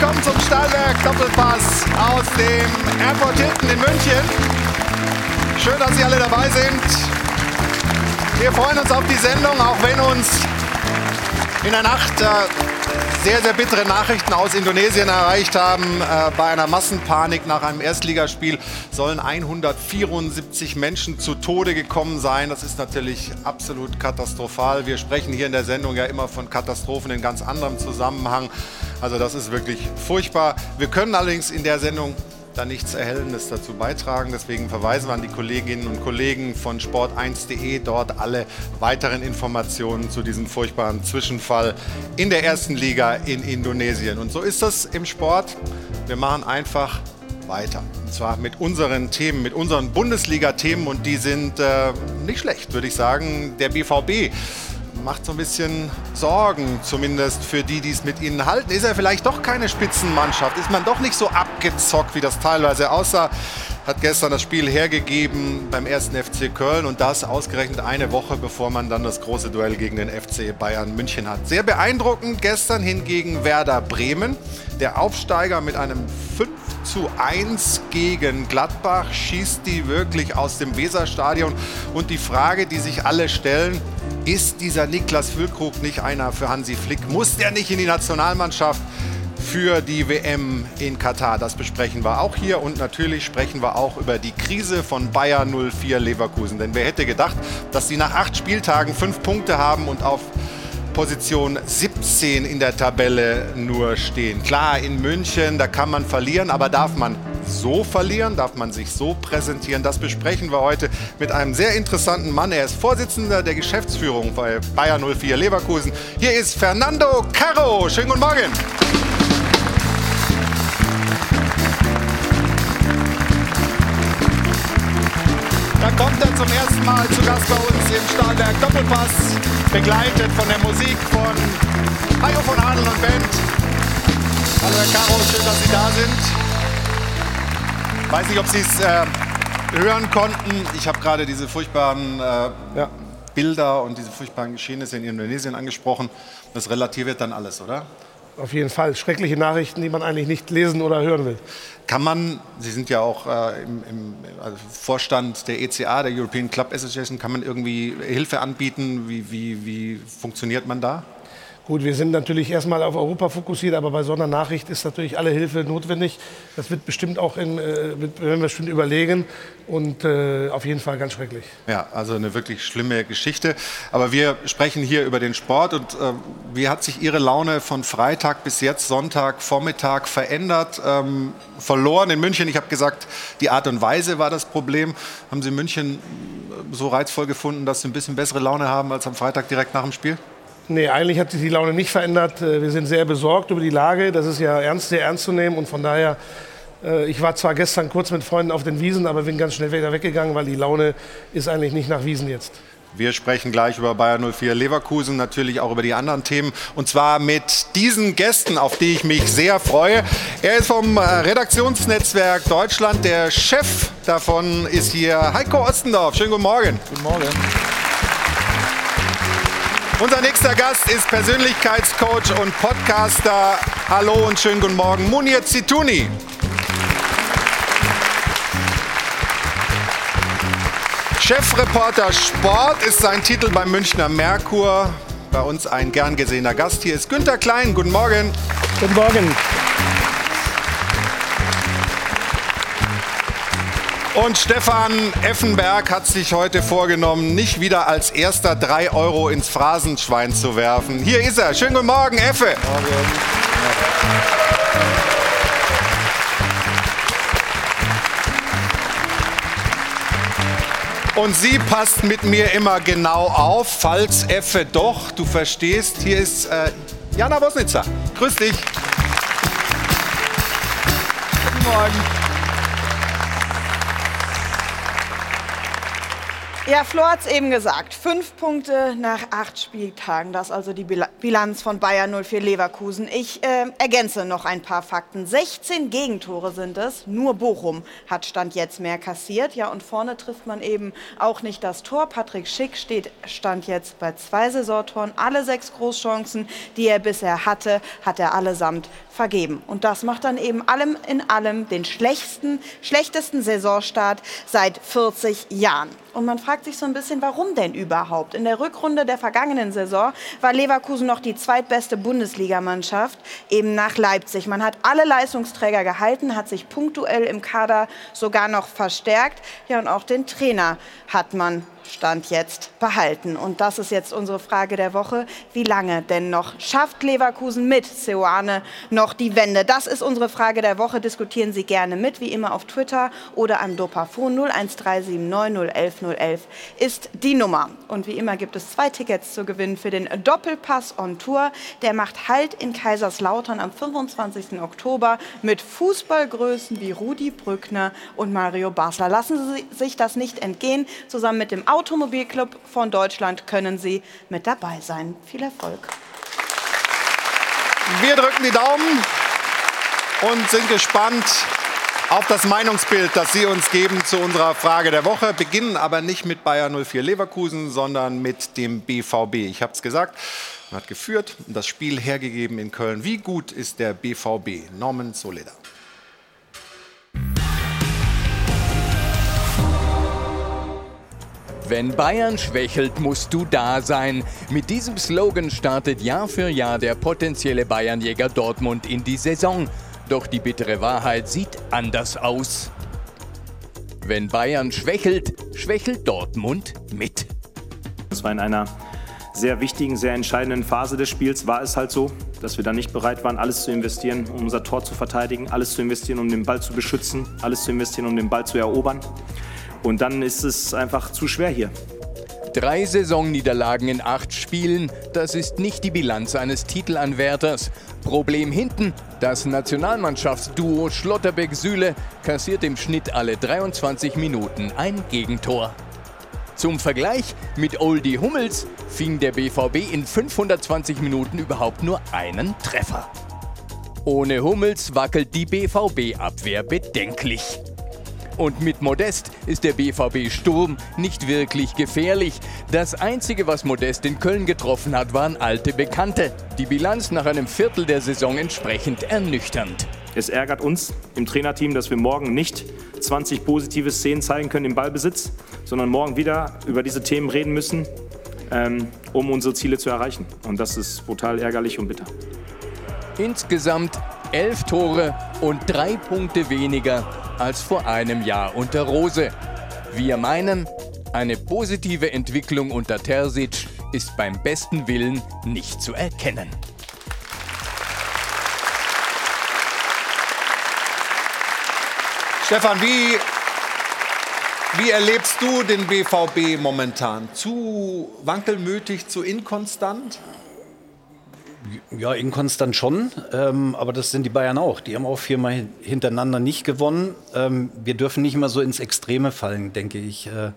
willkommen zum Stahlwerk Doppelpass aus dem Airport Hilton in München. Schön, dass Sie alle dabei sind. Wir freuen uns auf die Sendung, auch wenn uns in der Nacht äh, sehr, sehr bittere Nachrichten aus Indonesien erreicht haben. Äh, bei einer Massenpanik nach einem Erstligaspiel sollen 174 Menschen zu Tode gekommen sein. Das ist natürlich absolut katastrophal. Wir sprechen hier in der Sendung ja immer von Katastrophen in ganz anderem Zusammenhang. Also das ist wirklich furchtbar. Wir können allerdings in der Sendung da nichts Erhellendes dazu beitragen. Deswegen verweisen wir an die Kolleginnen und Kollegen von sport1.de, dort alle weiteren Informationen zu diesem furchtbaren Zwischenfall in der ersten Liga in Indonesien. Und so ist das im Sport. Wir machen einfach weiter. Und zwar mit unseren Themen, mit unseren Bundesliga-Themen und die sind äh, nicht schlecht, würde ich sagen. Der BVB macht so ein bisschen Sorgen, zumindest für die, die es mit ihnen halten. Ist er vielleicht doch keine Spitzenmannschaft? Ist man doch nicht so abgezockt, wie das teilweise aussah? Hat gestern das Spiel hergegeben beim ersten FC Köln und das ausgerechnet eine Woche, bevor man dann das große Duell gegen den FC Bayern München hat. Sehr beeindruckend gestern hingegen Werder Bremen. Der Aufsteiger mit einem 5 zu 1 gegen Gladbach schießt die wirklich aus dem Weserstadion. Und die Frage, die sich alle stellen, ist dieser Niklas Füllkrug nicht einer für Hansi Flick? Muss der nicht in die Nationalmannschaft? Für die WM in Katar. Das besprechen wir auch hier und natürlich sprechen wir auch über die Krise von Bayer 04 Leverkusen. Denn wer hätte gedacht, dass sie nach acht Spieltagen fünf Punkte haben und auf Position 17 in der Tabelle nur stehen. Klar, in München, da kann man verlieren, aber darf man so verlieren? Darf man sich so präsentieren? Das besprechen wir heute mit einem sehr interessanten Mann. Er ist Vorsitzender der Geschäftsführung bei Bayer 04 Leverkusen. Hier ist Fernando Caro. Schönen guten Morgen. Da kommt er zum ersten Mal zu Gast bei uns im Stahlwerk Doppelpass, begleitet von der Musik von Hajo von Adel und Band. Hallo Herr Caro, schön, dass Sie da sind. Weiß nicht, ob Sie es äh, hören konnten. Ich habe gerade diese furchtbaren äh, ja. Bilder und diese furchtbaren Geschehnisse in Indonesien angesprochen. Das relativiert dann alles, oder? Auf jeden Fall. Schreckliche Nachrichten, die man eigentlich nicht lesen oder hören will. Kann man, Sie sind ja auch äh, im, im also Vorstand der ECA, der European Club Association, kann man irgendwie Hilfe anbieten? Wie, wie, wie funktioniert man da? Gut, wir sind natürlich erstmal auf Europa fokussiert, aber bei so einer Nachricht ist natürlich alle Hilfe notwendig. Das wird bestimmt auch, in, äh, werden wir bestimmt überlegen und äh, auf jeden Fall ganz schrecklich. Ja, also eine wirklich schlimme Geschichte. Aber wir sprechen hier über den Sport und äh, wie hat sich Ihre Laune von Freitag bis jetzt Sonntag Vormittag verändert? Ähm, verloren in München. Ich habe gesagt, die Art und Weise war das Problem. Haben Sie München so reizvoll gefunden, dass Sie ein bisschen bessere Laune haben als am Freitag direkt nach dem Spiel? Nee, eigentlich hat sich die Laune nicht verändert. Äh, wir sind sehr besorgt über die Lage. Das ist ja ernst, sehr ernst zu nehmen. Und von daher, äh, ich war zwar gestern kurz mit Freunden auf den Wiesen, aber bin ganz schnell wieder weggegangen, weil die Laune ist eigentlich nicht nach Wiesen jetzt. Wir sprechen gleich über Bayer 04 Leverkusen, natürlich auch über die anderen Themen. Und zwar mit diesen Gästen, auf die ich mich sehr freue. Er ist vom äh, Redaktionsnetzwerk Deutschland. Der Chef davon ist hier Heiko Ostendorf. Schönen guten Morgen. Guten Morgen. Unser nächster Gast ist Persönlichkeitscoach und Podcaster. Hallo und schönen guten Morgen, Munir Zituni. Chefreporter Sport ist sein Titel beim Münchner Merkur. Bei uns ein gern gesehener Gast. Hier ist Günter Klein. Guten Morgen. Guten Morgen. Und Stefan Effenberg hat sich heute vorgenommen, nicht wieder als erster drei Euro ins Phrasenschwein zu werfen. Hier ist er. Schönen guten Morgen, Effe. Morgen. Und sie passt mit mir immer genau auf, falls Effe doch, du verstehst. Hier ist äh, Jana Bosnitzer. Grüß dich. Guten Morgen. Ja, Flo hat es eben gesagt. Fünf Punkte nach acht Spieltagen. Das ist also die Bilanz von Bayern 04 Leverkusen. Ich äh, ergänze noch ein paar Fakten. 16 Gegentore sind es. Nur Bochum hat Stand jetzt mehr kassiert. Ja, und vorne trifft man eben auch nicht das Tor. Patrick Schick steht Stand jetzt bei zwei Saisontoren. Alle sechs Großchancen, die er bisher hatte, hat er allesamt vergeben. Und das macht dann eben allem in allem den schlechtesten, schlechtesten Saisonstart seit 40 Jahren. Und man fragt sich so ein bisschen, warum denn überhaupt? In der Rückrunde der vergangenen Saison war Leverkusen noch die zweitbeste Bundesligamannschaft, eben nach Leipzig. Man hat alle Leistungsträger gehalten, hat sich punktuell im Kader sogar noch verstärkt. Ja, und auch den Trainer hat man Stand jetzt behalten. Und das ist jetzt unsere Frage der Woche. Wie lange denn noch? Schafft Leverkusen mit Seoane noch die Wende? Das ist unsere Frage der Woche. Diskutieren Sie gerne mit, wie immer auf Twitter oder am Dopafon 01379 011 ist die Nummer. Und wie immer gibt es zwei Tickets zu gewinnen für den Doppelpass on Tour. Der macht Halt in Kaiserslautern am 25. Oktober mit Fußballgrößen wie Rudi Brückner und Mario Basler. Lassen Sie sich das nicht entgehen. Zusammen mit dem Auto Automobilclub von Deutschland können Sie mit dabei sein. Viel Erfolg. Wir drücken die Daumen und sind gespannt auf das Meinungsbild, das Sie uns geben zu unserer Frage der Woche. Beginnen aber nicht mit Bayer 04 Leverkusen, sondern mit dem BVB. Ich habe es gesagt, man hat geführt und das Spiel hergegeben in Köln. Wie gut ist der BVB? Norman Soleda. Wenn Bayern schwächelt, musst du da sein. Mit diesem Slogan startet Jahr für Jahr der potenzielle Bayernjäger Dortmund in die Saison. Doch die bittere Wahrheit sieht anders aus. Wenn Bayern schwächelt, schwächelt Dortmund mit. Es war in einer sehr wichtigen, sehr entscheidenden Phase des Spiels, war es halt so, dass wir da nicht bereit waren, alles zu investieren, um unser Tor zu verteidigen, alles zu investieren, um den Ball zu beschützen, alles zu investieren, um den Ball zu erobern. Und dann ist es einfach zu schwer hier. Drei Saisonniederlagen in acht Spielen, das ist nicht die Bilanz eines Titelanwärters. Problem hinten, das Nationalmannschaftsduo Schlotterbeck-Süle kassiert im Schnitt alle 23 Minuten ein Gegentor. Zum Vergleich mit Oldie Hummels fing der BVB in 520 Minuten überhaupt nur einen Treffer. Ohne Hummels wackelt die BVB-Abwehr bedenklich. Und mit Modest ist der BVB Sturm nicht wirklich gefährlich. Das Einzige, was Modest in Köln getroffen hat, waren alte Bekannte. Die Bilanz nach einem Viertel der Saison entsprechend ernüchternd. Es ärgert uns im Trainerteam, dass wir morgen nicht 20 positive Szenen zeigen können im Ballbesitz, sondern morgen wieder über diese Themen reden müssen, ähm, um unsere Ziele zu erreichen. Und das ist brutal ärgerlich und bitter. Insgesamt elf Tore und drei Punkte weniger als vor einem Jahr unter Rose. Wir meinen, eine positive Entwicklung unter Terzic ist beim besten Willen nicht zu erkennen. Stefan, wie, wie erlebst du den BVB momentan? Zu wankelmütig, zu inkonstant? Ja, inkonstant schon, ähm, aber das sind die Bayern auch. Die haben auch viermal hintereinander nicht gewonnen. Ähm, wir dürfen nicht immer so ins Extreme fallen, denke ich. Äh,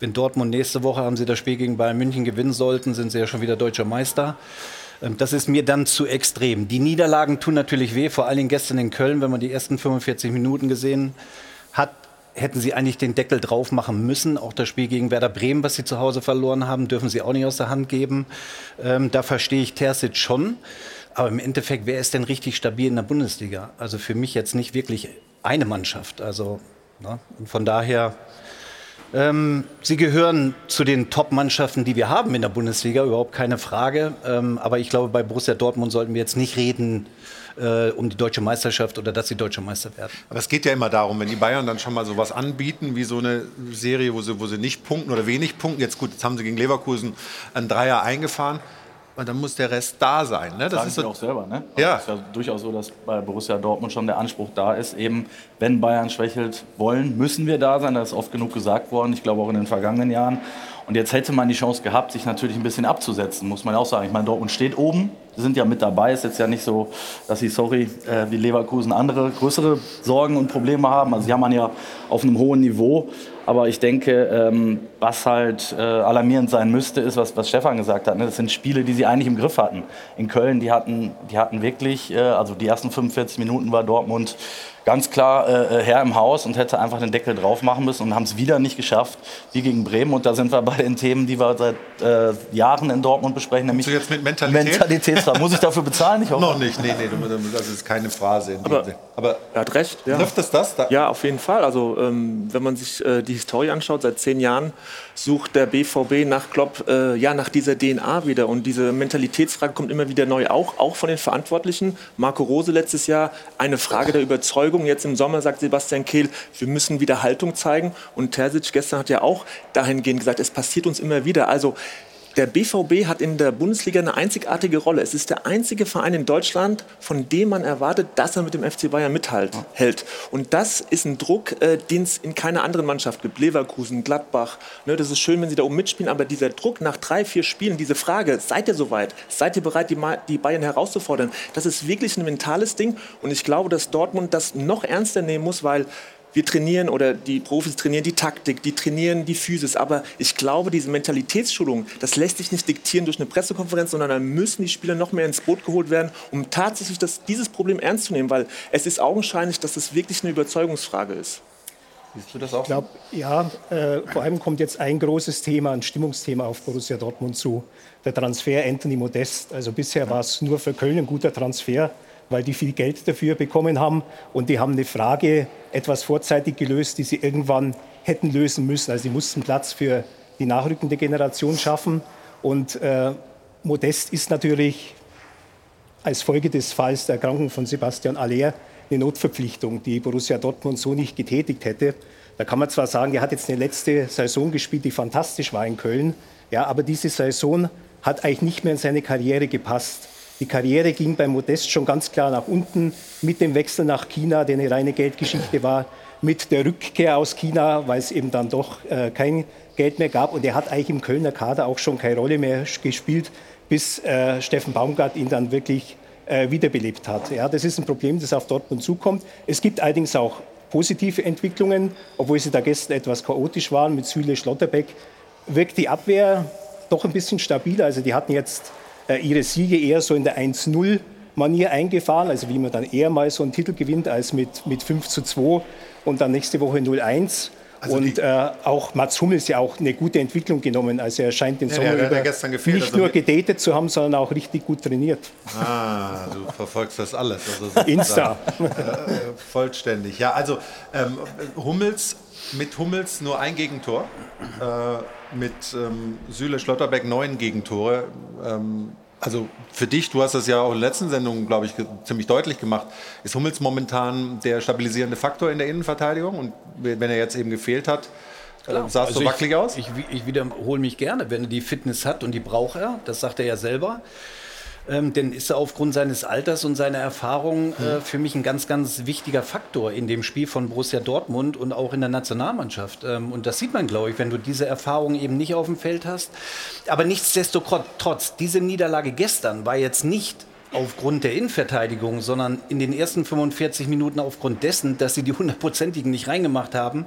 wenn Dortmund nächste Woche haben sie das Spiel gegen Bayern München gewinnen sollten, sind sie ja schon wieder deutscher Meister. Ähm, das ist mir dann zu extrem. Die Niederlagen tun natürlich weh, vor allen Dingen gestern in Köln, wenn man die ersten 45 Minuten gesehen hat, hätten sie eigentlich den Deckel drauf machen müssen. Auch das Spiel gegen Werder Bremen, was sie zu Hause verloren haben, dürfen sie auch nicht aus der Hand geben. Ähm, da verstehe ich Terzic schon. Aber im Endeffekt, wer ist denn richtig stabil in der Bundesliga? Also für mich jetzt nicht wirklich eine Mannschaft. Also ne? von daher, ähm, sie gehören zu den Top-Mannschaften, die wir haben in der Bundesliga, überhaupt keine Frage. Ähm, aber ich glaube, bei Borussia Dortmund sollten wir jetzt nicht reden, äh, um die deutsche Meisterschaft oder dass sie deutsche Meister werden. Aber es geht ja immer darum, wenn die Bayern dann schon mal sowas anbieten, wie so eine Serie, wo sie, wo sie nicht punkten oder wenig punkten. Jetzt gut, jetzt haben sie gegen Leverkusen einen Dreier eingefahren. Und dann muss der Rest da sein. Ne? Das Sagen ist so, auch selber. Ne? Ja. Es ist ja durchaus so, dass bei Borussia Dortmund schon der Anspruch da ist, eben, wenn Bayern schwächelt wollen, müssen wir da sein. Das ist oft genug gesagt worden. Ich glaube auch in den vergangenen Jahren. Und jetzt hätte man die Chance gehabt, sich natürlich ein bisschen abzusetzen, muss man auch sagen. Ich meine, Dortmund steht oben, sind ja mit dabei. Ist jetzt ja nicht so, dass sie, sorry, äh, wie Leverkusen andere größere Sorgen und Probleme haben. Also sie haben ja auf einem hohen Niveau. Aber ich denke, ähm, was halt äh, alarmierend sein müsste, ist, was, was Stefan gesagt hat. Ne? Das sind Spiele, die sie eigentlich im Griff hatten. In Köln, die hatten, die hatten wirklich, äh, also die ersten 45 Minuten war Dortmund ganz klar äh, äh, Herr im Haus und hätte einfach den Deckel drauf machen müssen und haben es wieder nicht geschafft, wie gegen Bremen. Und da sind wir bei den Themen, die wir seit äh, Jahren in Dortmund besprechen, nämlich jetzt mit Mentalität? Mentalitätsfrage. Muss ich dafür bezahlen? Ich hoffe. Noch nicht, nee, nee, das ist keine Phrase. Aber, Aber er hat recht. Ja. Trifft es das? Da ja, auf jeden Fall. Also ähm, wenn man sich äh, die Historie anschaut, seit zehn Jahren sucht der BVB nach Klopp äh, ja nach dieser DNA wieder und diese Mentalitätsfrage kommt immer wieder neu, auch auch von den Verantwortlichen. Marco Rose letztes Jahr eine Frage der Überzeugung. Jetzt im Sommer sagt Sebastian Kehl, wir müssen wieder Haltung zeigen und Terzic gestern hat ja auch dahingehend gesagt, es passiert uns immer wieder. Also der BVB hat in der Bundesliga eine einzigartige Rolle. Es ist der einzige Verein in Deutschland, von dem man erwartet, dass er mit dem FC Bayern mithält. Und das ist ein Druck, äh, den es in keiner anderen Mannschaft gibt. Leverkusen, Gladbach. Ne, das ist schön, wenn sie da oben mitspielen, aber dieser Druck nach drei, vier Spielen, diese Frage, seid ihr soweit? Seid ihr bereit, die, die Bayern herauszufordern? Das ist wirklich ein mentales Ding. Und ich glaube, dass Dortmund das noch ernster nehmen muss, weil wir trainieren oder die Profis trainieren die Taktik, die trainieren die Physis. Aber ich glaube, diese Mentalitätsschulung, das lässt sich nicht diktieren durch eine Pressekonferenz, sondern da müssen die Spieler noch mehr ins Boot geholt werden, um tatsächlich das, dieses Problem ernst zu nehmen. Weil es ist augenscheinlich, dass es wirklich eine Überzeugungsfrage ist. Siehst du das auch? Ich glaube, ja, äh, vor allem kommt jetzt ein großes Thema, ein Stimmungsthema auf Borussia Dortmund zu. Der Transfer Anthony Modest. Also bisher war es nur für Köln ein guter Transfer weil die viel Geld dafür bekommen haben. Und die haben eine Frage etwas vorzeitig gelöst, die sie irgendwann hätten lösen müssen. Also sie mussten Platz für die nachrückende Generation schaffen. Und äh, Modest ist natürlich als Folge des Falls der Erkrankung von Sebastian Aller eine Notverpflichtung, die Borussia Dortmund so nicht getätigt hätte. Da kann man zwar sagen, er hat jetzt eine letzte Saison gespielt, die fantastisch war in Köln, ja, aber diese Saison hat eigentlich nicht mehr in seine Karriere gepasst. Die Karriere ging bei Modest schon ganz klar nach unten mit dem Wechsel nach China, der eine reine Geldgeschichte war, mit der Rückkehr aus China, weil es eben dann doch äh, kein Geld mehr gab. Und er hat eigentlich im Kölner Kader auch schon keine Rolle mehr gespielt, bis äh, Steffen Baumgart ihn dann wirklich äh, wiederbelebt hat. Ja, das ist ein Problem, das auf Dortmund zukommt. Es gibt allerdings auch positive Entwicklungen, obwohl sie da gestern etwas chaotisch waren mit Süle Schlotterbeck, wirkt die Abwehr doch ein bisschen stabiler. Also die hatten jetzt ihre Siege eher so in der 1-0 Manier eingefahren, also wie man dann eher mal so einen Titel gewinnt als mit, mit 5 zu 2 und dann nächste Woche 0-1. Also und äh, auch Mats Hummels ja auch eine gute Entwicklung genommen. Also er scheint den ja, Sommer über gefehlt, nicht also nur gedatet zu haben, sondern auch richtig gut trainiert. Ah, du verfolgst das alles. Also Insta. Äh, vollständig. Ja, also ähm, Hummels mit Hummels nur ein Gegentor. Äh, mit ähm, Süle Schlotterbeck neun Gegentore. Ähm, also für dich, du hast das ja auch in der letzten Sendung, glaube ich, ziemlich deutlich gemacht, ist Hummels momentan der stabilisierende Faktor in der Innenverteidigung? Und wenn er jetzt eben gefehlt hat, äh, sah es also so wackelig ich, aus? Ich, ich wiederhole mich gerne, wenn er die Fitness hat und die braucht er, das sagt er ja selber ähm, denn ist er aufgrund seines Alters und seiner Erfahrung äh, für mich ein ganz, ganz wichtiger Faktor in dem Spiel von Borussia Dortmund und auch in der Nationalmannschaft. Ähm, und das sieht man, glaube ich, wenn du diese Erfahrung eben nicht auf dem Feld hast. Aber nichtsdestotrotz, diese Niederlage gestern war jetzt nicht aufgrund der Innenverteidigung, sondern in den ersten 45 Minuten aufgrund dessen, dass sie die hundertprozentigen nicht reingemacht haben,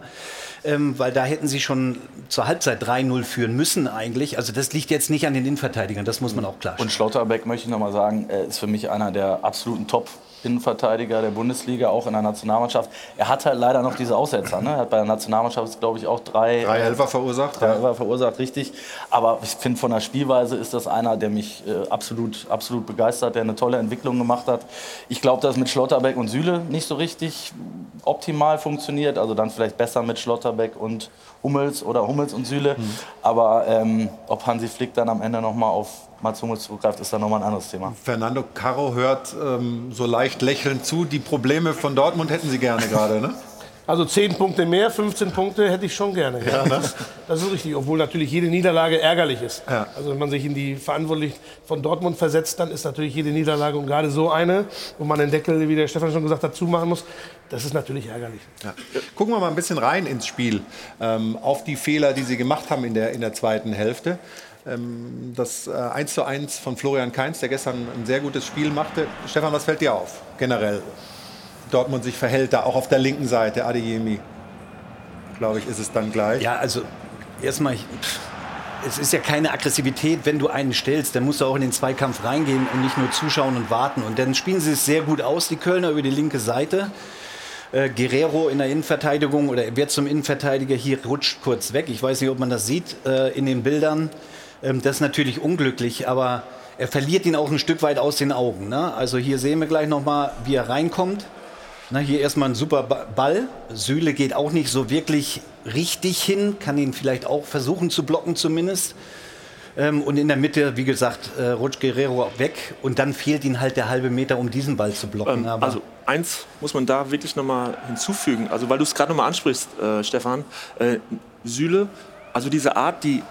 ähm, weil da hätten sie schon zur Halbzeit 3-0 führen müssen eigentlich. Also das liegt jetzt nicht an den Innenverteidigern, das muss man auch klar Und Schlotterbeck, möchte ich noch mal sagen, ist für mich einer der absoluten Top- Innenverteidiger der Bundesliga, auch in der Nationalmannschaft. Er hat halt leider noch diese Aussetzer. Ne? Er hat bei der Nationalmannschaft, glaube ich, auch drei, drei Elfer verursacht. Drei Elfer verursacht, richtig. Aber ich finde, von der Spielweise ist das einer, der mich äh, absolut, absolut begeistert, der eine tolle Entwicklung gemacht hat. Ich glaube, dass mit Schlotterbeck und Süle nicht so richtig optimal funktioniert. Also dann vielleicht besser mit Schlotterbeck und Hummels oder Hummels und Süle. Mhm. Aber ähm, ob Hansi Flick dann am Ende nochmal auf Mats Hummels zurückgreift, ist dann nochmal ein anderes Thema. Fernando Caro hört ähm, so leicht lächelnd zu. Die Probleme von Dortmund hätten Sie gerne gerade, ne? Also 10 Punkte mehr, 15 Punkte hätte ich schon gerne. Ja, das, das, ist richtig, obwohl natürlich jede Niederlage ärgerlich ist. Ja. Also wenn man sich in die Verantwortlich von Dortmund versetzt, dann ist natürlich jede Niederlage und gerade so eine, wo man den Deckel, wie der Stefan schon gesagt hat, zumachen muss, das ist natürlich ärgerlich. Ja. Gucken wir mal ein bisschen rein ins Spiel, ähm, auf die Fehler, die Sie gemacht haben in der, in der zweiten Hälfte. Ähm, das äh, 1 zu 1 von Florian Kainz, der gestern ein sehr gutes Spiel machte. Stefan, was fällt dir auf, generell? Dortmund sich verhält, da auch auf der linken Seite, Adeyemi, glaube ich, ist es dann gleich. Ja, also erstmal, es ist ja keine Aggressivität, wenn du einen stellst, dann musst du auch in den Zweikampf reingehen und nicht nur zuschauen und warten. Und dann spielen sie es sehr gut aus, die Kölner über die linke Seite. Äh, Guerrero in der Innenverteidigung oder er wird zum Innenverteidiger hier rutscht kurz weg. Ich weiß nicht, ob man das sieht äh, in den Bildern. Ähm, das ist natürlich unglücklich, aber er verliert ihn auch ein Stück weit aus den Augen. Ne? Also hier sehen wir gleich noch mal, wie er reinkommt. Na, hier erstmal ein super Ball. Süle geht auch nicht so wirklich richtig hin, kann ihn vielleicht auch versuchen zu blocken zumindest. Ähm, und in der Mitte, wie gesagt, äh, rutscht Guerrero weg und dann fehlt ihm halt der halbe Meter, um diesen Ball zu blocken. Ähm, also eins muss man da wirklich nochmal hinzufügen, also weil du es gerade nochmal ansprichst, äh, Stefan, äh, Süle, also diese Art, die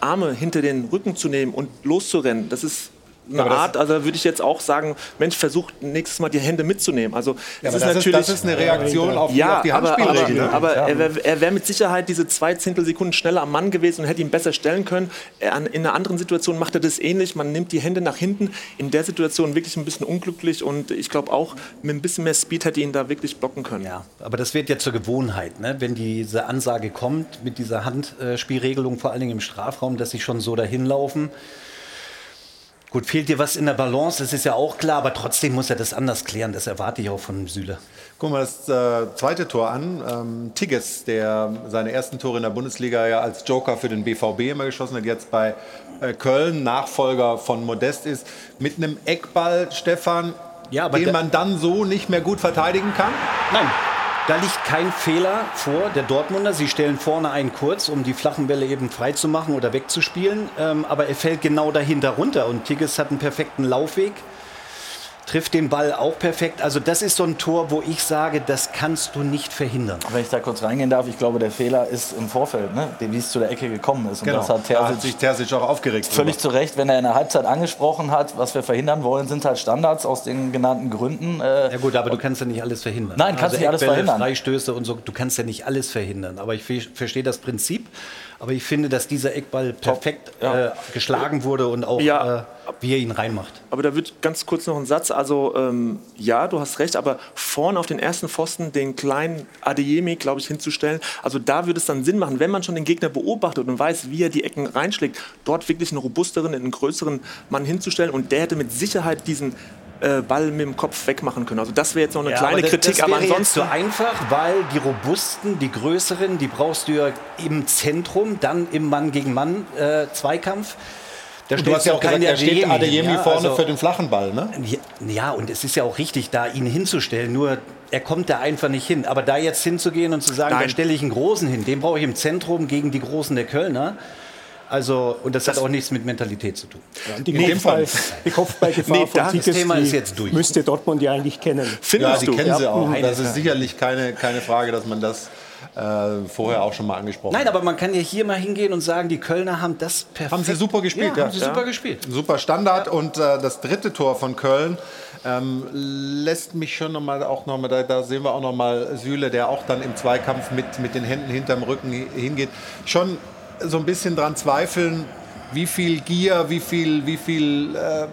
Arme hinter den Rücken zu nehmen und loszurennen, das ist eine ja, Art, also würde ich jetzt auch sagen, Mensch, versucht nächstes Mal die Hände mitzunehmen. Also ja, das, ist natürlich, das ist eine Reaktion auf, ja, auf die Handspielregel. Aber, aber, aber er wäre wär mit Sicherheit diese zwei Zehntelsekunden schneller am Mann gewesen und hätte ihn besser stellen können. Er, in einer anderen Situation macht er das ähnlich. Man nimmt die Hände nach hinten. In der Situation wirklich ein bisschen unglücklich und ich glaube auch mit ein bisschen mehr Speed hätte ihn da wirklich blocken können. Ja, aber das wird ja zur Gewohnheit, ne? wenn diese Ansage kommt mit dieser Handspielregelung, vor allen Dingen im Strafraum, dass sie schon so dahin laufen. Gut, fehlt dir was in der Balance, das ist ja auch klar, aber trotzdem muss er das anders klären. Das erwarte ich auch von Süle. Gucken wir das äh, zweite Tor an. Ähm, Tigges, der seine ersten Tore in der Bundesliga ja als Joker für den BVB immer geschossen hat, jetzt bei äh, Köln Nachfolger von Modest ist, mit einem Eckball, Stefan, ja, den man dann so nicht mehr gut verteidigen kann? Nein, da liegt kein Fehler vor der Dortmunder. Sie stellen vorne einen kurz, um die flachen Bälle eben frei zu machen oder wegzuspielen. Ähm, aber er fällt genau dahinter runter und Tigges hat einen perfekten Laufweg trifft den Ball auch perfekt. Also das ist so ein Tor, wo ich sage, das kannst du nicht verhindern. Wenn ich da kurz reingehen darf, ich glaube, der Fehler ist im Vorfeld, ne? wie es zu der Ecke gekommen ist. Und genau. das hat, Terzic, da hat sich Terzic auch aufgeregt. Völlig drüber. zu Recht, wenn er in der Halbzeit angesprochen hat, was wir verhindern wollen, sind halt Standards aus den genannten Gründen. Äh, ja gut, aber du kannst ja nicht alles verhindern. Nein, kannst also nicht alles verhindern. Freistöße und so, du kannst ja nicht alles verhindern. Aber ich verstehe das Prinzip. Aber ich finde, dass dieser Eckball perfekt ja. äh, geschlagen wurde und auch ja. äh, wie er ihn reinmacht. Aber da wird ganz kurz noch ein Satz. Also ähm, ja, du hast recht, aber vorne auf den ersten Pfosten den kleinen Adeyemi, glaube ich, hinzustellen. Also da würde es dann Sinn machen, wenn man schon den Gegner beobachtet und weiß, wie er die Ecken reinschlägt, dort wirklich einen robusteren, einen größeren Mann hinzustellen. Und der hätte mit Sicherheit diesen äh, Ball mit dem Kopf wegmachen können. Also das wäre jetzt noch eine ja, kleine aber das, Kritik, das aber ansonsten jetzt so einfach, weil die robusten, die größeren, die brauchst du ja im Zentrum, dann im Mann gegen Mann äh, Zweikampf. Da du hast ja auch gesagt, er steht Adeyemi ja, vorne also, für den flachen Ball, ne? Ja, und es ist ja auch richtig, da ihn hinzustellen. Nur er kommt da einfach nicht hin. Aber da jetzt hinzugehen und zu sagen, Nein. da stelle ich einen Großen hin, den brauche ich im Zentrum gegen die Großen der Kölner. Also, und das, das, hat auch nichts mit Mentalität zu tun. Ja, die, nee, Kopfball, die Kopfballgefahr nee, von Tickets, Thema ist jetzt durch. müsste Dortmund ja eigentlich kennen. Findest ja, die du? kennen sie auch. Das ist sicherlich keine, keine Frage, dass man das äh, vorher auch schon mal angesprochen Nein, aber man kann ja hier mal hingehen und sagen, die Kölner haben das perfekt. Haben sie super gespielt, ja. Haben sie ja. super gespielt. Super Standard und äh, das dritte Tor von Köln ähm, lässt mich schon noch mal auch noch mal da, da, sehen wir auch noch mal Süle, der auch dann im Zweikampf mit mit den Händen hinterm Rücken hingeht, schon so ein bisschen dran zweifeln, wie viel Gier, wie viel, wie viel äh,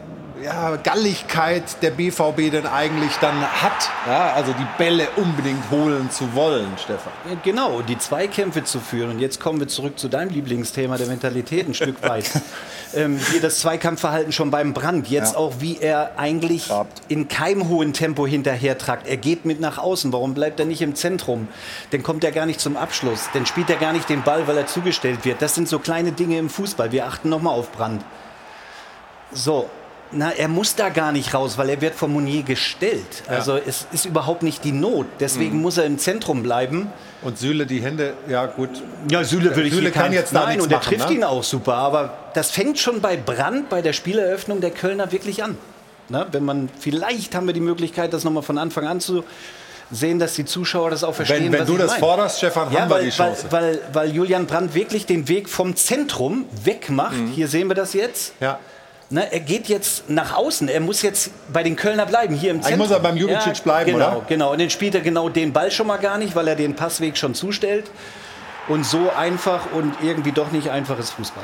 ja, Galligkeit der BVB denn eigentlich dann hat. Ja, also die Bälle unbedingt holen zu wollen, Stefan. Ja, genau, die Zweikämpfe zu führen. Und jetzt kommen wir zurück zu deinem Lieblingsthema der Mentalität ein Stück weit. ähm, hier das Zweikampfverhalten schon beim Brand. Jetzt ja. auch, wie er eigentlich Grabt. in keinem hohen Tempo hinterher tragt. Er geht mit nach außen. Warum bleibt er nicht im Zentrum? Dann kommt er gar nicht zum Abschluss. Dann spielt er gar nicht den Ball, weil er zugestellt wird. Das sind so kleine Dinge im Fußball. Wir achten nochmal auf Brand. So, na, er muss da gar nicht raus, weil er wird von Monier gestellt. Ja. Also es ist überhaupt nicht die Not. Deswegen mhm. muss er im Zentrum bleiben. Und Süle die Hände, ja gut. Ja, Süle will ich Süle kann jetzt da Nein, und er trifft ne? ihn auch super. Aber das fängt schon bei Brand, bei der Spieleröffnung der Kölner wirklich an. Na, wenn man vielleicht haben wir die Möglichkeit, das nochmal von Anfang an zu sehen, dass die Zuschauer das auch verstehen. Wenn, wenn du das meine. forderst, Stefan, ja, haben wir weil, die Chance. Weil, weil, weil Julian Brandt wirklich den Weg vom Zentrum wegmacht. Hier sehen wir das jetzt. ja. Ne, er geht jetzt nach außen. Er muss jetzt bei den Kölner bleiben, hier im Eigentlich Zentrum. muss er beim Jubicic bleiben, genau, oder? Genau, und dann spielt er genau den Ball schon mal gar nicht, weil er den Passweg schon zustellt. Und so einfach und irgendwie doch nicht einfaches Fußball.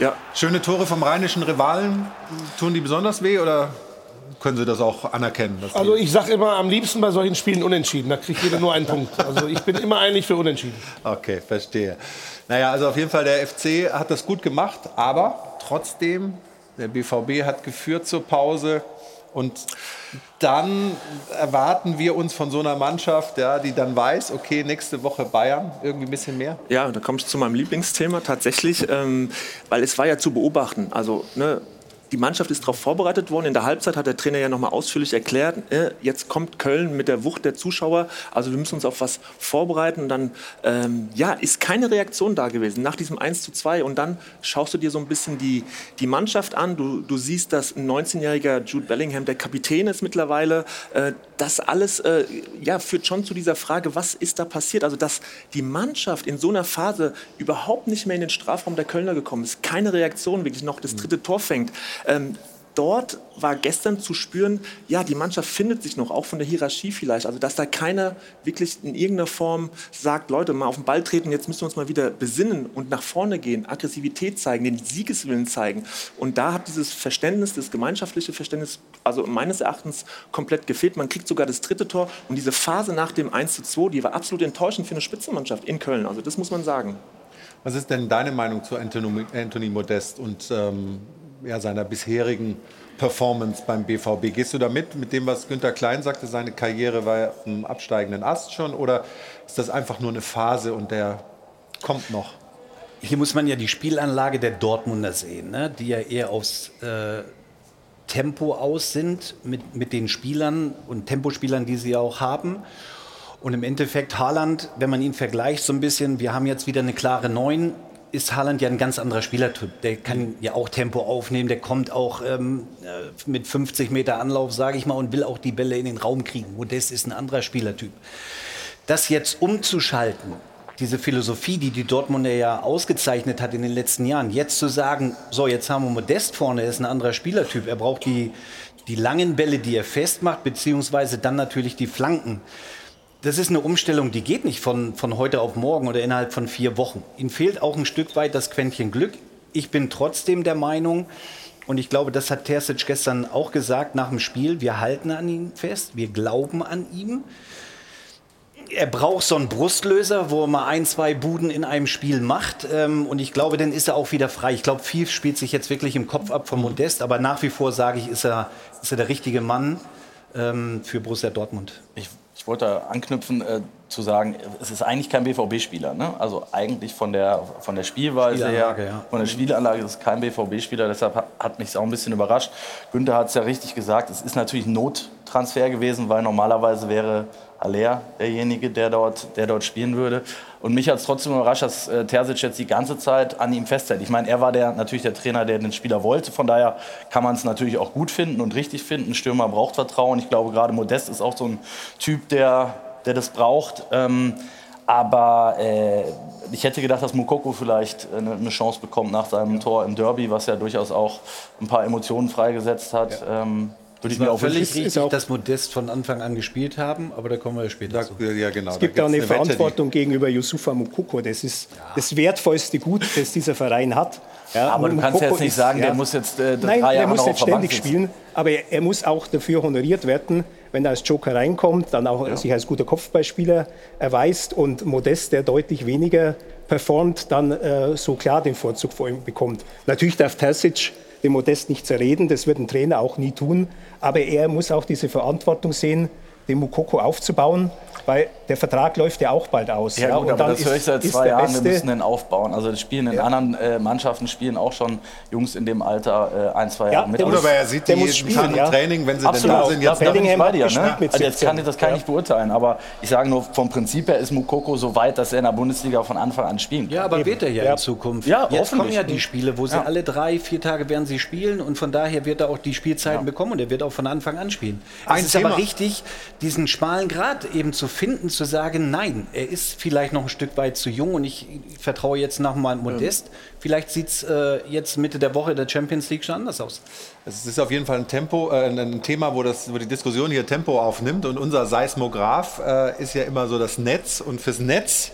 Ja, Schöne Tore vom rheinischen Rivalen, tun die besonders weh oder können Sie das auch anerkennen? Also ich sage immer am liebsten bei solchen Spielen unentschieden. Da kriegt jeder nur einen Punkt. Also ich bin immer eigentlich für unentschieden. Okay, verstehe. Naja, also auf jeden Fall der FC hat das gut gemacht, aber trotzdem, der BVB hat geführt zur Pause und dann erwarten wir uns von so einer Mannschaft, ja, die dann weiß, okay, nächste Woche Bayern, irgendwie ein bisschen mehr. Ja, da komme ich zu meinem Lieblingsthema tatsächlich, ähm, weil es war ja zu beobachten. Also ne, die Mannschaft ist darauf vorbereitet worden. In der Halbzeit hat der Trainer ja nochmal ausführlich erklärt, äh, jetzt kommt Köln mit der Wucht der Zuschauer. Also wir müssen uns auf was vorbereiten. Und dann ähm, ja, ist keine Reaktion da gewesen nach diesem 1 zu 2. Und dann schaust du dir so ein bisschen die, die Mannschaft an. Du, du siehst, dass ein 19-jähriger Jude Bellingham der Kapitän ist mittlerweile. Äh, das alles äh, ja, führt schon zu dieser Frage, was ist da passiert? Also dass die Mannschaft in so einer Phase überhaupt nicht mehr in den Strafraum der Kölner gekommen ist. Keine Reaktion, wirklich noch das dritte Tor fängt. Ähm, dort war gestern zu spüren, ja, die Mannschaft findet sich noch, auch von der Hierarchie vielleicht. Also, dass da keiner wirklich in irgendeiner Form sagt, Leute, mal auf den Ball treten, jetzt müssen wir uns mal wieder besinnen und nach vorne gehen, Aggressivität zeigen, den Siegeswillen zeigen. Und da hat dieses Verständnis, das gemeinschaftliche Verständnis, also meines Erachtens komplett gefehlt. Man kriegt sogar das dritte Tor und diese Phase nach dem 1 zu 2, die war absolut enttäuschend für eine Spitzenmannschaft in Köln. Also, das muss man sagen. Was ist denn deine Meinung zu Anthony, Modest und ähm, ja, seiner bisherigen Performance beim BVB? Gehst du da mit, dem, was Günter Klein sagte, seine Karriere war einem absteigenden Ast schon? Oder ist das einfach nur eine Phase und der kommt noch? Hier muss man ja die Spielanlage der Dortmunder sehen, ne? die ja eher aufs äh, Tempo aus sind mit, mit den Spielern und Tempospielern, die sie ja auch haben. Und im Endeffekt Haaland, wenn man ihn vergleicht so ein bisschen, wir haben jetzt wieder eine klare Neun, ist Haaland ja ein ganz anderer Spielertyp. Der kann ja auch Tempo aufnehmen, der kommt auch ähm, äh, mit 50 Meter Anlauf, sage ich mal, und will auch die Bälle in den Raum kriegen. Modest ist ein anderer Spielertyp. Das jetzt umzuschalten, diese Philosophie, die die Dortmunder ja ausgezeichnet hat in den letzten Jahren, jetzt zu sagen, so, jetzt haben wir Modest vorne, er ist ein anderer Spielertyp, er braucht die, die langen Bälle, die er festmacht, beziehungsweise dann natürlich die Flanken. Das ist eine Umstellung, die geht nicht von, von heute auf morgen oder innerhalb von vier Wochen. Ihm fehlt auch ein Stück weit das Quäntchen Glück. Ich bin trotzdem der Meinung, und ich glaube, das hat Terzic gestern auch gesagt nach dem Spiel, wir halten an ihm fest, wir glauben an ihm. Er braucht so einen Brustlöser, wo er mal ein, zwei Buden in einem Spiel macht. Ähm, und ich glaube, dann ist er auch wieder frei. Ich glaube, viel spielt sich jetzt wirklich im Kopf ab von Modest. Aber nach wie vor sage ich, ist er, ist er der richtige Mann ähm, für Borussia Dortmund. Ich, ich wollte anknüpfen, äh, zu sagen, es ist eigentlich kein BVB-Spieler. Ne? Also eigentlich von der, von der Spielweise her, ja. von der Spielanlage ist es kein BVB-Spieler. Deshalb hat, mich auch ein bisschen überrascht. Günther hat es ja richtig gesagt, es ist natürlich ein Nottransfer gewesen, weil normalerweise wäre Aller derjenige, der dort, der dort spielen würde. Und mich hat es trotzdem überrascht, dass äh, Terzic jetzt die ganze Zeit an ihm festhält. Ich meine, er war der, natürlich der Trainer, der den Spieler wollte. Von daher kann man es natürlich auch gut finden und richtig finden. Ein Stürmer braucht Vertrauen. Ich glaube, gerade Modest ist auch so ein Typ, der, der das braucht. Ähm, aber äh, ich hätte gedacht, dass Mukoko vielleicht eine, eine Chance bekommt nach seinem Tor im Derby, was ja durchaus auch ein paar Emotionen freigesetzt hat. Ähm, würde ich mir auch völlig richtig, dass Modest von Anfang an gespielt haben, aber da kommen wir ja später zu. Ja, genau. Es gibt auch eine Verantwortung gegenüber Yusufa Mukoko. Das ist das wertvollste Gut, das dieser Verein hat. Ja, Aber du kannst ja Mukoko jetzt nicht ist- sagen, ja. der muss jetzt äh, Nein, drei der Jahre muss nicht Bank ständig spielen, aber er, er muss auch dafür honoriert werden, wenn er als Joker reinkommt, dann auch sich als guter Kopfballspieler erweist und Modest, der deutlich weniger performt, dann äh, so klar den Vorzug vor ihm bekommt. Natürlich darf Terzic den Modest nicht zerreden, das wird ein Trainer auch nie tun, aber er muss auch diese Verantwortung sehen, den Mukoko aufzubauen weil der Vertrag läuft ja auch bald aus. Ja, ja gut, und aber das ist- höre ich seit zwei Jahren. Wir müssen den aufbauen. Also das spielen in Ja. anderen äh, Mannschaften spielen auch schon Jungs in dem Alter äh, ein, zwei Ja, Jahre mit. Oder aber er sieht die der jeden spielen, Tag im ja. Training, wenn sie Absolut, denn da sind. Jetzt Bellingham bei dir. Ne? mit Also jetzt 17. kann ich, das kann ich Ja. nicht beurteilen, aber ich sage nur, vom Prinzip her ist Mukoko so weit, dass er in der Bundesliga von Anfang an spielen kann. Ja, aber wird er ja, Ja. in Zukunft. Ja, Jetzt kommen ja die Spiele, wo sie Ja. alle drei, vier Tage werden sie spielen und von daher wird er auch die Spielzeiten bekommen und er wird auch von Anfang an spielen. Es ist aber richtig, diesen schmalen Grad eben zu finden, zu sagen, nein, er ist vielleicht noch ein Stück weit zu jung und ich vertraue jetzt nochmal Modest. Vielleicht sieht es äh, jetzt Mitte der Woche der Champions League schon anders aus. Es ist auf jeden Fall ein Tempo, äh, ein Thema, wo, das, wo die Diskussion hier Tempo aufnimmt. Und unser Seismograph äh, ist ja immer so das Netz. Und fürs Netz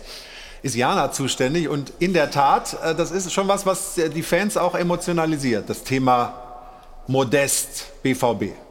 ist Jana zuständig. Und in der Tat, äh, das ist schon was, was die Fans auch emotionalisiert. Das Thema Modest BVB.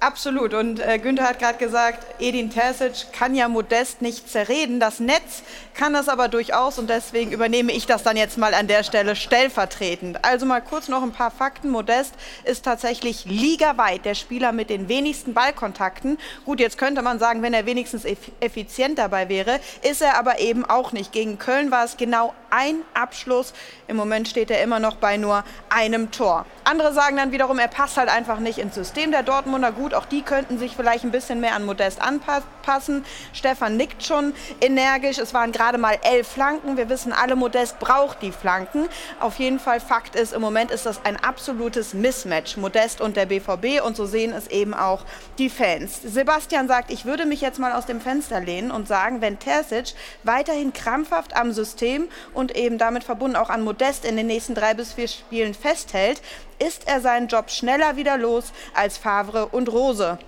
Absolut. Und äh, Günther hat gerade gesagt, Edin Terzic kann ja Modest nicht zerreden. Das Netz kann das aber durchaus und deswegen übernehme ich das dann jetzt mal an der Stelle stellvertretend. Also mal kurz noch ein paar Fakten. Modest ist tatsächlich ligaweit der Spieler mit den wenigsten Ballkontakten. Gut, jetzt könnte man sagen, wenn er wenigstens eff effizient dabei wäre, ist er aber eben auch nicht. Gegen Köln war es genau ein Abschluss. Im Moment steht er immer noch bei nur einem Tor. Andere sagen dann wiederum, er passt halt einfach nicht ins System der Dortmunder. Gut, auch die könnten sich vielleicht ein bisschen mehr an Modest anpassen. Stefan nickt schon energisch. Es waren gerade mal elf Flanken. Wir wissen alle, Modest braucht die Flanken. Auf jeden Fall Fakt ist, im Moment ist das ein absolutes Mismatch. Modest und der BVB und so sehen es eben auch die Fans. Sebastian sagt, ich würde mich jetzt mal aus dem Fenster lehnen und sagen, wenn Terzic weiterhin krampfhaft am System und eben damit verbunden auch an Modest in den nächsten drei bis vier Spielen festhält, ist er seinen Job schneller wieder los als Favre und Rose.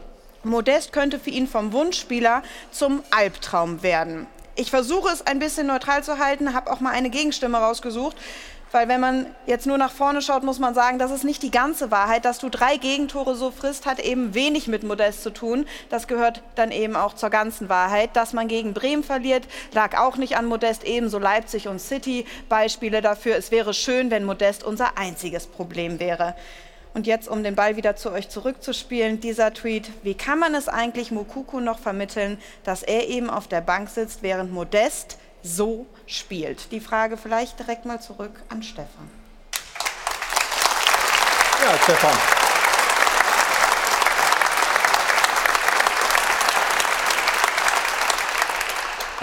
Modest könnte für ihn vom Wunschspieler zum Albtraum werden. Ich versuche es ein bisschen neutral zu halten, habe auch mal eine Gegenstimme rausgesucht. Weil wenn man jetzt nur nach vorne schaut, muss man sagen, das ist nicht die ganze Wahrheit. Dass du drei Gegentore so frisst, hat eben wenig mit Modest zu tun. Das gehört dann eben auch zur ganzen Wahrheit. Dass man gegen Bremen verliert, lag auch nicht an Modest, ebenso Leipzig und City. Beispiele dafür. Es wäre schön, wenn Modest unser einziges Problem wäre. Und jetzt, um den Ball wieder zu euch zurückzuspielen, dieser Tweet. Wie kann man es eigentlich Mukuku noch vermitteln, dass er eben auf der Bank sitzt, während Modest so spielt? Die Frage vielleicht direkt mal zurück an Stefan. Ja, Stefan.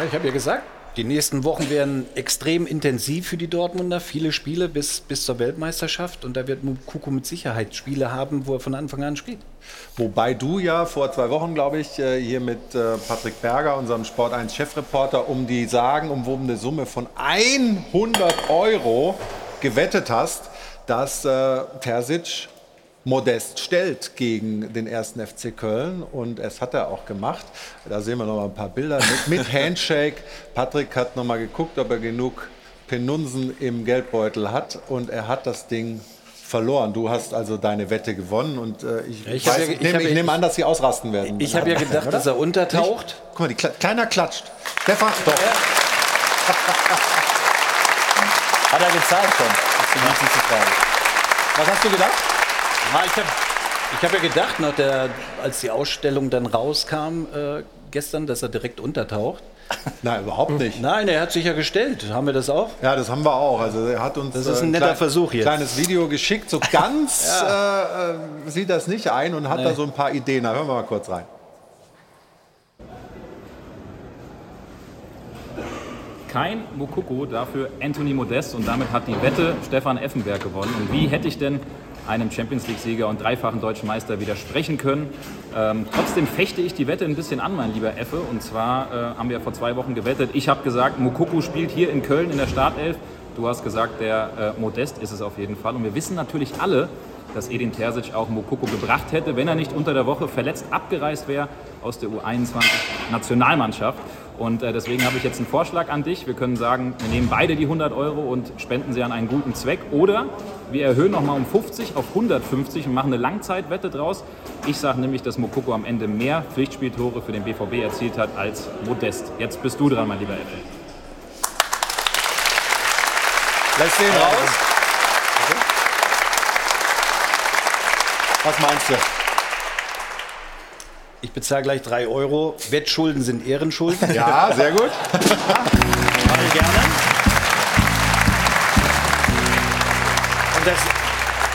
Ich habe ja gesagt, die nächsten Wochen werden extrem intensiv für die Dortmunder. Viele Spiele bis, bis zur Weltmeisterschaft. Und da wird Kuku mit Sicherheit Spiele haben, wo er von Anfang an spielt. Wobei du ja vor zwei Wochen, glaube ich, äh, hier mit äh, Patrick Berger, unserem Sport 1 Chefreporter, um die sagenumwobene Summe von 100 Euro gewettet hast, dass äh, Terzic Modest stellt gegen den ersten FC Köln und es hat er auch gemacht. Da sehen wir noch mal ein paar Bilder mit, mit Handshake. Patrick hat noch mal geguckt, ob er genug Penunsen im Geldbeutel hat und er hat das Ding verloren. Du hast also deine Wette gewonnen und äh, ich, Ich weiß, ja- ich, nehme, ja- ich nehme an, dass sie ausrasten werden. Ich habe ja gedacht, dass er untertaucht. Guck mal, die Kle kleiner klatscht. Stefan, doch. Hat er gezahlt schon? Das ist die wichtigste Frage. Was hast du gedacht? Ja, ich habe ich hab ja gedacht, nach der, als die Ausstellung dann rauskam äh, gestern, dass er direkt untertaucht. Nein, überhaupt nicht. Nein, er hat sich ja gestellt. Haben wir das auch? Ja, das haben wir auch. Also er hat uns Das ist ein äh, netter klein- Versuch jetzt. kleines Video geschickt. So ganz äh, äh, sieht das nicht ein und hat da so ein paar Ideen. Da hören wir mal kurz rein. Kein Mokoko, dafür Anthony Modest und damit hat die Wette Stefan Effenberg gewonnen. Und wie hätte ich denn einem Champions League-Sieger und dreifachen deutschen Meister widersprechen können? Ähm, trotzdem fechte ich die Wette ein bisschen an, mein lieber Effe. Und zwar äh, haben wir vor zwei Wochen gewettet. Ich habe gesagt, Mokoko spielt hier in Köln in der Startelf. Du hast gesagt, der äh, Modest ist es auf jeden Fall. Und wir wissen natürlich alle, dass Edin Terzic auch Mokoko gebracht hätte, wenn er nicht unter der Woche verletzt abgereist wäre aus der U21-Nationalmannschaft. Und äh, deswegen habe ich jetzt einen Vorschlag an dich. Wir können sagen, wir nehmen beide die 100 Euro und spenden sie an einen guten Zweck. Oder wir erhöhen nochmal um 50 auf 150 und machen eine Langzeitwette draus. Ich sage nämlich, dass Mokoko am Ende mehr Pflichtspieltore für den BVB erzielt hat als Modest. Jetzt bist du dran, mein lieber Effe. Lässt den raus. Was meinst du? Ich bezahle gleich 3 Euro. Wettschulden sind Ehrenschulden. Ja, sehr gut. Mache ich gerne. Und das,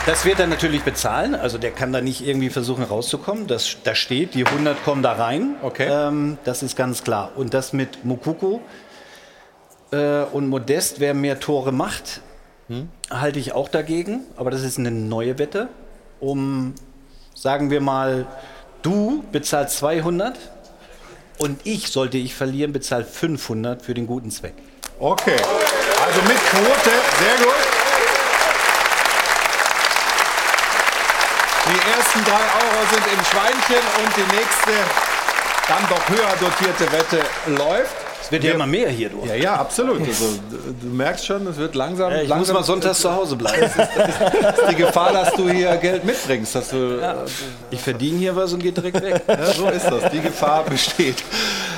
das wird er natürlich bezahlen. Also der kann da nicht irgendwie versuchen rauszukommen. Das, da steht, die 100 kommen da rein. Okay. Ähm, das ist ganz klar. Und das mit Mukuko äh, und Modest, wer mehr Tore macht, halte ich auch dagegen. Aber das ist eine neue Wette. Um, sagen wir mal, du bezahlst 200 und ich, sollte ich verlieren, bezahle 500 für den guten Zweck. Okay, also mit Quote, sehr gut. Die ersten drei Euro sind im Schweinchen und die nächste, dann doch höher dotierte Wette läuft. Es wird ja immer mehr hier, du. Ja, ja, absolut. Also, du- merkst schon, es wird langsam. Ja, ich langsam muss mal sonntags zu Hause bleiben. ist die Gefahr, dass du hier Geld mitbringst. Dass du, Ich verdiene hier was und gehe direkt weg. Ja, so ist das. Die Gefahr besteht.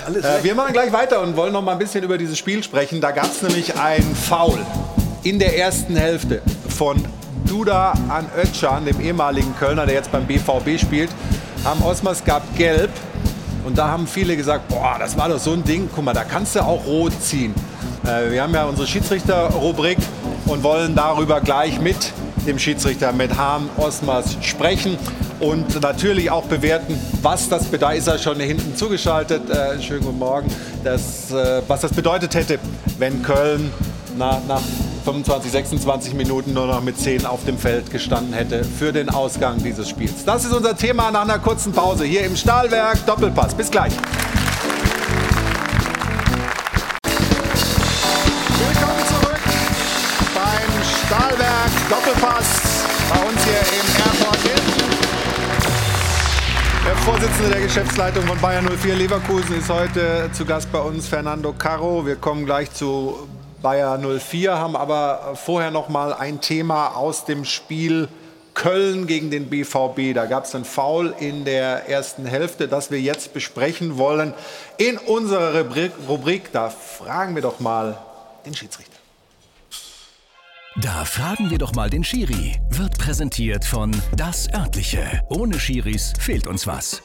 Äh, wir machen gleich weiter und wollen noch mal ein bisschen über dieses Spiel sprechen. Da gab es nämlich ein Foul in der ersten Hälfte von Duda an Özcan, dem ehemaligen Kölner, der jetzt beim BVB spielt. Am Osmers gab gelb. Und da haben viele gesagt, boah, das war doch so ein Ding. Guck mal, da kannst du auch rot ziehen. Äh, wir haben ja unsere Schiedsrichterrubrik und wollen darüber gleich mit dem Schiedsrichter, mit Hahn Osmers sprechen und natürlich auch bewerten, was das bedeutet. Ist er schon hinten zugeschaltet? Äh, schönen guten Morgen. Das, äh, was das bedeutet hätte, wenn Köln nach, nach 25, 26 Minuten nur noch mit 10 auf dem Feld gestanden hätte für den Ausgang dieses Spiels. Das ist unser Thema nach einer kurzen Pause hier im Stahlwerk Doppelpass. Bis gleich. Willkommen zurück beim Stahlwerk Doppelpass bei uns hier im Airport Hilton. Der Vorsitzende der Geschäftsleitung von Bayern 04 Leverkusen ist heute zu Gast bei uns, Fernando Caro. Wir kommen gleich zu Bayer 04, haben aber vorher noch mal ein Thema aus dem Spiel Köln gegen den BVB. Da gab es ein Foul in der ersten Hälfte, das wir jetzt besprechen wollen. In unserer Rubrik da fragen wir doch mal den Schiedsrichter. Da fragen wir doch mal den Schiri. Wird präsentiert von Das Örtliche. Ohne Schiris fehlt uns was.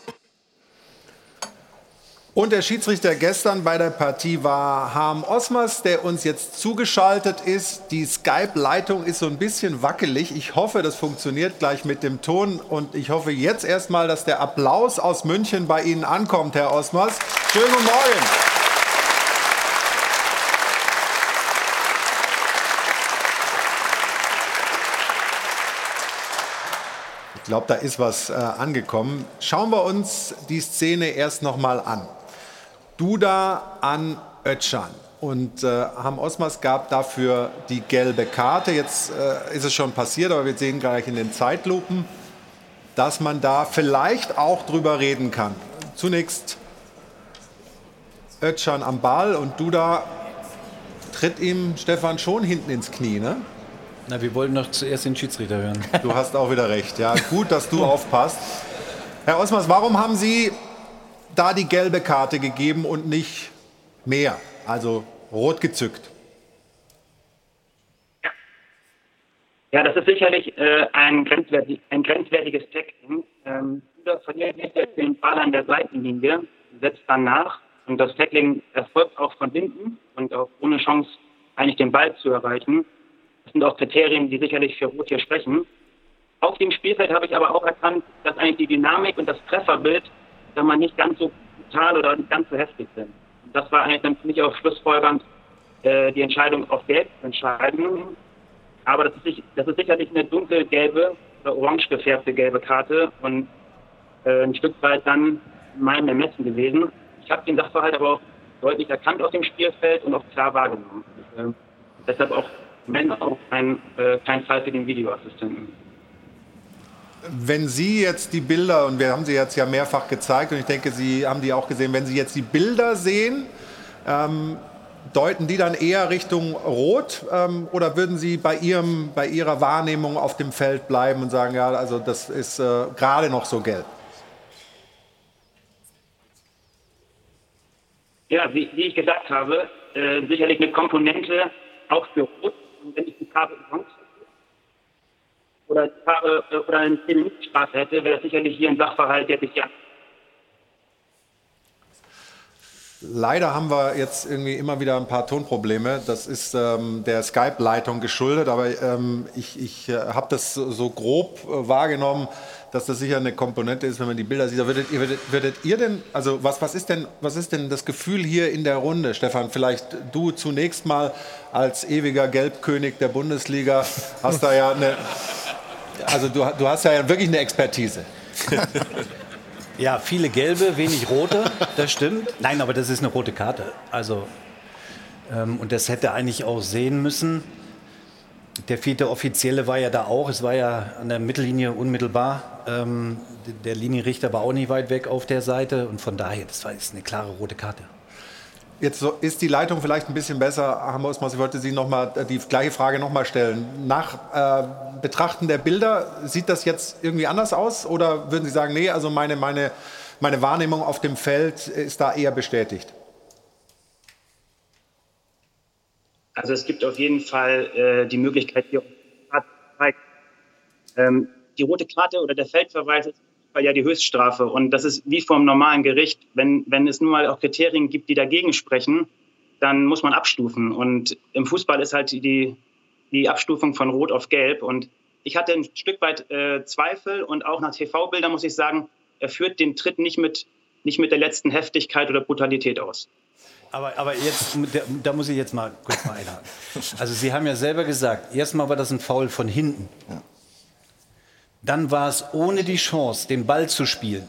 Und der Schiedsrichter gestern bei der Partie war Harm Osmers, der uns jetzt zugeschaltet ist. Die Skype-Leitung ist so ein bisschen wackelig. Ich hoffe, das funktioniert gleich mit dem Ton. Und ich hoffe jetzt erstmal, dass der Applaus aus München bei Ihnen ankommt, Herr Osmers. Schönen guten Morgen. Ich glaube, da ist was äh, angekommen. Schauen wir uns die Szene erst noch mal an. Duda an Özcan. Und äh, Ham Osmas gab dafür die gelbe Karte. Jetzt äh, ist es schon passiert, aber wir sehen gleich in den Zeitlupen, dass man da vielleicht auch drüber reden kann. Zunächst Özcan am Ball und Duda tritt ihm Stefan schon hinten ins Knie, ne? Na, wir wollten doch zuerst den Schiedsrichter hören. Du hast auch wieder recht. Ja, gut, dass du aufpasst. Herr Osmers, warum haben Sie da die gelbe Karte gegeben und nicht mehr? Also rot gezückt. Ja, das ist sicherlich äh, ein, grenzwertig, ein grenzwertiges Tackling. Ähm, Duda verliert jetzt den Ball an der Seitenlinie, setzt dann nach und das Tackling erfolgt auch von hinten und auch ohne Chance, eigentlich den Ball zu erreichen. Das sind auch Kriterien, die sicherlich für Rot hier sprechen. Auf dem Spielfeld habe ich aber auch erkannt, dass eigentlich die Dynamik und das Trefferbild, wenn man nicht ganz so brutal oder nicht ganz so heftig sind. Und das war eigentlich dann für mich auch schlussfolgernd, äh, die Entscheidung auf Gelb zu entscheiden. Aber das ist, das ist sicherlich eine dunkelgelbe oder orange gefärbte gelbe Karte und äh, ein Stück weit dann mein Ermessen gewesen. Ich habe den Sachverhalt aber auch deutlich erkannt auf dem Spielfeld und auch klar wahrgenommen. Ähm, deshalb auch, wenn auch ein, äh, kein Fall für den Videoassistenten. Wenn Sie jetzt die Bilder, und wir haben sie jetzt ja mehrfach gezeigt, und ich denke, Sie haben die auch gesehen, wenn Sie jetzt die Bilder sehen, ähm, deuten die dann eher Richtung Rot ähm, oder würden Sie bei, Ihrem, bei Ihrer Wahrnehmung auf dem Feld bleiben und sagen, ja, also das ist äh, gerade noch so gelb? Ja, wie, wie ich gesagt habe, äh, sicherlich eine Komponente auch für Rot. Und wenn ich die Farbe orange oder äh, oder eine 10 Minuten Strafe hätte, wäre sicherlich hier ein Sachverhalt, der sich ja Leider haben wir jetzt irgendwie immer wieder ein paar Tonprobleme. Das ist ähm, der Skype-Leitung geschuldet, aber ähm, ich, ich äh, habe das so, grob äh, wahrgenommen, dass das sicher eine Komponente ist, wenn man die Bilder sieht. Würdet, würdet, würdet ihr denn, also was, was, ist denn, was ist denn das Gefühl hier in der Runde, Stefan? Vielleicht du zunächst mal als ewiger Gelbkönig der Bundesliga hast da ja eine, also du, du hast ja wirklich eine Expertise. Ja, viele gelbe, wenig rote, das stimmt. Nein, aber das ist eine rote Karte. Also, ähm, und das hätte eigentlich auch sehen müssen. Der vierte Offizielle war ja da auch. Es war ja an der Mittellinie unmittelbar. Ähm, der Linienrichter war auch nicht weit weg auf der Seite. Und von daher, das war jetzt eine klare rote Karte. Jetzt ist die Leitung vielleicht ein bisschen besser. Herr Mosmas, ich wollte Sie noch mal äh, die gleiche Frage noch mal stellen. Nach äh, Betrachten der Bilder, sieht das jetzt irgendwie anders aus? Oder würden Sie sagen, nee, also meine, meine, meine Wahrnehmung auf dem Feld ist da eher bestätigt? Also es gibt auf jeden Fall äh, die Möglichkeit, hier ähm, die rote Karte oder der Feldverweis ist ja die Höchststrafe. Und das ist wie vom normalen Gericht. Wenn, wenn es nun mal auch Kriterien gibt, die dagegen sprechen, dann muss man abstufen. Und im Fußball ist halt die, die Abstufung von Rot auf Gelb. Und ich hatte ein Stück weit äh, Zweifel und auch nach TV-Bildern muss ich sagen, er führt den Tritt nicht mit, nicht mit der letzten Heftigkeit oder Brutalität aus. Aber, aber jetzt, da muss ich jetzt mal kurz mal einhaken. Also Sie haben ja selber gesagt, erstmal war das ein Foul von hinten. Ja. Dann war es ohne die Chance, den Ball zu spielen.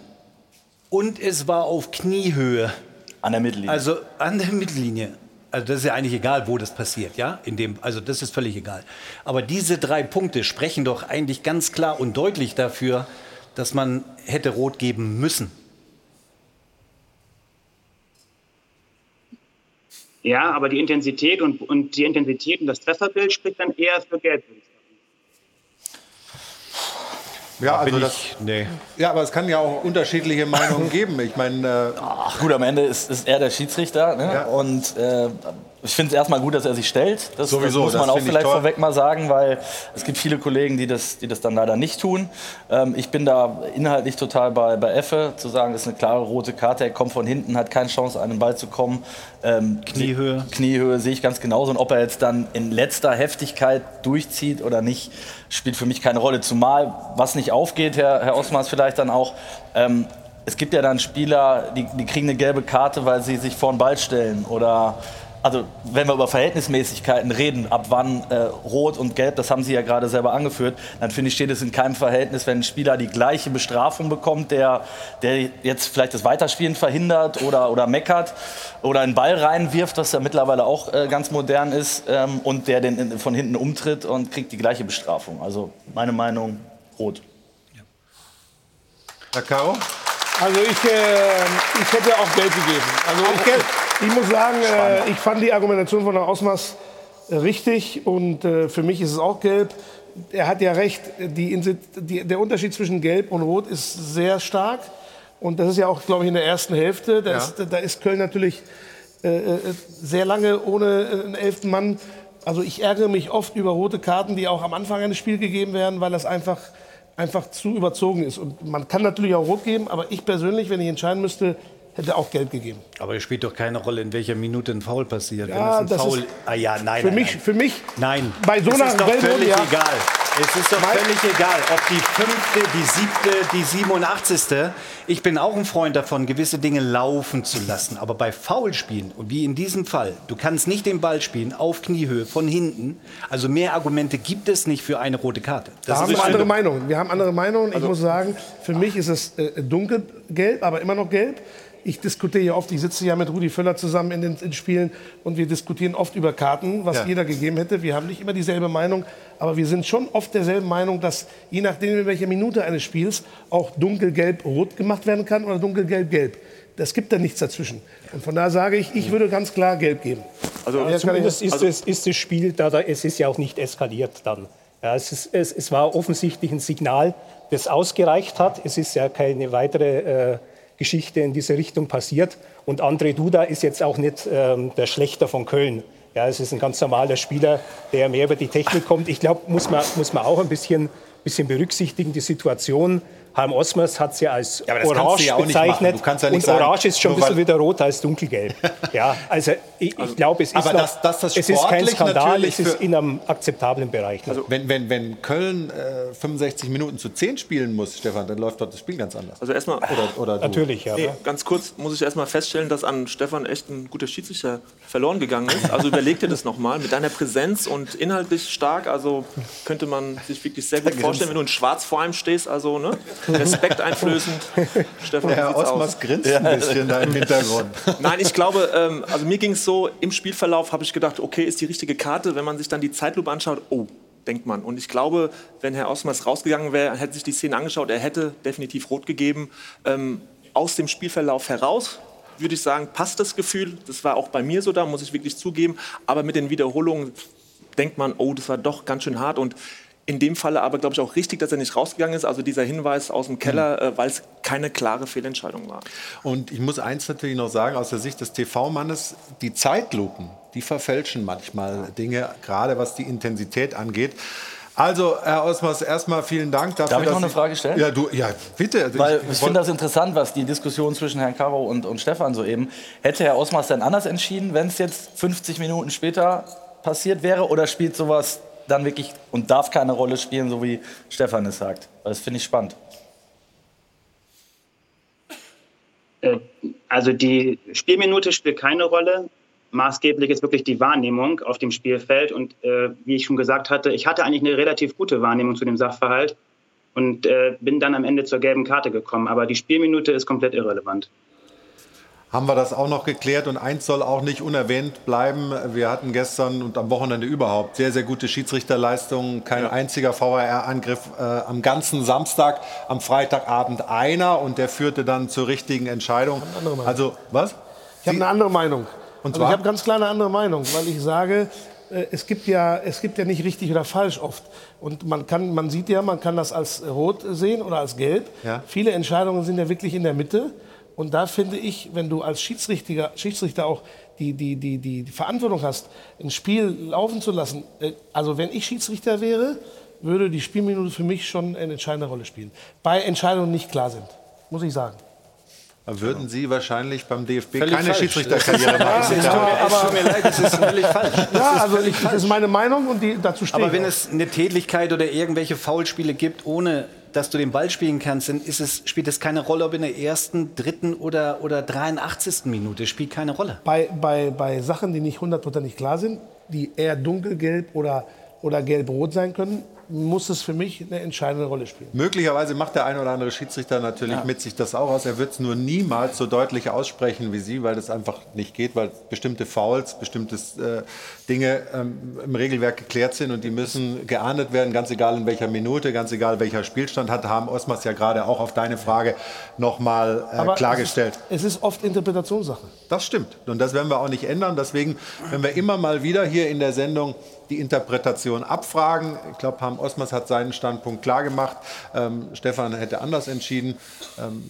Und es war auf Kniehöhe. An der Mittellinie. Also an der Mittellinie. Also das ist ja eigentlich egal, wo das passiert, ja? In dem, also das ist völlig egal. Aber diese drei Punkte sprechen doch eigentlich ganz klar und deutlich dafür, dass man hätte rot geben müssen. Ja, aber die Intensität und, und die Intensität und das Trefferbild spricht dann eher für Gelb. Ja, also das, ich, nee. ja, aber es kann ja auch unterschiedliche Meinungen geben. Ich meine, äh gut, am Ende ist, ist er der Schiedsrichter ne? ja. und äh, ich finde es erstmal gut, dass er sich stellt. Das, Sowieso, das muss man das auch vielleicht vorweg mal sagen, weil es gibt viele Kollegen, die das, die das dann leider nicht tun. Ähm, ich bin da inhaltlich total bei, bei Effe, zu sagen, das ist eine klare rote Karte. Er kommt von hinten, hat keine Chance, an den Ball zu kommen. Ähm, Kniehöhe. Kniehöhe sehe ich ganz genauso. Und ob er jetzt dann in letzter Heftigkeit durchzieht oder nicht, spielt für mich keine Rolle. Zumal, was nicht aufgeht, Herr, Herr Osmars vielleicht dann auch, ähm, es gibt ja dann Spieler, die, die kriegen eine gelbe Karte, weil sie sich vor den Ball stellen oder also wenn wir über Verhältnismäßigkeiten reden, ab wann äh, Rot und Gelb, das haben Sie ja gerade selber angeführt, dann finde ich, steht es in keinem Verhältnis, wenn ein Spieler die gleiche Bestrafung bekommt, der, der jetzt vielleicht das Weiterspielen verhindert oder, oder meckert oder einen Ball reinwirft, was ja mittlerweile auch äh, ganz modern ist, ähm, und der den von hinten umtritt und kriegt die gleiche Bestrafung. Also meine Meinung, Rot. Ja. Herr Caro? Also ich, äh, ich hätte auch Geld gegeben. Also ich, ich muss sagen, äh, ich fand die Argumentation von Herrn Ausmaß äh, richtig und äh, für mich ist es auch gelb. Er hat ja recht, die, die, der Unterschied zwischen Gelb und Rot ist sehr stark. Und das ist ja auch, glaube ich, in der ersten Hälfte. Da, ja. ist, da ist Köln natürlich äh, äh, sehr lange ohne einen elften Mann. Also ich ärgere mich oft über rote Karten, die auch am Anfang eines Spiels gegeben werden, weil das einfach einfach zu überzogen ist. Und man kann natürlich auch rot geben, aber ich persönlich, wenn ich entscheiden müsste, hätte auch Geld gegeben. Aber es spielt doch keine Rolle, in welcher Minute ein Foul passiert. Ja, Wenn es ein Foul, ist, ah ja, nein, für nein, mich, nein. für mich, nein. Bei so einer es ist doch völlig ja. egal. Es ist doch völlig egal, ob die fünfte, die siebte, die 87. Ich bin auch ein Freund davon, gewisse Dinge laufen zu lassen. Aber bei Foulspielen, und wie in diesem Fall, du kannst nicht den Ball spielen auf Kniehöhe von hinten. Also mehr Argumente gibt es nicht für eine rote Karte. Das da haben wir andere Meinungen. Wir haben andere Meinungen. Ich also, muss sagen, für mich ist es äh, dunkelgelb, aber immer noch gelb ich diskutiere ja oft, ich sitze ja mit Rudi Völler zusammen in den in Spielen und wir diskutieren oft über Karten, was ja. jeder gegeben hätte. Wir haben nicht immer dieselbe Meinung, aber wir sind schon oft derselben Meinung, dass je nachdem, in welcher Minute eines Spiels auch dunkelgelb-rot gemacht werden kann oder dunkelgelb-gelb. Das gibt da nichts dazwischen. Und von daher sage ich, ich würde ganz klar gelb geben. Also ja, zumindest ist, also, es, ist das Spiel, da, da, es ist ja auch nicht eskaliert dann. Ja, es, ist, es, es, war offensichtlich ein Signal, das ausgereicht hat. Es ist ja keine weitere äh, Geschichte in diese Richtung passiert. Und André Duda ist jetzt auch nicht ähm, der Schlechter von Köln. Ja, es ist ein ganz normaler Spieler, der mehr über die Technik kommt. Ich glaube, muss man, muss man auch ein bisschen, bisschen berücksichtigen, die Situation. Harm Osmers hat es ja als Ja, aber das kannst orange du ja bezeichnet. machen. Du kannst ja nicht und sagen, orange ist schon ein bisschen wieder rot als dunkelgelb. ja, also ich, ich glaube, es ist aber noch, dass- dass das es ist kein Skandal, es ist in einem akzeptablen Bereich. Also wenn, wenn, wenn Köln äh, 65 Minuten zu 10 spielen muss, Stefan, dann läuft dort das Spiel ganz anders. Also erstmal. Oder, oder. Natürlich, ja. Nee, ganz kurz muss ich erstmal feststellen, dass an Stefan echt ein guter Schiedsrichter verloren gegangen ist. Also überleg dir das nochmal. Mit deiner Präsenz und inhaltlich stark, also könnte man sich wirklich sehr gut vorstellen, wenn du in Schwarz vor ihm stehst, also ne, Respekt einflößend. Stefan, Herr aus? grinst ein bisschen da im Hintergrund. Nein, ich glaube, ähm, also mir ging es so, im Spielverlauf habe ich gedacht, okay, ist die richtige Karte. Wenn man sich dann die Zeitlupe anschaut, oh, denkt man. Und ich glaube, wenn Herr Osmers rausgegangen wäre, hätte sich die Szene angeschaut, er hätte definitiv rot gegeben. Ähm, aus dem Spielverlauf heraus würde ich sagen, passt das Gefühl. Das war auch bei mir so da, muss ich wirklich zugeben. Aber mit den Wiederholungen denkt man, oh, das war doch ganz schön hart. Und in dem Falle aber, glaube ich, auch richtig, dass er nicht rausgegangen ist. Also dieser Hinweis aus dem Keller, äh, weil es keine klare Fehlentscheidung war. Und ich muss eins natürlich noch sagen, aus der Sicht des TV-Mannes, die Zeitlupen, die verfälschen manchmal Dinge, gerade was die Intensität angeht. Also, Herr Osmers, erstmal vielen Dank dafür. Darf ich noch eine Frage stellen? Ja, du, ja bitte. Also Weil ich wollt- finde das interessant, was die Diskussion zwischen Herrn Caro und, und Stefan soeben. Hätte Herr Osmars denn anders entschieden, wenn es jetzt 50 Minuten später passiert wäre? Oder spielt sowas dann wirklich und darf keine Rolle spielen, so wie Stefan es sagt? Das finde ich spannend. Äh, Also die Spielminute spielt keine Rolle. Maßgeblich ist wirklich die Wahrnehmung auf dem Spielfeld. Und äh, wie ich schon gesagt hatte, ich hatte eigentlich eine relativ gute Wahrnehmung zu dem Sachverhalt und äh, bin dann am Ende zur gelben Karte gekommen. Aber die Spielminute ist komplett irrelevant. Haben wir das auch noch geklärt. Und eins soll auch nicht unerwähnt bleiben. Wir hatten gestern und am Wochenende überhaupt sehr, sehr gute Schiedsrichterleistungen. Kein einziger VAR-Angriff äh, am ganzen Samstag, am Freitagabend einer. Und der führte dann zur richtigen Entscheidung. Also, was? Ich habe eine andere Meinung. Und also zwar? ich habe ganz klar eine andere Meinung, weil ich sage, äh, es gibt ja, es gibt ja nicht richtig oder falsch oft. Und man kann, man sieht ja, man kann das als rot sehen oder als gelb. Ja. Viele Entscheidungen sind ja wirklich in der Mitte. Und da finde ich, wenn du als Schiedsrichter, Schiedsrichter auch die, die, die, die, die Verantwortung hast, ein Spiel laufen zu lassen. äh, Also wenn ich Schiedsrichter wäre, würde die Spielminute für mich schon eine entscheidende Rolle spielen. Bei Entscheidungen die nicht klar sind, muss ich sagen. Dann würden Sie wahrscheinlich beim DFB Völlig keine falsch. Schiedsrichterkarriere machen. Es tut mir- es tut mir leid, es ist völlig falsch. Ja, also ich, das ist meine Meinung und die, dazu stehe Aber ich wenn auch. es eine Tätlichkeit oder irgendwelche Foulspiele gibt, ohne dass du den Ball spielen kannst, dann ist es, spielt es keine Rolle, ob in der ersten, dritten oder, oder 83. Minute. Spielt keine Rolle. bei, bei, bei Sachen, die nicht hundertprozentig klar sind, die eher dunkelgelb oder, oder gelb-rot sein können, muss es für mich eine entscheidende Rolle spielen. Möglicherweise macht der ein oder andere Schiedsrichter natürlich mit sich das auch aus. Er wird es nur niemals so deutlich aussprechen wie Sie, weil das einfach nicht geht, weil bestimmte Fouls, bestimmte äh, Dinge ähm, im Regelwerk geklärt sind und die müssen geahndet werden, ganz egal in welcher Minute, ganz egal welcher Spielstand hat, haben Osmers ja gerade auch auf deine Frage nochmal äh, klargestellt. Es ist, es ist oft Interpretationssache. Das stimmt. Und das werden wir auch nicht ändern. Deswegen, wenn wir immer mal wieder hier in der Sendung die Interpretation abfragen. Ich glaube, Harm Osmers hat seinen Standpunkt klar gemacht. Ähm, Stefan hätte anders entschieden. Ähm,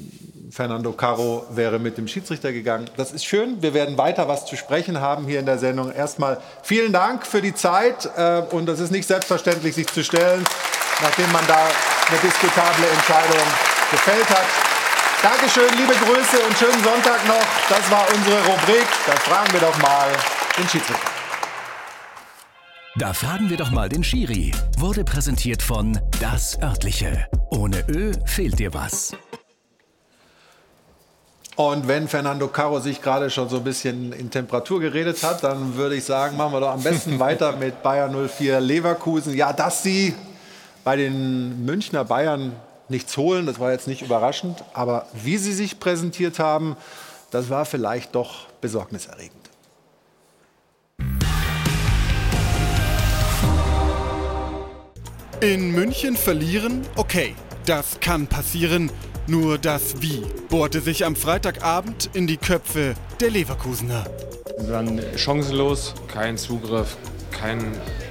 Fernando Caro wäre mit dem Schiedsrichter gegangen. Das ist schön. Wir werden weiter was zu sprechen haben hier in der Sendung. Erstmal vielen Dank für die Zeit. Äh, und es ist nicht selbstverständlich, sich zu stellen, nachdem man da eine diskutable Entscheidung gefällt hat. Dankeschön, liebe Grüße und schönen Sonntag noch. Das war unsere Rubrik. Da fragen wir doch mal den Schiedsrichter. Da fragen wir doch mal den Schiri. Wurde präsentiert von Das Örtliche. Ohne Ö fehlt dir was. Und wenn Fernando Caro sich gerade schon so ein bisschen in Temperatur geredet hat, dann würde ich sagen, machen wir doch am besten weiter mit Bayern 04 Leverkusen. Ja, dass sie bei den Münchner Bayern nichts holen, das war jetzt nicht überraschend. Aber wie sie sich präsentiert haben, das war vielleicht doch besorgniserregend. In München verlieren? Okay, das kann passieren. Nur das Wie bohrte sich am Freitagabend in die Köpfe der Leverkusener. Wir waren chancenlos, kein Zugriff, kein,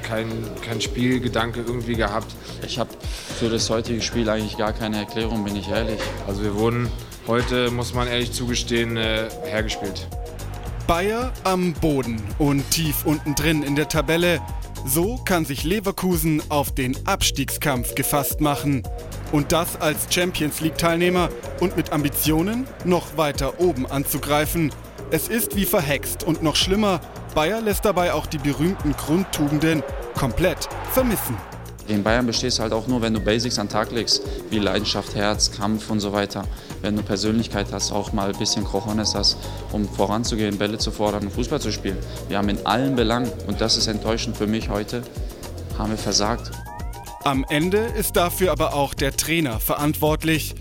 kein, kein Spielgedanke irgendwie gehabt. Ich habe für das heutige Spiel eigentlich gar keine Erklärung, bin ich ehrlich. Also wir wurden heute, muss man ehrlich zugestehen, äh, hergespielt. Bayer am Boden und tief unten drin in der Tabelle. So kann sich Leverkusen auf den Abstiegskampf gefasst machen. Und das als Champions League-Teilnehmer und mit Ambitionen, noch weiter oben anzugreifen. Es ist wie verhext und noch schlimmer, Bayer lässt dabei auch die berühmten Grundtugenden komplett vermissen. In Bayern bestehst du halt auch nur, wenn du Basics an den Tag legst, wie Leidenschaft, Herz, Kampf und so weiter. Wenn du Persönlichkeit hast, auch mal ein bisschen Krochones hast, um voranzugehen, Bälle zu fordern und Fußball zu spielen. Wir haben in allen Belangen, und das ist enttäuschend für mich heute, haben wir versagt. Am Ende ist dafür aber auch der Trainer verantwortlich.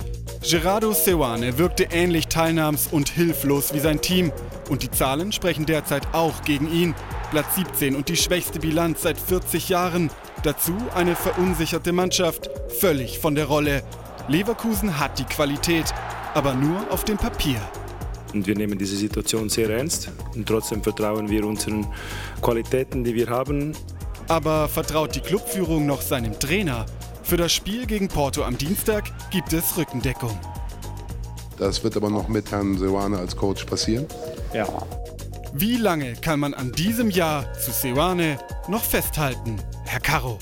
Gerardo Seoane wirkte ähnlich teilnahms- und hilflos wie sein Team. Und die Zahlen sprechen derzeit auch gegen ihn. Platz 17 und die schwächste Bilanz seit 40 Jahren. Dazu eine verunsicherte Mannschaft, völlig von der Rolle. Leverkusen hat die Qualität, aber nur auf dem Papier. Und wir nehmen diese Situation sehr ernst und trotzdem vertrauen wir unseren Qualitäten, die wir haben. Aber vertraut die Clubführung noch seinem Trainer? Für das Spiel gegen Porto am Dienstag gibt es Rückendeckung. Das wird aber noch mit Herrn Seoane als Coach passieren. Ja. Wie lange kann man an diesem Jahr zu Seoane noch festhalten, Herr Caro?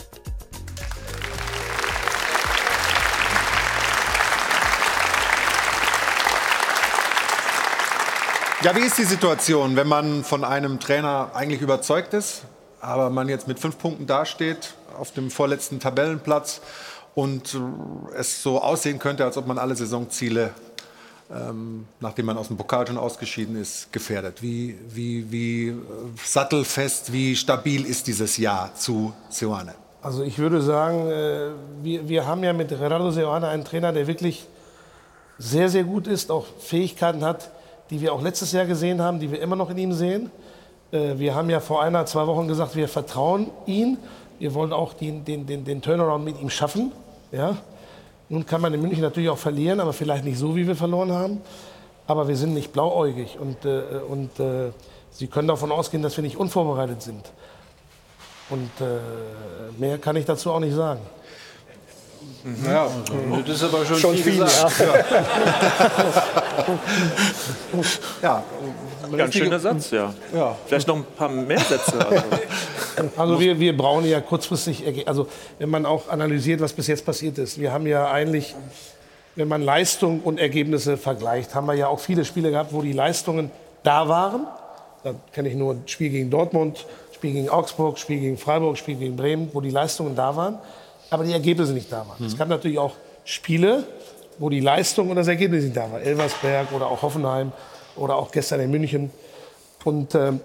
Ja, wie ist die Situation, wenn man von einem Trainer eigentlich überzeugt ist, aber man jetzt mit fünf Punkten dasteht, auf dem vorletzten Tabellenplatz und es so aussehen könnte, als ob man alle Saisonziele, ähm, nachdem man aus dem Pokal schon ausgeschieden ist, gefährdet. Wie, wie, wie äh, sattelfest, wie stabil ist dieses Jahr zu Seoane? Also ich würde sagen, äh, wir, wir haben ja mit Gerardo Seoane einen Trainer, der wirklich sehr, sehr gut ist, auch Fähigkeiten hat, die wir auch letztes Jahr gesehen haben, die wir immer noch in ihm sehen. Äh, wir haben ja vor einer, zwei Wochen gesagt, wir vertrauen ihm. Wir wollen auch den, den, den, den Turnaround mit ihm schaffen. Ja? Nun kann man in München natürlich auch verlieren, aber vielleicht nicht so, wie wir verloren haben. Aber wir sind nicht blauäugig und, äh, und äh, Sie können davon ausgehen, dass wir nicht unvorbereitet sind. Und äh, mehr kann ich dazu auch nicht sagen. Ja, das ist aber schon, schon viel, viel gesagt. Ja, ja ganz schöner Satz, ja. ja. Vielleicht noch ein paar mehr Sätze. Also, also wir, wir brauchen ja kurzfristig, also wenn man auch analysiert, was bis jetzt passiert ist. Wir haben ja eigentlich, wenn man Leistung und Ergebnisse vergleicht, haben wir ja auch viele Spiele gehabt, wo die Leistungen da waren. Da kenne ich nur ein Spiel gegen Dortmund, Spiel gegen Augsburg, Spiel gegen Freiburg, Spiel gegen Bremen, wo die Leistungen da waren aber die Ergebnisse nicht da waren. Mhm. Es gab natürlich auch Spiele, wo die Leistung und das Ergebnis nicht da war. Elversberg oder auch Hoffenheim oder auch gestern in München. Und ähm,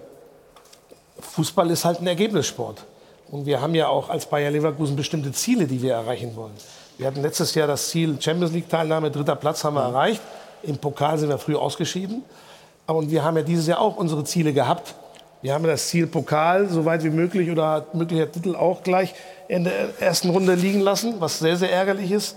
Fußball ist halt ein Ergebnissport. Und wir haben ja auch als Bayer Leverkusen bestimmte Ziele, die wir erreichen wollen. Wir hatten letztes Jahr das Ziel Champions League Teilnahme, dritter Platz haben wir mhm. erreicht. Im Pokal sind wir früh ausgeschieden. Und wir haben ja dieses Jahr auch unsere Ziele gehabt. Wir haben das Ziel Pokal so weit wie möglich oder möglicher Titel auch gleich in der ersten Runde liegen lassen, was sehr, sehr ärgerlich ist.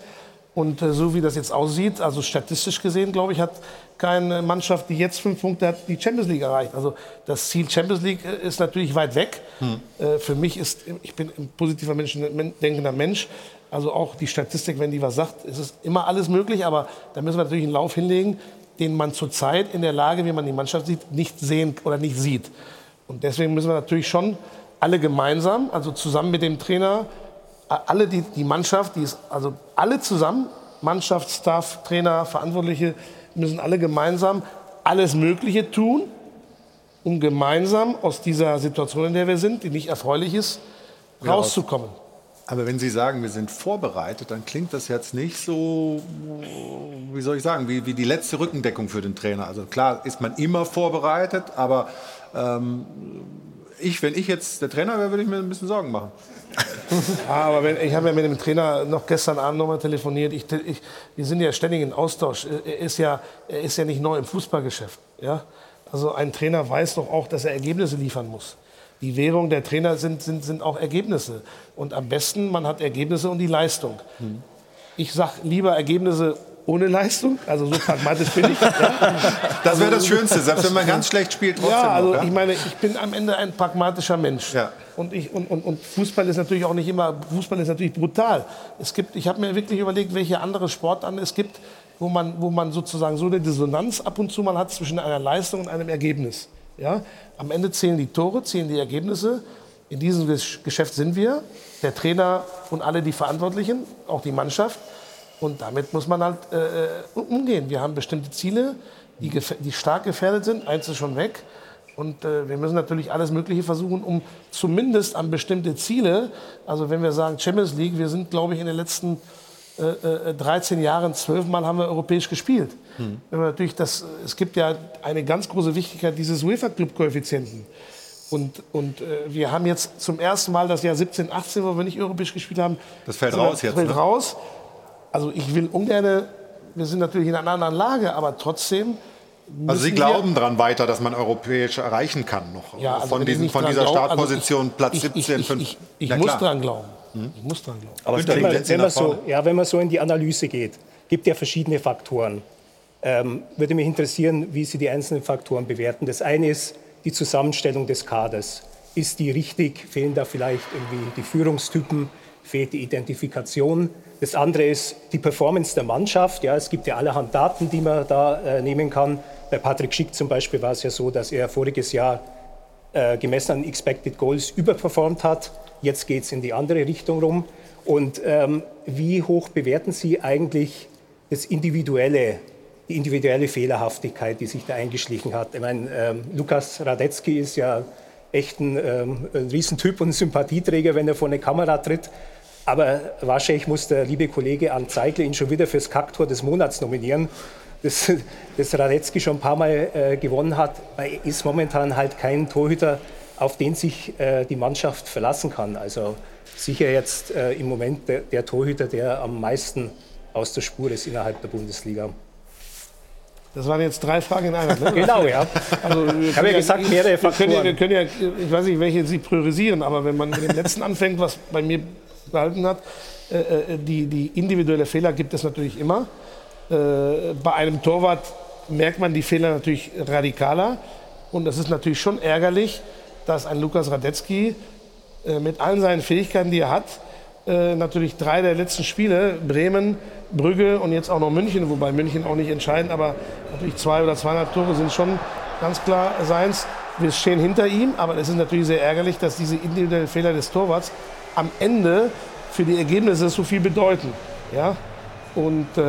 Und äh, so wie das jetzt aussieht, also statistisch gesehen, glaube ich, hat keine Mannschaft, die jetzt fünf Punkte hat, die Champions League erreicht. Also das Ziel Champions League äh, ist natürlich weit weg. Hm. Äh, für mich ist, ich bin ein positiver Mensch, ein denkender Mensch. Also auch die Statistik, wenn die was sagt, ist es immer alles möglich. Aber da müssen wir natürlich einen Lauf hinlegen, den man zurzeit in der Lage, wie man die Mannschaft sieht, nicht sehen oder nicht sieht. Und deswegen müssen wir natürlich schon alle gemeinsam, also zusammen mit dem Trainer, alle die, die Mannschaft, die ist, also alle zusammen, Mannschaft, Staff, Trainer, Verantwortliche, müssen alle gemeinsam alles Mögliche tun, um gemeinsam aus dieser Situation, in der wir sind, die nicht erfreulich ist, rauszukommen. Aber wenn Sie sagen, wir sind vorbereitet, dann klingt das jetzt nicht so, wie soll ich sagen, wie, wie die letzte Rückendeckung für den Trainer. Also klar ist man immer vorbereitet, aber ähm, ich, wenn ich jetzt der Trainer wäre, würde ich mir ein bisschen Sorgen machen. Ja, aber wenn, ich habe ja mit dem Trainer noch gestern Abend noch mal telefoniert. Ich, ich, wir sind ja ständig in Austausch. Er ist ja, er ist ja nicht neu im Fußballgeschäft. Ja? Also ein Trainer weiß doch auch, dass er Ergebnisse liefern muss. Die Währung der Trainer sind, sind, sind auch Ergebnisse. Und am besten, man hat Ergebnisse und die Leistung. Hm. Ich sage lieber Ergebnisse ohne Leistung. Also so pragmatisch bin ich. Ja. Das wäre das Schönste, selbst wenn man ganz schlecht spielt. Trotzdem ja, also noch, ich meine, ich bin am Ende ein pragmatischer Mensch. Ja. Und, ich, und, und, und Fußball ist natürlich auch nicht immer, Fußball ist natürlich brutal. Es gibt, ich habe mir wirklich überlegt, welche andere Sportarten es gibt, wo man, wo man sozusagen so eine Dissonanz ab und zu mal hat zwischen einer Leistung und einem Ergebnis. Ja? Am Ende zählen die Tore, zählen die Ergebnisse. In diesem Geschäft sind wir, der Trainer und alle die Verantwortlichen, auch die Mannschaft. Und damit muss man halt äh, umgehen. Wir haben bestimmte Ziele, die, die stark gefährdet sind. Eins ist schon weg. Und äh, wir müssen natürlich alles Mögliche versuchen, um zumindest an bestimmte Ziele, also wenn wir sagen Champions League, wir sind, glaube ich, in den letzten äh, 13 äh, Jahren zwölfmal haben wir europäisch gespielt. Hm. Wenn wir natürlich das, es gibt ja eine ganz große Wichtigkeit dieses UEFA-Club-Koeffizienten. Und, und äh, wir haben jetzt zum ersten Mal das Jahr 17, 18, wo wir nicht europäisch gespielt haben. Das fällt raus jetzt. Fällt ne? raus. Also ich will ungern, wir sind natürlich in einer anderen Lage, aber trotzdem also Sie glauben daran weiter, dass man europäisch erreichen kann noch ja, also von, diesen, von dieser Startposition also Platz 17, ich, ich, 5. Ich, ich, ich muss daran glauben. Hm? Ich muss dran glauben. Aber wenn, man, wenn, man so, ja, wenn man so in die Analyse geht, gibt ja verschiedene Faktoren. Ähm, würde mich interessieren, wie Sie die einzelnen Faktoren bewerten. Das eine ist die Zusammenstellung des Kaders. Ist die richtig? Fehlen da vielleicht irgendwie die Führungstypen? Fehlt die Identifikation? Das andere ist die Performance der Mannschaft. Ja, es gibt ja allerhand Daten, die man da äh, nehmen kann. Bei Patrick Schick zum Beispiel war es ja so, dass er voriges Jahr äh, gemessen an Expected Goals überperformt hat. Jetzt geht es in die andere Richtung rum. Und ähm, wie hoch bewerten Sie eigentlich das individuelle, die individuelle Fehlerhaftigkeit, die sich da eingeschlichen hat? Ich meine, ähm, Lukas Radetzky ist ja echt ein, ähm, ein Riesentyp und ein Sympathieträger, wenn er vor eine Kamera tritt. Aber wahrscheinlich muss der liebe Kollege Arndt Zeigler ihn schon wieder fürs Kacktor des Monats nominieren, das, das Radetzky schon ein paar Mal äh, gewonnen hat. Ist momentan halt kein Torhüter, auf den sich äh, die Mannschaft verlassen kann. Also sicher jetzt äh, im Moment der, der, Torhüter, der am meisten aus der Spur ist innerhalb der Bundesliga. Das waren jetzt drei Fragen in einer. Ne? genau, ja. Also, ich habe ja gesagt, mehrere Faktoren. Wir können, ja, wir können ja, ich weiß nicht, welche Sie priorisieren, aber wenn man mit dem letzten anfängt, was bei mir gehalten hat. Äh, äh, die, die individuelle Fehler gibt es natürlich immer. Äh, bei einem Torwart merkt man die Fehler natürlich radikaler. Und das ist natürlich schon ärgerlich, dass ein Lukas Radetzky mit allen seinen Fähigkeiten, die er hat, natürlich drei der letzten Spiele, Bremen, Brügge und jetzt auch noch München, wobei München auch nicht entscheidend, aber natürlich zwei oder zweieinhalb Tore sind schon ganz klar seins. Wir stehen hinter ihm, aber es ist natürlich sehr ärgerlich, dass diese individuellen Fehler des Torwarts am Ende für die Ergebnisse so viel bedeuten. Ja? Und, äh,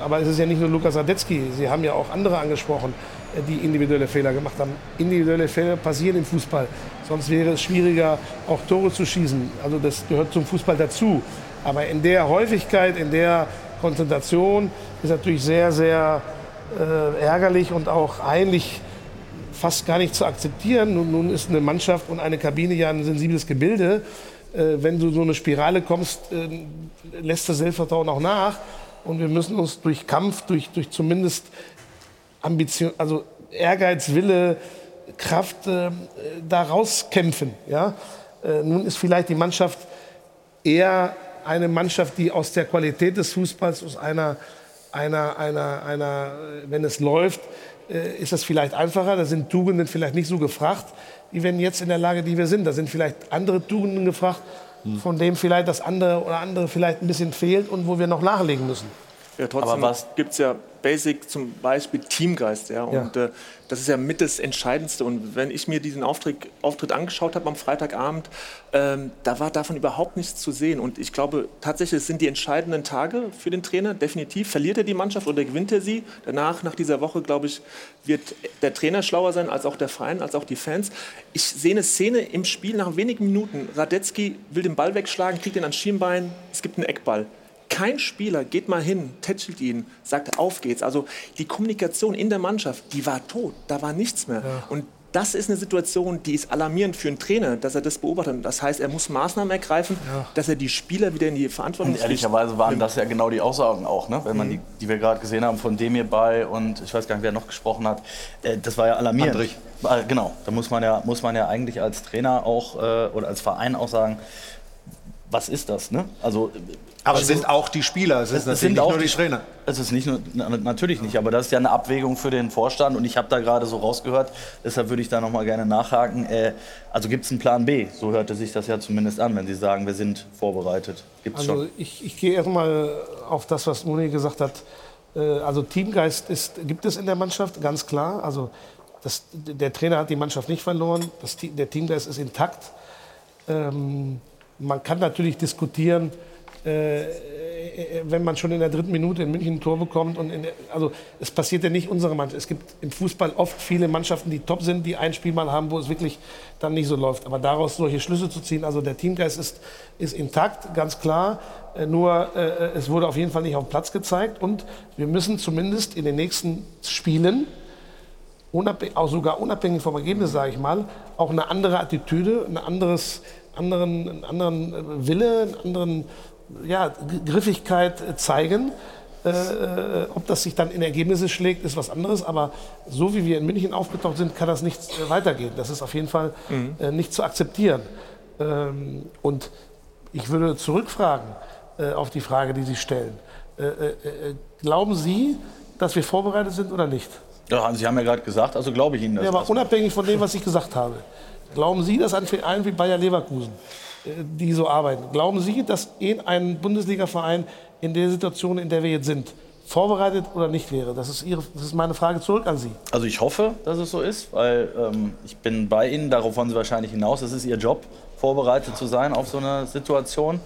aber es ist ja nicht nur Lukas Radetzky, Sie haben ja auch andere angesprochen, äh, die individuelle Fehler gemacht haben. Individuelle Fehler passieren im Fußball. Sonst wäre es schwieriger, auch Tore zu schießen. Also das gehört zum Fußball dazu. Aber in der Häufigkeit, in der Konzentration ist natürlich sehr, sehr äh, ärgerlich und auch eigentlich fast gar nicht zu akzeptieren. Nun, nun ist eine Mannschaft und eine Kabine ja ein sensibles Gebilde. Äh, wenn du so eine Spirale kommst, äh, lässt das Selbstvertrauen auch nach. Und wir müssen uns durch Kampf, durch, durch zumindest Ambition, also Ehrgeiz, Wille, Kraft äh, da rauskämpfen. Ja? Äh, nun ist vielleicht die Mannschaft eher eine Mannschaft, die aus der Qualität des Fußballs, aus einer, einer, einer, einer wenn es läuft, ist das vielleicht einfacher. Da sind Tugenden vielleicht nicht so gefragt die werden jetzt in der Lage, die wir sind. Da sind vielleicht andere Tugenden gefragt, von dem vielleicht das andere oder andere vielleicht ein bisschen fehlt und wo wir noch nachlegen müssen. Ja, trotzdem gibt es ja Basic zum Beispiel Teamgeist. Ja? Und ja. Äh, das ist ja mit das Entscheidendste. Und wenn ich mir diesen Auftritt, Auftritt angeschaut habe am Freitagabend, ähm, da war davon überhaupt nichts zu sehen. Und ich glaube tatsächlich, es sind die entscheidenden Tage für den Trainer. Definitiv. Verliert er die Mannschaft oder gewinnt er sie? Danach, nach dieser Woche, glaube ich, wird der Trainer schlauer sein, als auch der Verein, als auch die Fans. Ich sehe eine Szene im Spiel nach wenigen Minuten. Radetzky will den Ball wegschlagen, kriegt ihn ans Schienbein. Es gibt einen Eckball. Kein Spieler geht mal hin, tätschelt ihn, sagt, auf geht's. Also die Kommunikation in der Mannschaft, die war tot, da war nichts mehr. Ja. Und das ist eine Situation, die ist alarmierend für einen Trainer, dass er das beobachtet. Das heißt, er muss Maßnahmen ergreifen, ja. dass er die Spieler wieder in die Verantwortung Und ehrlicherweise waren das ja genau die Aussagen auch, ne? wenn man mhm. die, die wir gerade gesehen haben, von Demir bei und ich weiß gar nicht, wer noch gesprochen hat. Äh, das war ja alarmierend. Andrich. Genau, da muss man ja, muss man ja eigentlich als Trainer auch äh, oder als Verein auch sagen, was ist das? Ne? Also aber es also, sind auch die Spieler, es, es sind nicht nur die, die, Trainer. Es ist nicht nur, natürlich nicht, aber das ist ja eine Abwägung für den Vorstand und ich habe da gerade so rausgehört, deshalb würde ich da nochmal gerne nachhaken. Äh, also gibt es einen Plan B? So hörte sich das ja zumindest an, wenn Sie sagen, wir sind vorbereitet. Gibt's also schon? ich, ich gehe erstmal auf das, was Moni gesagt hat. Äh, also Teamgeist ist, gibt es in der Mannschaft, ganz klar. Also das, der Trainer hat die Mannschaft nicht verloren, das, der Teamgeist ist intakt. Ähm, man kann natürlich diskutieren, äh, äh, wenn man schon in der dritten Minute in München ein Tor bekommt. Und der, also es passiert ja nicht unsere Mannschaft. Es gibt im Fußball oft viele Mannschaften, die top sind, die ein Spiel mal haben, wo es wirklich dann nicht so läuft. Aber daraus solche Schlüsse zu ziehen, also der Teamgeist ist, ist intakt, ganz klar. Äh, nur äh, es wurde auf jeden Fall nicht auf den Platz gezeigt. Und wir müssen zumindest in den nächsten Spielen, auch sogar unabhängig vom Ergebnis, sage ich mal, auch eine andere Attitüde, ein anderes, anderen, einen anderen Wille, einen anderen ja, Griffigkeit zeigen. Äh, äh, ob das sich dann in Ergebnisse schlägt, ist was anderes. Aber so wie wir in München aufgetaucht sind, kann das nicht äh, weitergehen. Das ist auf jeden Fall mhm. äh, nicht zu akzeptieren. Ähm, und ich würde zurückfragen äh, auf die Frage, die Sie stellen. Äh, glauben Sie, dass wir vorbereitet sind oder nicht? Ja, Sie haben ja gerade gesagt, also glaube ich Ihnen das. Ja, aber unabhängig von dem, was ich gesagt habe. Glauben Sie, dass ein Verein wie Bayer Leverkusen die so arbeiten. Glauben Sie, dass ein Bundesliga-Verein in der Situation, in der wir jetzt sind, vorbereitet oder nicht wäre? Das ist, Ihre, das ist meine Frage zurück an Sie. Also ich hoffe, dass es so ist, weil ähm, ich bin bei Ihnen, darauf wollen Sie wahrscheinlich hinaus, es ist Ihr Job, vorbereitet zu sein auf so eine Situation.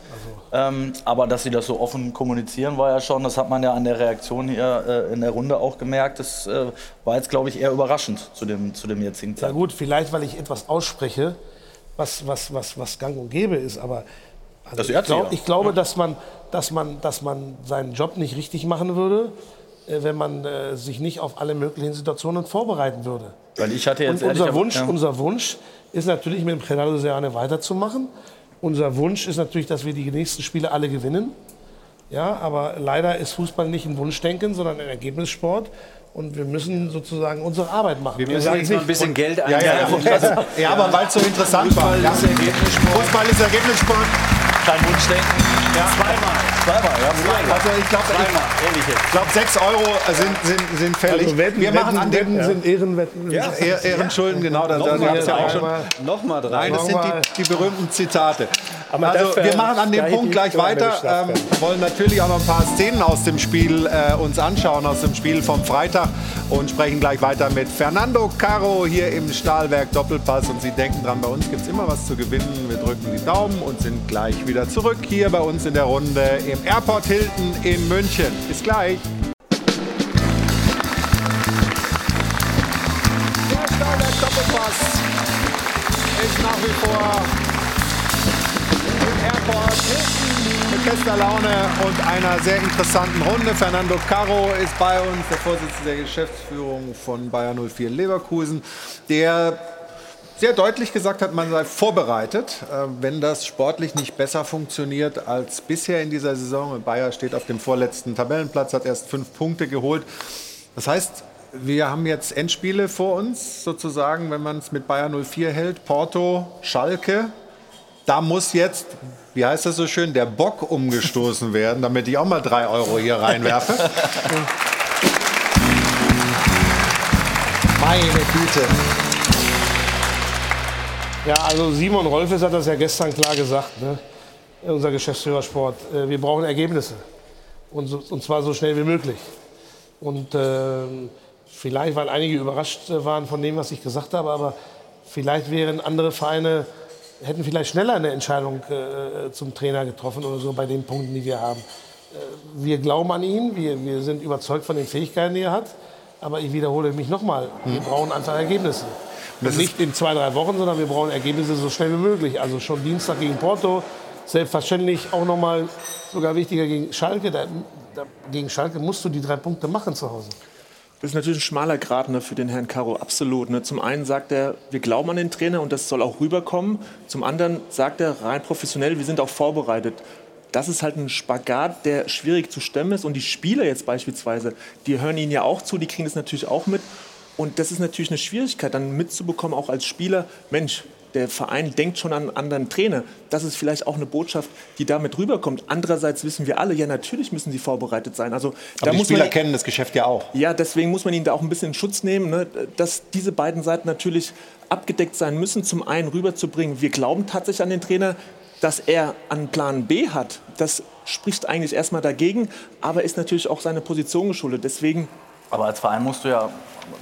Also. Ähm, aber dass Sie das so offen kommunizieren, war ja schon, das hat man ja an der Reaktion hier äh, in der Runde auch gemerkt, das äh, war jetzt, glaube ich, eher überraschend zu dem, zu dem jetzigen Zeitpunkt. Ja gut, vielleicht, weil ich etwas ausspreche, was, was, was, was gang und gäbe ist. Aber also ich, glaub, ich, glaube, dass man, dass, man, dass man seinen Job nicht richtig machen würde, äh, wenn man äh, sich nicht auf alle möglichen Situationen vorbereiten würde. Weil ich hatte jetzt und unser Wunsch, ja. unser Wunsch ist natürlich, mit dem Renato Serrane weiterzumachen. Unser Wunsch ist natürlich, dass wir die nächsten Spiele alle gewinnen. Ja, aber leider ist Fußball nicht ein Wunschdenken, sondern ein Ergebnissport und wir müssen sozusagen unsere Arbeit machen. Wir müssen jetzt mal ein bisschen Geld einnehmen. Ja, ja, ja, ja, aber weil es so interessant war. Fußball ist Ergebnissport. Fußball ist Ergebnissport. Kein Wunschdenken. Ja. Zweimal. Zweimal, ja. Zweimal. Also ich glaube, ich glaube, 6 Euro sind, sind, sind fällig. Also Wetten, wir machen an dem ja. sind Ehrenwetten. Ja. Ehrenschulden, genau. Da, da gab es ja auch schon. Nochmal drei. Nein, das sind die, die berühmten Zitate. also wir machen an dem Punkt gleich weiter. Ähm, wollen natürlich auch noch ein paar Szenen aus dem Spiel äh, uns anschauen, aus dem Spiel vom Freitag und sprechen gleich weiter mit Fernando Caro hier im Stahlwerk Doppelpass. Und Sie denken dran, bei uns gibt es immer was zu gewinnen. Wir drücken die Daumen und sind gleich wieder zurück hier bei uns in der Runde im Airport Hilton in München. Bis gleich. Der Stahlwerk Doppelpass ist nach wie vor im Airport Hilton mit bester Laune und einer sehr interessanten Runde. Fernando Caro ist bei uns, der Vorsitzende der Geschäftsführung von Bayer 04 Leverkusen, der sehr deutlich gesagt hat, man sei vorbereitet, äh, wenn das sportlich nicht besser funktioniert als bisher in dieser Saison. Bayer steht auf dem vorletzten Tabellenplatz, hat erst fünf Punkte geholt. Das heißt, wir haben jetzt Endspiele vor uns, sozusagen, wenn man es mit Bayer 04 hält. Porto, Schalke. Da muss jetzt, wie heißt das so schön, der Bock umgestoßen werden, damit ich auch mal drei Euro hier reinwerfe. Meine Güte. Ja, also Simon Rolfes hat das ja gestern klar gesagt, ne? unser Geschäftsführer Sport. Äh, wir brauchen Ergebnisse. Und, so, und zwar so schnell wie möglich. Und äh, vielleicht, weil einige überrascht waren von dem, was ich gesagt habe, aber vielleicht wären andere Vereine, hätten vielleicht schneller eine Entscheidung äh, zum Trainer getroffen oder so bei den Punkten, die wir haben. Äh, wir glauben an ihn, wir, wir sind überzeugt von den Fähigkeiten, die er hat. Aber ich wiederhole mich nochmal, wir hm. brauchen einfach Ergebnisse. Das nicht in zwei, drei Wochen, sondern wir brauchen Ergebnisse so schnell wie möglich. Also schon Dienstag gegen Porto, selbstverständlich auch noch mal sogar wichtiger gegen Schalke. Da, da, gegen Schalke musst du die drei Punkte machen zu Hause. Das ist natürlich ein schmaler Grat ne, für den Herrn Caro, absolut. Ne. Zum einen sagt er, wir glauben an den Trainer und das soll auch rüberkommen. Zum anderen sagt er rein professionell, wir sind auch vorbereitet. Das ist halt ein Spagat, der schwierig zu stemmen ist. Und die Spieler jetzt beispielsweise, die hören ihn ja auch zu, die kriegen das natürlich auch mit. Und das ist natürlich eine Schwierigkeit, dann mitzubekommen, auch als Spieler, Mensch, der Verein denkt schon an einen anderen Trainer. Das ist vielleicht auch eine Botschaft, die damit rüberkommt. Andererseits wissen wir alle, ja, natürlich müssen sie vorbereitet sein. Also, Aber da die muss Spieler man, kennen das Geschäft ja auch. Ja, deswegen muss man ihnen da auch ein bisschen in Schutz nehmen, ne, dass diese beiden Seiten natürlich abgedeckt sein müssen. Zum einen rüberzubringen, wir glauben tatsächlich an den Trainer, dass er einen Plan B hat. Das spricht eigentlich erstmal dagegen, aber ist natürlich auch seine Position geschuldet. Deswegen aber als Verein musst du ja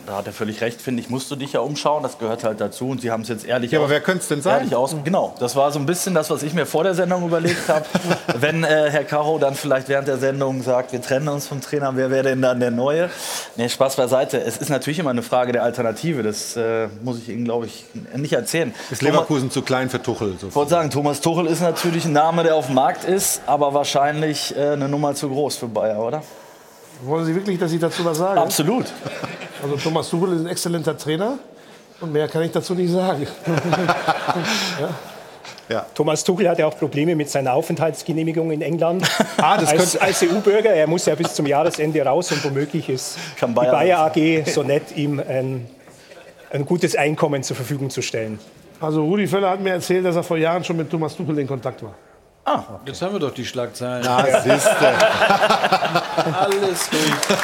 da hat er völlig recht, finde ich, musst du dich ja umschauen. Das gehört halt dazu. Und sie haben es jetzt ehrlich Ja, aber wer könnte es denn sein? Ehrlich aus. Genau, das war so ein bisschen das, was ich mir vor der Sendung überlegt habe. Wenn äh, Herr Caro dann vielleicht während der Sendung sagt, wir trennen uns vom Trainer, wer wäre denn dann der Neue? Nee, Spaß beiseite. Es ist natürlich immer eine Frage der Alternative. Das äh, muss ich Ihnen, glaube ich, nicht erzählen. Ist Leverkusen zu klein für Tuchel? Ich wollte sagen, Thomas Tuchel ist natürlich ein Name, der auf dem Markt ist, aber wahrscheinlich äh, eine Nummer zu groß für Bayer, oder? Wollen Sie wirklich, dass ich dazu was sage? Absolut. Also Thomas Tuchel ist ein exzellenter Trainer und mehr kann ich dazu nicht sagen. ja? Thomas Tuchel hat ja auch Probleme mit seiner Aufenthaltsgenehmigung in England. Ah, das als, als EU-Bürger, er muss ja bis zum Jahresende raus und womöglich ist Kann die Bayer. AG so nett, ihm ein, ein gutes Einkommen zur Verfügung zu stellen. Also Rudi Völler hat mir erzählt, dass er vor Jahren schon mit Thomas Tuchel in Kontakt war. Ah, jetzt haben wir doch die Schlagzeilen. Na, siehste. Alles gut.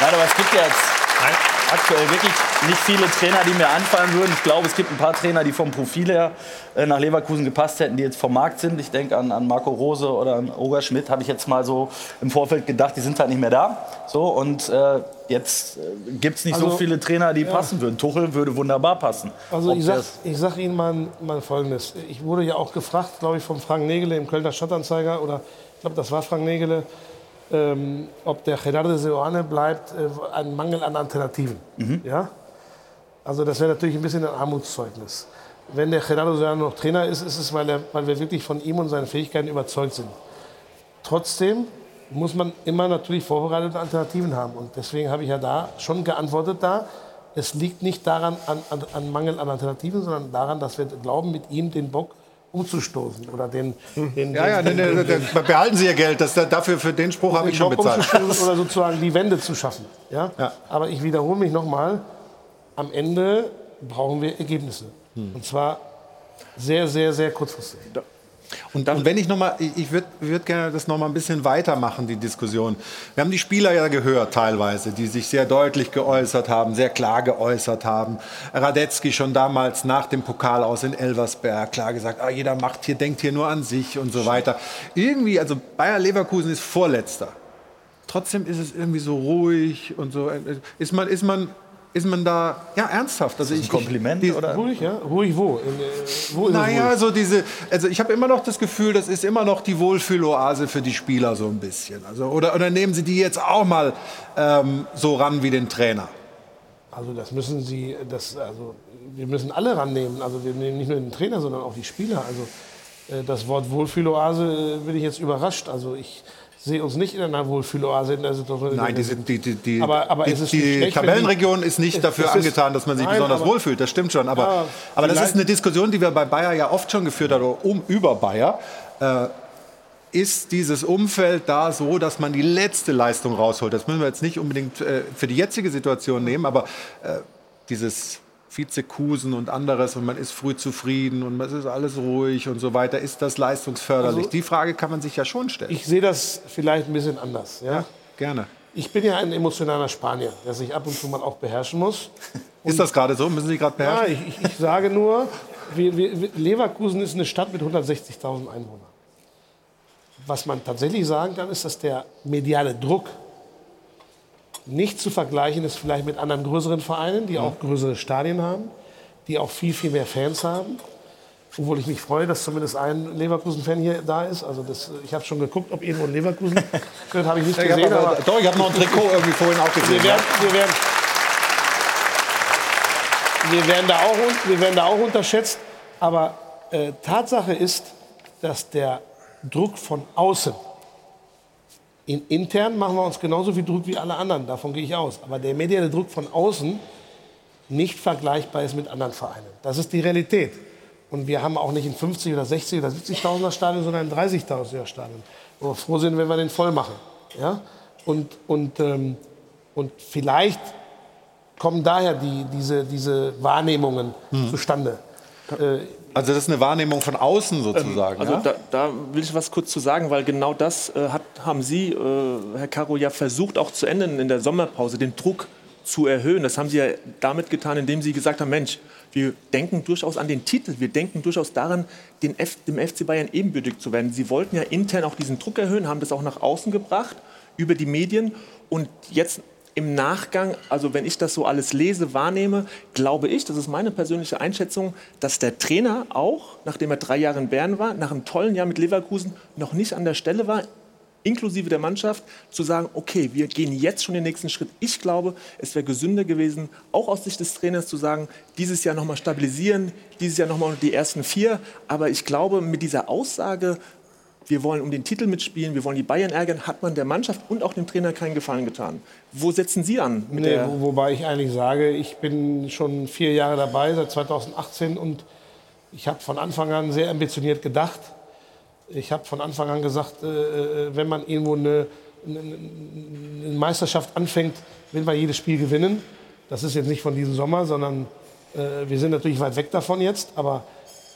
Nein, aber es gibt ja jetzt aktuell wirklich nicht viele Trainer, die mir einfallen würden. Ich glaube, es gibt ein paar Trainer, die vom Profil her äh, nach Leverkusen gepasst hätten, die jetzt vom Markt sind. Ich denke an, an Marco Rose oder an Oger Schmidt, habe ich jetzt mal so im Vorfeld gedacht, die sind halt nicht mehr da. So, und äh, jetzt äh, gibt es nicht so Also, viele Trainer, die ja. passen würden. Tuchel würde wunderbar passen. Also Ob ich sag, das- ich sag Ihnen mal, mal Folgendes. Ich wurde ja auch gefragt, glaube ich, von Frank Nägele im Kölner Stadtanzeiger, oder ich glaube, das war Frank Nägele, ähm, ob der Gerardo Seoane bleibt, äh, ein Mangel an Alternativen. Ja? Also das wäre natürlich ein bisschen ein Armutszeugnis. Wenn der Gerardo Seoane noch Trainer ist, ist es, weil, er, weil wir wirklich von ihm und seinen Fähigkeiten überzeugt sind. Trotzdem muss man immer natürlich vorbereitete Alternativen haben. Und deswegen habe ich ja da schon geantwortet da. Es liegt nicht daran an, an, an Mangel an Alternativen, sondern daran, dass wir glauben, mit ihm den Bock umzustoßen oder den, den, Ja, ja, den, ne, ne, ne, behalten Sie Ihr Geld. Das, dafür für den Spruch habe ich schon den bezahlt. umzustoßen oder sozusagen die Wende zu schaffen. Ja? Aber ich wiederhole mich nochmal, am Ende brauchen wir Ergebnisse. Hm. Und zwar sehr, sehr, sehr kurzfristig. Und, und wenn ich noch mal, ich, würde würd gerne das noch mal ein bisschen weitermachen, die Diskussion. Wir haben die Spieler ja gehört teilweise, die sich sehr deutlich geäußert haben, sehr klar geäußert haben. Radetzky schon damals nach dem Pokal aus in Elversberg klar gesagt, ah, jeder macht hier, denkt hier nur an sich und so weiter. Irgendwie, also Bayer Leverkusen ist Vorletzter. Trotzdem ist es irgendwie so ruhig und so. Ist man, ist man, ist man da, ja, ernsthaft. Also Ist das ein Kompliment, die, oder? Ruhig, ja? Ruhig wo? In, äh, wo naja, ruhig? so diese, also ich habe immer noch das Gefühl, das ist immer noch die Wohlfühloase für die Spieler so ein bisschen. Also, oder, oder nehmen Sie die jetzt auch mal ähm, so ran wie den Trainer? Also das müssen Sie, das, also wir müssen alle rannehmen. Also wir nehmen nicht nur den Trainer, sondern auch die Spieler. Also äh, das Wort Wohlfühloase äh, bin ich jetzt überrascht. Also ich sehe uns nicht in einer Wohlfühloase in der Situation. Nein, diese, sind. die, die, die, aber, aber die, ist die Tabellenregion die- ist nicht dafür ist- angetan, dass man sich Nein, besonders aber- wohlfühlt. Das stimmt schon. Aber, Ja, aber das ist eine Diskussion, die wir bei Bayer ja oft schon geführt haben, oder um, über Bayer. Äh, ist dieses Umfeld da so, dass man die letzte Leistung rausholt? Das müssen wir jetzt nicht unbedingt äh, für die jetzige Situation nehmen, aber äh, dieses Vizekusen und anderes und man ist früh zufrieden und es ist alles ruhig und so weiter, ist das leistungsförderlich? Also- die Frage kann man sich ja schon stellen. Ich sehe das vielleicht ein bisschen anders. Ja? Gerne. Ich bin ja ein emotionaler Spanier, der sich ab und zu mal auch beherrschen muss. Ist das gerade so? Müssen Sie gerade Ja, beherrschen? ich, ich, ich sage nur, wir, wir, Leverkusen ist eine Stadt mit 160.000 Einwohnern. Was man tatsächlich sagen kann, ist, dass der mediale Druck nicht zu vergleichen ist vielleicht mit anderen größeren Vereinen, die auch größere Stadien haben, die auch viel, viel mehr Fans haben. Obwohl ich mich freue, dass zumindest ein Leverkusen-Fan hier da ist. Also das, ich habe schon geguckt, ob irgendwo ein Leverkusen gehört, habe ich nicht ich hab gesehen. aber- aber doch, ich habe noch ein Trikot irgendwie vorhin auch gesehen. wir werden, wir werden, wir werden, da, auch, wir werden da auch unterschätzt. Aber äh, Tatsache ist, dass der Druck von außen, in, intern machen wir uns genauso viel Druck wie alle anderen, davon gehe ich aus. Aber der mediale Druck von außen nicht vergleichbar ist mit anderen Vereinen. Das ist die Realität. Und wir haben auch nicht in 50 oder 60 oder 70.000er Stadion, sondern in 30.000er Stadion. Wo wir froh sind, wenn wir den voll machen. Ja? Und, und, ähm, und vielleicht kommen daher die, diese, diese Wahrnehmungen zustande. Äh, Also das ist eine Wahrnehmung von außen sozusagen. Also ja? da, da will ich was kurz zu sagen, weil genau das äh, hat, haben Sie, äh, Herr Caro, ja versucht auch zu ändern in der Sommerpause, den Druck zu erhöhen. Das haben Sie ja damit getan, indem Sie gesagt haben, Mensch, wir denken durchaus an den Titel, wir denken durchaus daran, dem FC Bayern ebenbürtig zu werden. Sie wollten ja intern auch diesen Druck erhöhen, haben das auch nach außen gebracht über die Medien und jetzt im Nachgang, also wenn ich das so alles lese, wahrnehme, glaube ich, das ist meine persönliche Einschätzung, dass der Trainer auch, nachdem er drei Jahre in Bern war, nach einem tollen Jahr mit Leverkusen noch nicht an der Stelle war, inklusive der Mannschaft, zu sagen, okay, wir gehen jetzt schon den nächsten Schritt. Ich glaube, es wäre gesünder gewesen, auch aus Sicht des Trainers zu sagen, dieses Jahr nochmal stabilisieren, dieses Jahr nochmal die ersten vier. Aber ich glaube, mit dieser Aussage, wir wollen um den Titel mitspielen, wir wollen die Bayern ärgern, hat man der Mannschaft und auch dem Trainer keinen Gefallen getan. Wo setzen Sie an? Nee, wo, wobei ich eigentlich sage, ich bin schon vier Jahre dabei, seit 2018, und ich habe von Anfang an sehr ambitioniert gedacht. Ich habe von Anfang an gesagt, äh, äh, wenn man irgendwo eine, eine, eine, Meisterschaft anfängt, will man jedes Spiel gewinnen. Das ist jetzt nicht von diesem Sommer, sondern äh, wir sind natürlich weit weg davon jetzt. Aber,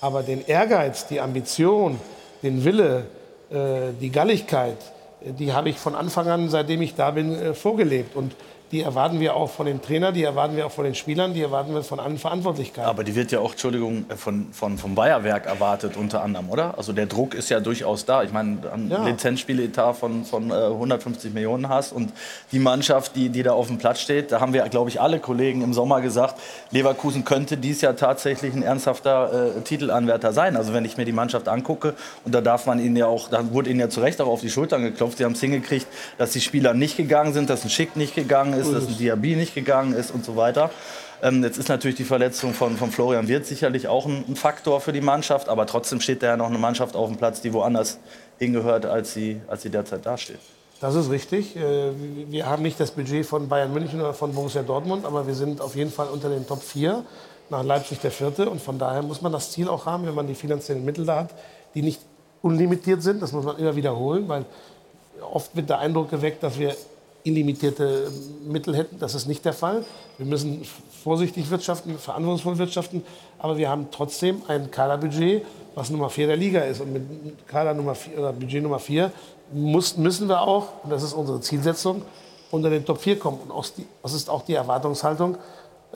aber den Ehrgeiz, die Ambition, den Wille, äh, die Galligkeit, die habe ich von Anfang an, seitdem ich da bin, äh, vorgelebt. Und die erwarten wir auch von dem Trainer, die erwarten wir auch von den Spielern, die erwarten wir von allen Verantwortlichkeiten. Aber die wird ja auch, Entschuldigung, äh, von, von, vom Bayerwerk erwartet unter anderem, oder? Also der Druck ist ja durchaus da. Ich meine, ein ja. Lizenzspieletat von, von äh, 150 Millionen hast und die Mannschaft, die, die da auf dem Platz steht, da haben wir, glaube ich, alle Kollegen im Sommer gesagt, Leverkusen könnte dies Jahr tatsächlich ein ernsthafter äh, Titelanwärter sein. Also wenn ich mir die Mannschaft angucke, und da darf man ihnen ja auch, da wurde ihnen ja zu Recht auch auf die Schultern geklopft, sie haben es hingekriegt, dass die Spieler nicht gegangen sind, dass ein Schick nicht gegangen ist, ist, dass ein Diaby nicht gegangen ist und so weiter. Ähm, jetzt ist natürlich die Verletzung von, von Florian Wirth sicherlich auch ein, ein, Faktor für die Mannschaft, aber trotzdem steht da ja noch eine Mannschaft auf dem Platz, die woanders hingehört, als sie, als sie derzeit dasteht. Das ist richtig. Äh, wir haben nicht das Budget von Bayern München oder von Borussia Dortmund, aber wir sind auf jeden Fall unter den Top 4, nach Leipzig der vierte. Und von daher muss man das Ziel auch haben, wenn man die finanziellen Mittel da hat, die nicht unlimitiert sind. Das muss man immer wiederholen, weil oft wird der Eindruck geweckt, dass wir illimitierte Mittel hätten. Das ist nicht der Fall. Wir müssen vorsichtig wirtschaften, verantwortungsvoll wirtschaften, aber wir haben trotzdem ein Kaderbudget, was Nummer 4 der Liga ist. Und mit Kader Nummer 4, oder Budget Nummer 4 muss, müssen wir auch, und das ist unsere Zielsetzung, unter den Top 4 kommen. Und das ist auch die Erwartungshaltung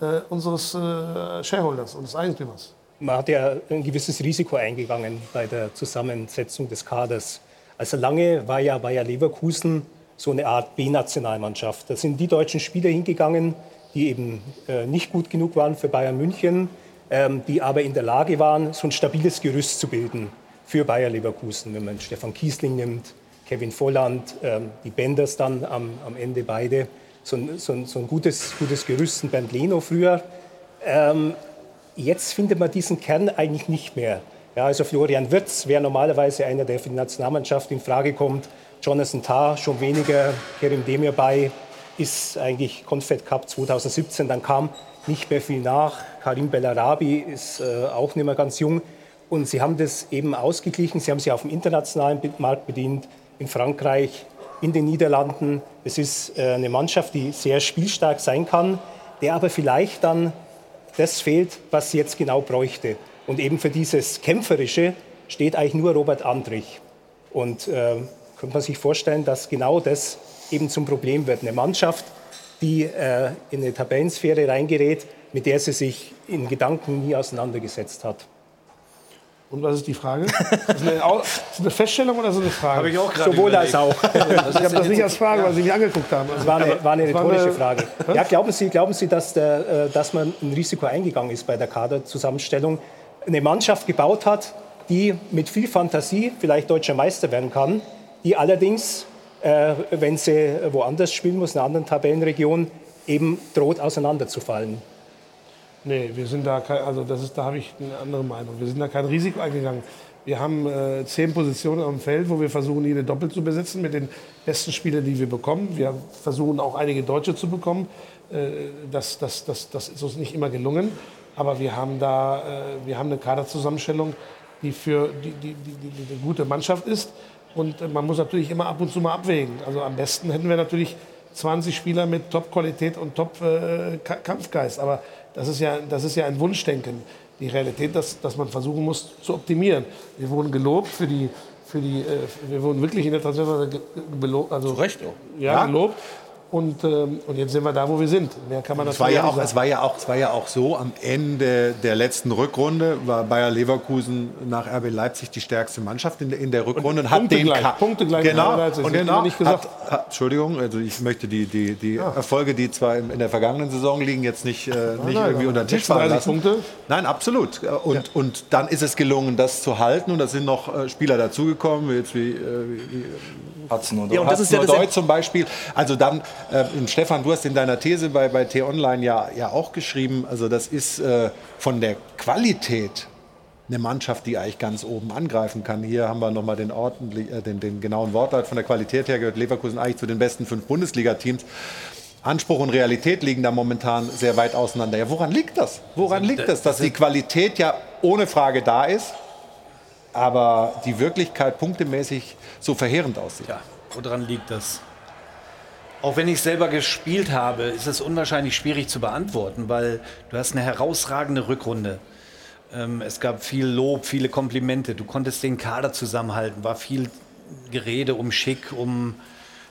äh, unseres äh, Shareholders, unseres Eigentümers. Man hat ja ein gewisses Risiko eingegangen bei der Zusammensetzung des Kaders. Also lange war ja Bayer Leverkusen so eine Art B-Nationalmannschaft. Da sind die deutschen Spieler hingegangen, die eben äh, nicht gut genug waren für Bayern München, ähm, die aber in der Lage waren, so ein stabiles Gerüst zu bilden für Bayer Leverkusen. Wenn man Stefan Kiesling nimmt, Kevin Volland, ähm, die Benders dann am, am Ende beide, so ein, so ein, so ein gutes, gutes Gerüst, ein Bernd Leno früher. Ähm, jetzt findet man diesen Kern eigentlich nicht mehr. Ja, also Florian Wirtz wäre normalerweise einer, der für die Nationalmannschaft in Frage kommt. Jonathan Tah schon weniger, Kerim Demir bei, ist eigentlich Confed Cup 2017, dann kam nicht mehr viel nach. Karim Bellarabi ist äh, auch nicht mehr ganz jung. Und sie haben das eben ausgeglichen. Sie haben sich auf dem internationalen Markt bedient, in Frankreich, in den Niederlanden. Es ist äh, eine Mannschaft, die sehr spielstark sein kann, der aber vielleicht dann das fehlt, was sie jetzt genau bräuchte. Und eben für dieses Kämpferische steht eigentlich nur Robert Andrich. Und äh, könnte man sich vorstellen, dass genau das eben zum Problem wird. Eine Mannschaft, die äh, in eine Tabellensphäre reingerät, mit der sie sich in Gedanken nie auseinandergesetzt hat. Und was ist die Frage? Ist das eine, eine Feststellung oder so eine Frage? Habe ich auch gerade Sowohl als auch. ich habe das nicht als Frage, weil Sie mich angeguckt haben. Das war eine, war eine rhetorische Frage. Ja, glauben Sie, glauben Sie dass, der, äh, dass man ein Risiko eingegangen ist bei der Kaderzusammenstellung? Eine Mannschaft gebaut hat, die mit viel Fantasie vielleicht deutscher Meister werden kann, die allerdings, äh, wenn sie woanders spielen muss, in einer anderen Tabellenregion, eben droht auseinanderzufallen. Nee, wir sind da, kein, also das ist, da habe ich eine andere Meinung. Wir sind da kein Risiko eingegangen. Wir haben äh, zehn Positionen am Feld, wo wir versuchen, jede doppelt zu besetzen mit den besten Spielern, die wir bekommen. Wir versuchen auch einige Deutsche zu bekommen. Äh, das, das, das, das ist uns nicht immer gelungen. Aber wir haben da äh, wir haben eine Kaderzusammenstellung, die für die, die, die, die eine gute Mannschaft ist. Und äh, man muss natürlich immer ab und zu mal abwägen. Also am besten hätten wir natürlich 20 Spieler mit Top-Qualität und Top-Kampfgeist. Aber das ist, ja, das ist ja ein Wunschdenken. Die Realität, dass, dass man versuchen muss zu optimieren. Wir wurden gelobt für die, für die, äh, wir wurden wirklich in der Transferphase gelobt. Also, Zu Recht auch. Ja, ja, gelobt. Und, ähm, und jetzt sind wir da, wo wir sind. Mehr kann man Es dazu war, ja auch, sagen. es, war ja auch, es war ja auch so, am Ende der letzten Rückrunde war Bayer Leverkusen nach RB Leipzig die stärkste Mannschaft in der, in der Rückrunde und, hat Punkte den gleich, Ka- Punkte gleich genau, Leipzig. und Das hat genau nicht gesagt. Hat, hat, Entschuldigung, also ich möchte die, die, die Erfolge, die zwar in in der vergangenen Saison liegen, jetzt nicht, äh, nicht nein, irgendwie unter den Tisch fallen 36 lassen. Punkte. Nein, absolut. Und, und dann ist es gelungen, das zu halten und da sind noch äh, Spieler dazugekommen, jetzt wie, äh, wie, wie Hudson und ja, und das ist ja das- Deutsch zum Beispiel. Also dann, äh, Stefan, du hast in deiner These bei, bei T-Online ja, ja auch geschrieben, also das ist äh, von der Qualität eine Mannschaft, die eigentlich ganz oben angreifen kann. Hier haben wir nochmal den, ordentlich- äh, den, den genauen Wortlaut von der Qualität her gehört Leverkusen eigentlich zu den besten fünf Bundesliga-Teams. Anspruch und Realität liegen da momentan sehr weit auseinander. Ja, woran liegt das? Woran liegt das, dass die Qualität ja ohne Frage da ist, aber die Wirklichkeit punktemäßig so verheerend aussieht? Ja, woran liegt das? Auch wenn ich selber gespielt habe, ist es unwahrscheinlich schwierig zu beantworten, weil du hast eine herausragende Rückrunde. Ähm, es gab viel Lob, viele Komplimente. Du konntest den Kader zusammenhalten, war viel Gerede um Schick, um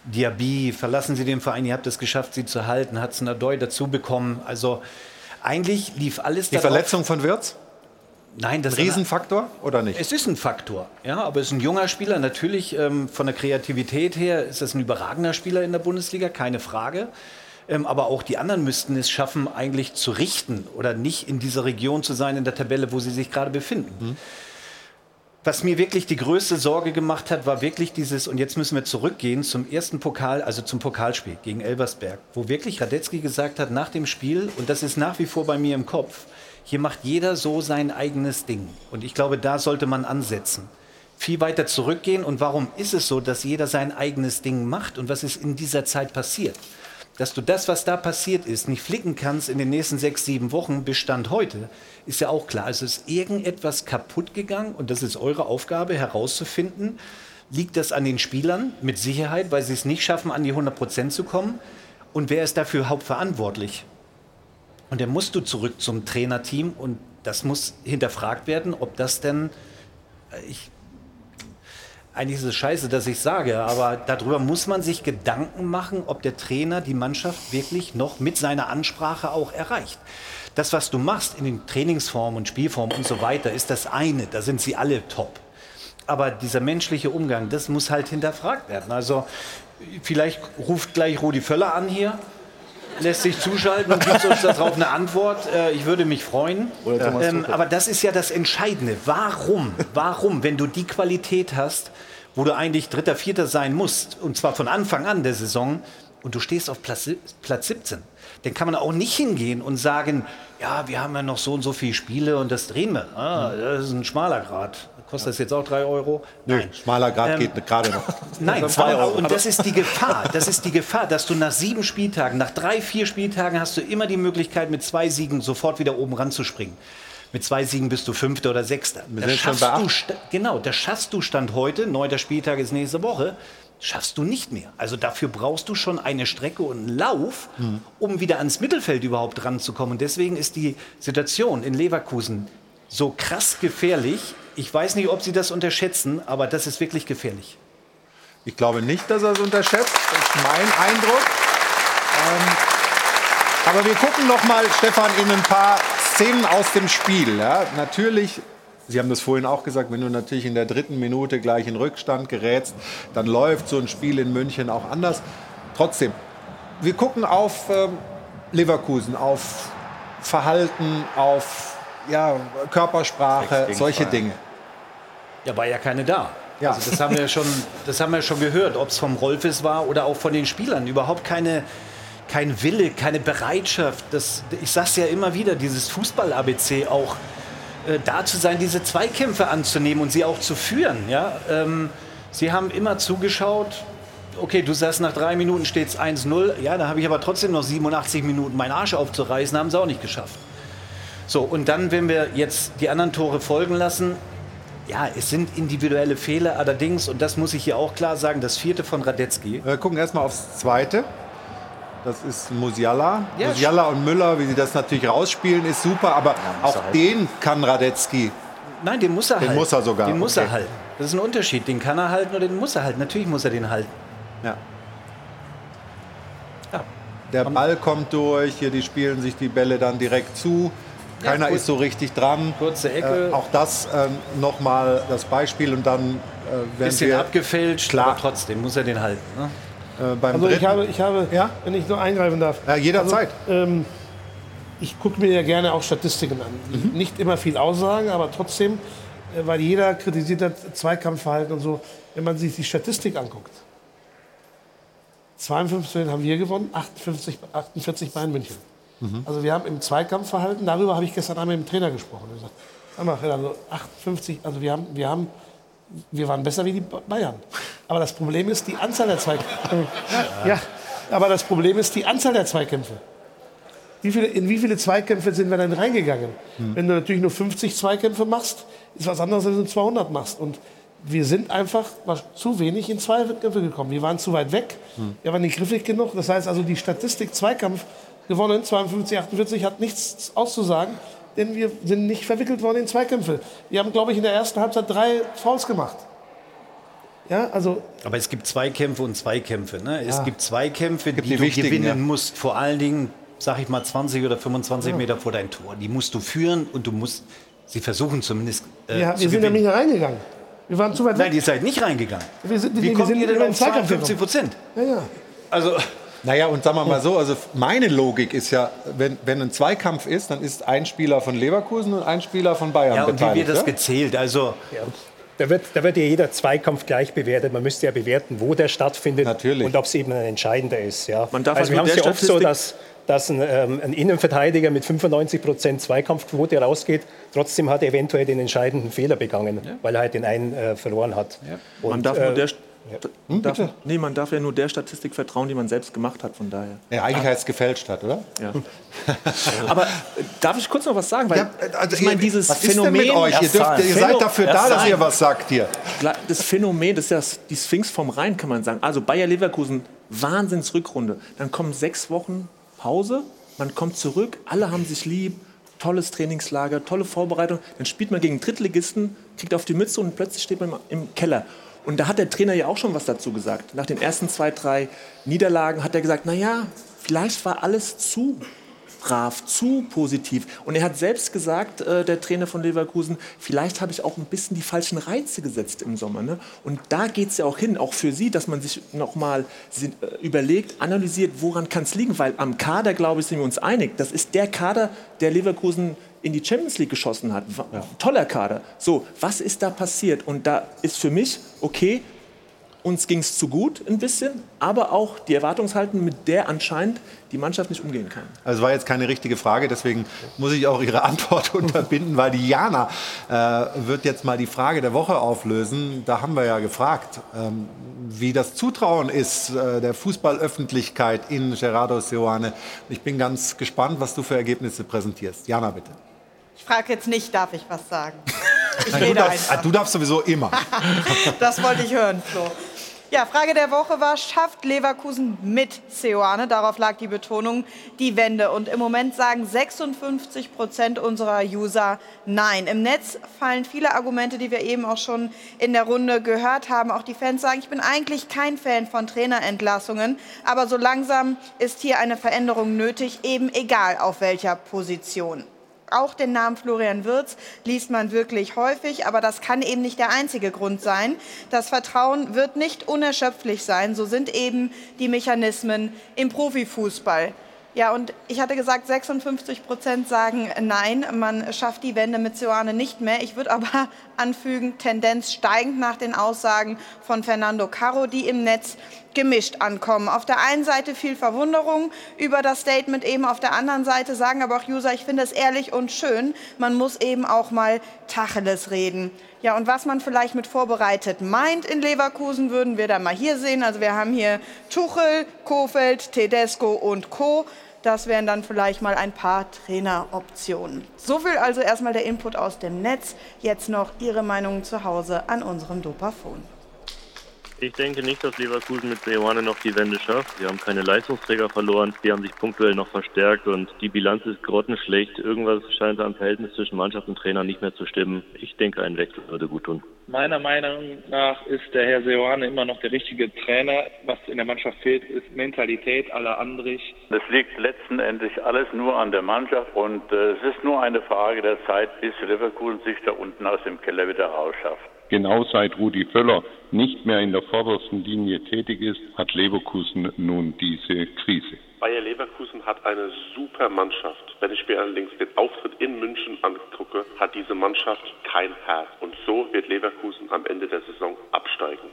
Diaby. Verlassen Sie den Verein, ihr habt es geschafft, sie zu halten. Hudson Adoy dazu bekommen. Also eigentlich lief alles Die darauf- Verletzung von Wirtz? Nein, das Ein Riesenfaktor oder nicht? Es ist ein Faktor, ja, aber es ist ein junger Spieler. Natürlich ähm, von der Kreativität her ist das ein überragender Spieler in der Bundesliga, keine Frage. Ähm, aber auch die anderen müssten es schaffen, eigentlich zu richten oder nicht in dieser Region zu sein in der Tabelle, wo sie sich gerade befinden. Was mir wirklich die größte Sorge gemacht hat, war wirklich dieses, und jetzt müssen wir zurückgehen zum ersten Pokal, also zum Pokalspiel gegen Elversberg, wo wirklich Radetzky gesagt hat, nach dem Spiel, und das ist nach wie vor bei mir im Kopf, hier macht jeder so sein eigenes Ding. Und ich glaube, da sollte man ansetzen. Viel weiter zurückgehen. Und warum ist es so, dass jeder sein eigenes Ding macht? Und was ist in dieser Zeit passiert? Dass du das, was da passiert ist, nicht flicken kannst in den nächsten sechs, sieben Wochen bis Stand heute, ist ja auch klar. Es ist irgendetwas kaputt gegangen und das ist eure Aufgabe herauszufinden. Liegt das an den Spielern? Mit Sicherheit, weil sie es nicht schaffen, an die 100 Prozent zu kommen. Und wer ist dafür hauptverantwortlich? Und dann musst du zurück zum Trainerteam und das muss hinterfragt werden, ob das denn, äh, ich, eigentlich ist es scheiße, dass ich sage, aber darüber muss man sich Gedanken machen, ob der Trainer die Mannschaft wirklich noch mit seiner Ansprache auch erreicht. Das, was du machst in den Trainingsformen und Spielformen und so weiter, ist das eine, da sind sie alle top. Aber dieser menschliche Umgang, das muss halt hinterfragt werden. Also vielleicht ruft gleich Rudi Völler an hier lässt sich zuschalten und gibt uns darauf eine Antwort. Äh, ich würde mich freuen. Ähm, aber das ist ja das Entscheidende. Warum? Warum, wenn du die Qualität hast, wo du eigentlich Dritter, Vierter sein musst, und zwar von Anfang an der Saison, und du stehst auf Platz, Platz 17, dann kann man auch nicht hingehen und sagen, ja, wir haben ja noch so und so viele Spiele und das drehen wir. Ah, das ist ein schmaler Grad. Kostet das jetzt auch drei Euro? Nö, schmaler Grad Ähm, geht gerade noch. Nein, Zwei aber, Euro. und das ist die Gefahr. Das ist die Gefahr, dass du nach sieben Spieltagen, nach drei, vier Spieltagen hast du immer die Möglichkeit, mit zwei Siegen sofort wieder oben ranzuspringen. Mit zwei Siegen bist du Fünfter oder Sechster. Das schaffst du, genau, das schaffst du Stand heute, neunter Spieltag ist nächste Woche, schaffst du nicht mehr. Also dafür brauchst du schon eine Strecke und einen Lauf, Hm. um wieder ans Mittelfeld überhaupt ranzukommen. Und deswegen ist die Situation in Leverkusen so krass gefährlich. Ich weiß nicht, ob Sie das unterschätzen, aber das ist wirklich gefährlich. Ich glaube nicht, dass er es unterschätzt. Das ist mein Eindruck. Ähm, aber wir gucken noch mal, Stefan, in ein paar Szenen aus dem Spiel. Ja, natürlich, Sie haben das vorhin auch gesagt, wenn du natürlich in der dritten Minute gleich in Rückstand gerätst, dann läuft so ein Spiel in München auch anders. Trotzdem, wir gucken auf ähm, Leverkusen, auf Verhalten, auf ja, Körpersprache, solche Dinge. Ja, war ja keine da. Also das haben wir schon, das haben wir schon gehört, ob es vom Rolfes war oder auch von den Spielern. Überhaupt keine, kein Wille, keine Bereitschaft. Das, ich sage es ja immer wieder, dieses Fußball-ABC auch äh, da zu sein, diese Zweikämpfe anzunehmen und sie auch zu führen. Ja? Ähm, sie haben immer zugeschaut. Okay, du sagst, nach drei Minuten steht es 1-0. Ja, da habe ich aber trotzdem noch 87 Minuten meinen Arsch aufzureißen, haben sie auch nicht geschafft. So, und dann, wenn wir jetzt die anderen Tore folgen lassen, ja, es sind individuelle Fehler, allerdings, und das muss ich hier auch klar sagen, das vierte von Radetzky. Wir gucken erstmal aufs zweite. Das ist Musiala. Ja, Musiala und Müller, wie sie das natürlich rausspielen, ist super, aber auch den kann Radetzky. Nein, den muss er Den halten. muss er sogar, Den muss okay. er halten. Das ist ein Unterschied. Den kann er halten oder den muss er halten. Natürlich muss er den halten. Ja. der Ball kommt durch, hier die spielen sich die Bälle dann direkt zu. Keiner Ja, ist so richtig dran. Kurze Ecke. Äh, auch das ähm, nochmal das Beispiel und dann äh, werden Bisschen wir abgefälscht, Klar. aber trotzdem muss er den halten. Ne? äh, beim Also ich habe, ich habe wenn ich nur eingreifen darf. Ja, jederzeit. Also, ähm, ich gucke mir ja gerne auch Statistiken an. Mhm. Nicht immer viel aussagen, aber trotzdem, äh, weil jeder kritisiert hat Zweikampfverhalten und so. Wenn man sich die Statistik anguckt, 52 haben wir gewonnen, 58, 48 Bayern München. Mhm. Also wir haben im Zweikampfverhalten, darüber habe ich gestern Abend mit dem Trainer gesprochen. Er hat gesagt, also 58, also wir haben, wir haben, wir waren besser wie die Bayern. Aber das Problem ist die Anzahl der Zweikämpfe. Ja, ja, aber das Problem ist die Anzahl der Zweikämpfe. Wie viele, in wie viele Zweikämpfe sind wir denn reingegangen? Wenn du natürlich nur 50 Zweikämpfe machst, ist was anderes, als wenn du 200 machst. Und wir sind einfach zu wenig in Zweikämpfe gekommen. Wir waren zu weit weg, wir waren nicht griffig genug. Das heißt also, die Statistik Zweikampf gewonnen, 52, 48, hat nichts auszusagen, denn wir sind nicht verwickelt worden in Zweikämpfe. Wir haben, glaube ich, in der ersten Halbzeit drei Fouls gemacht. Ja, also Aber es gibt Zweikämpfe und Zweikämpfe. Ne? Es Ja. gibt Zweikämpfe, die, die du gewinnen ja. musst. Vor allen Dingen, sag ich mal, 20 oder 25 Ja. Meter vor dein Tor. Die musst du führen und du musst sie versuchen zumindest äh, wir, zu wir sind ja gewinnen. nicht reingegangen. Wir waren zu weit Nein, weg. ihr seid nicht reingegangen. Wir sind, Wie wir kommt sind ihr denn auf Zweikampf 52 gekommen. Prozent? Ja, ja. Also, Naja, und sagen wir mal so, also meine Logik ist ja, wenn, wenn ein Zweikampf ist, dann ist ein Spieler von Leverkusen und ein Spieler von Bayern ja, und wie beteiligt. wird das ja? gezählt? Also, Da wird, da wird ja jeder Zweikampf gleich bewertet. Man müsste ja bewerten, wo der stattfindet und ob es eben ein entscheidender ist. Ja. Man darf also wir halt haben es ja der oft so, dass, dass ein, ähm, ein Innenverteidiger mit 95 Prozent Zweikampfquote rausgeht. Trotzdem hat er eventuell den entscheidenden Fehler begangen, weil er halt den einen äh, verloren hat. Und, Man darf, nur äh, Hm, darf, nee, man darf ja nur der Statistik vertrauen, die man selbst gemacht hat, von daher. Ja, eigentlich heißt es gefälscht hat, oder? Ja. Aber äh, darf ich kurz noch was sagen? Weil Ja, also ich meine, dieses was ist denn Phänomen. mit euch? Ihr, dürft, ihr seid dafür da, dass ihr was sagt hier. Das Phänomen, das ist ja die Sphinx vom Rhein, kann man sagen. Also Bayer Leverkusen, Wahnsinnsrückrunde. Dann kommen sechs Wochen Pause, man kommt zurück, alle haben sich lieb, tolles Trainingslager, tolle Vorbereitung. Dann spielt man gegen Drittligisten, kriegt auf die Mütze und plötzlich steht man im Keller. Und da hat der Trainer ja auch schon was dazu gesagt. Nach den ersten zwei, drei Niederlagen hat er gesagt, naja, vielleicht war alles zu brav, zu positiv. Und er hat selbst gesagt, äh, der Trainer von Leverkusen, vielleicht habe ich auch ein bisschen die falschen Reize gesetzt im Sommer. Ne? Und da geht es ja auch hin, auch für Sie, dass man sich nochmal äh, überlegt, analysiert, woran kann es liegen. Weil am Kader, glaube ich, sind wir uns einig. Das ist der Kader, der Leverkusen in die Champions League geschossen hat. Wa- Toller Kader. So, was ist da passiert? Und da ist für mich, okay, uns ging es zu gut ein bisschen, aber auch die Erwartungshaltung, mit der anscheinend die Mannschaft nicht umgehen kann. Also es war jetzt keine richtige Frage, deswegen muss ich auch Ihre Antwort unterbinden, weil die Jana äh, wird jetzt mal die Frage der Woche auflösen. Da haben wir ja gefragt, ähm, wie das Zutrauen ist äh, der Fußballöffentlichkeit in Gerardo Seoane. Ich bin ganz gespannt, was du für Ergebnisse präsentierst. Jana, bitte. Ich frage jetzt nicht, darf ich was sagen? Ich Du rede darfst, einfach. du darfst sowieso immer. Das wollte ich hören, Flo. Ja, Frage der Woche war, schafft Leverkusen mit Seoane, darauf lag die Betonung, die Wende. Und im Moment sagen 56 Prozent unserer User nein. Im Netz fallen viele Argumente, die wir eben auch schon in der Runde gehört haben. Auch die Fans sagen, ich bin eigentlich kein Fan von Trainerentlassungen, aber so langsam ist hier eine Veränderung nötig, eben egal auf welcher Position. Auch den Namen Florian Wirz liest man wirklich häufig, aber das kann eben nicht der einzige Grund sein. Das Vertrauen wird nicht unerschöpflich sein, so sind eben die Mechanismen im Profifußball. Ja, und ich hatte gesagt, 56 Prozent sagen nein, man schafft die Wende mit Sioane nicht mehr. Ich würde aber anfügen, Tendenz steigend nach den Aussagen von Fernando Caro, die im Netz gemischt ankommen. Auf der einen Seite viel Verwunderung über das Statement, eben auf der anderen Seite sagen aber auch User, ich finde es ehrlich und schön, man muss eben auch mal Tacheles reden. Ja, und was man vielleicht mit vorbereitet meint in Leverkusen, würden wir dann mal hier sehen. Also wir haben hier Tuchel, Kofeld, Tedesco und Co. Das wären dann vielleicht mal ein paar Traineroptionen. So viel also erstmal der Input aus dem Netz. Jetzt noch Ihre Meinung zu Hause an unserem Dopafon. Ich denke nicht, dass Leverkusen mit Seoane noch die Wende schafft. Sie haben keine Leistungsträger verloren, die haben sich punktuell noch verstärkt und die Bilanz ist grottenschlecht. Irgendwas scheint am Verhältnis zwischen Mannschaft und Trainer nicht mehr zu stimmen. Ich denke, ein Wechsel würde gut tun. Meiner Meinung nach ist der Herr Seoane immer noch der richtige Trainer. Was in der Mannschaft fehlt, ist Mentalität aller Andrich. Es liegt letzten Endes alles nur an der Mannschaft und äh, es ist nur eine Frage der Zeit, bis Leverkusen sich da unten aus dem Keller wieder rausschafft. Genau seit Rudi Völler nicht mehr in der vordersten Linie tätig ist, hat Leverkusen nun diese Krise. Bayer Leverkusen hat eine super Mannschaft. Wenn ich mir allerdings den Auftritt in München angucke, hat diese Mannschaft kein Herz. Und so wird Leverkusen am Ende der Saison absteigen.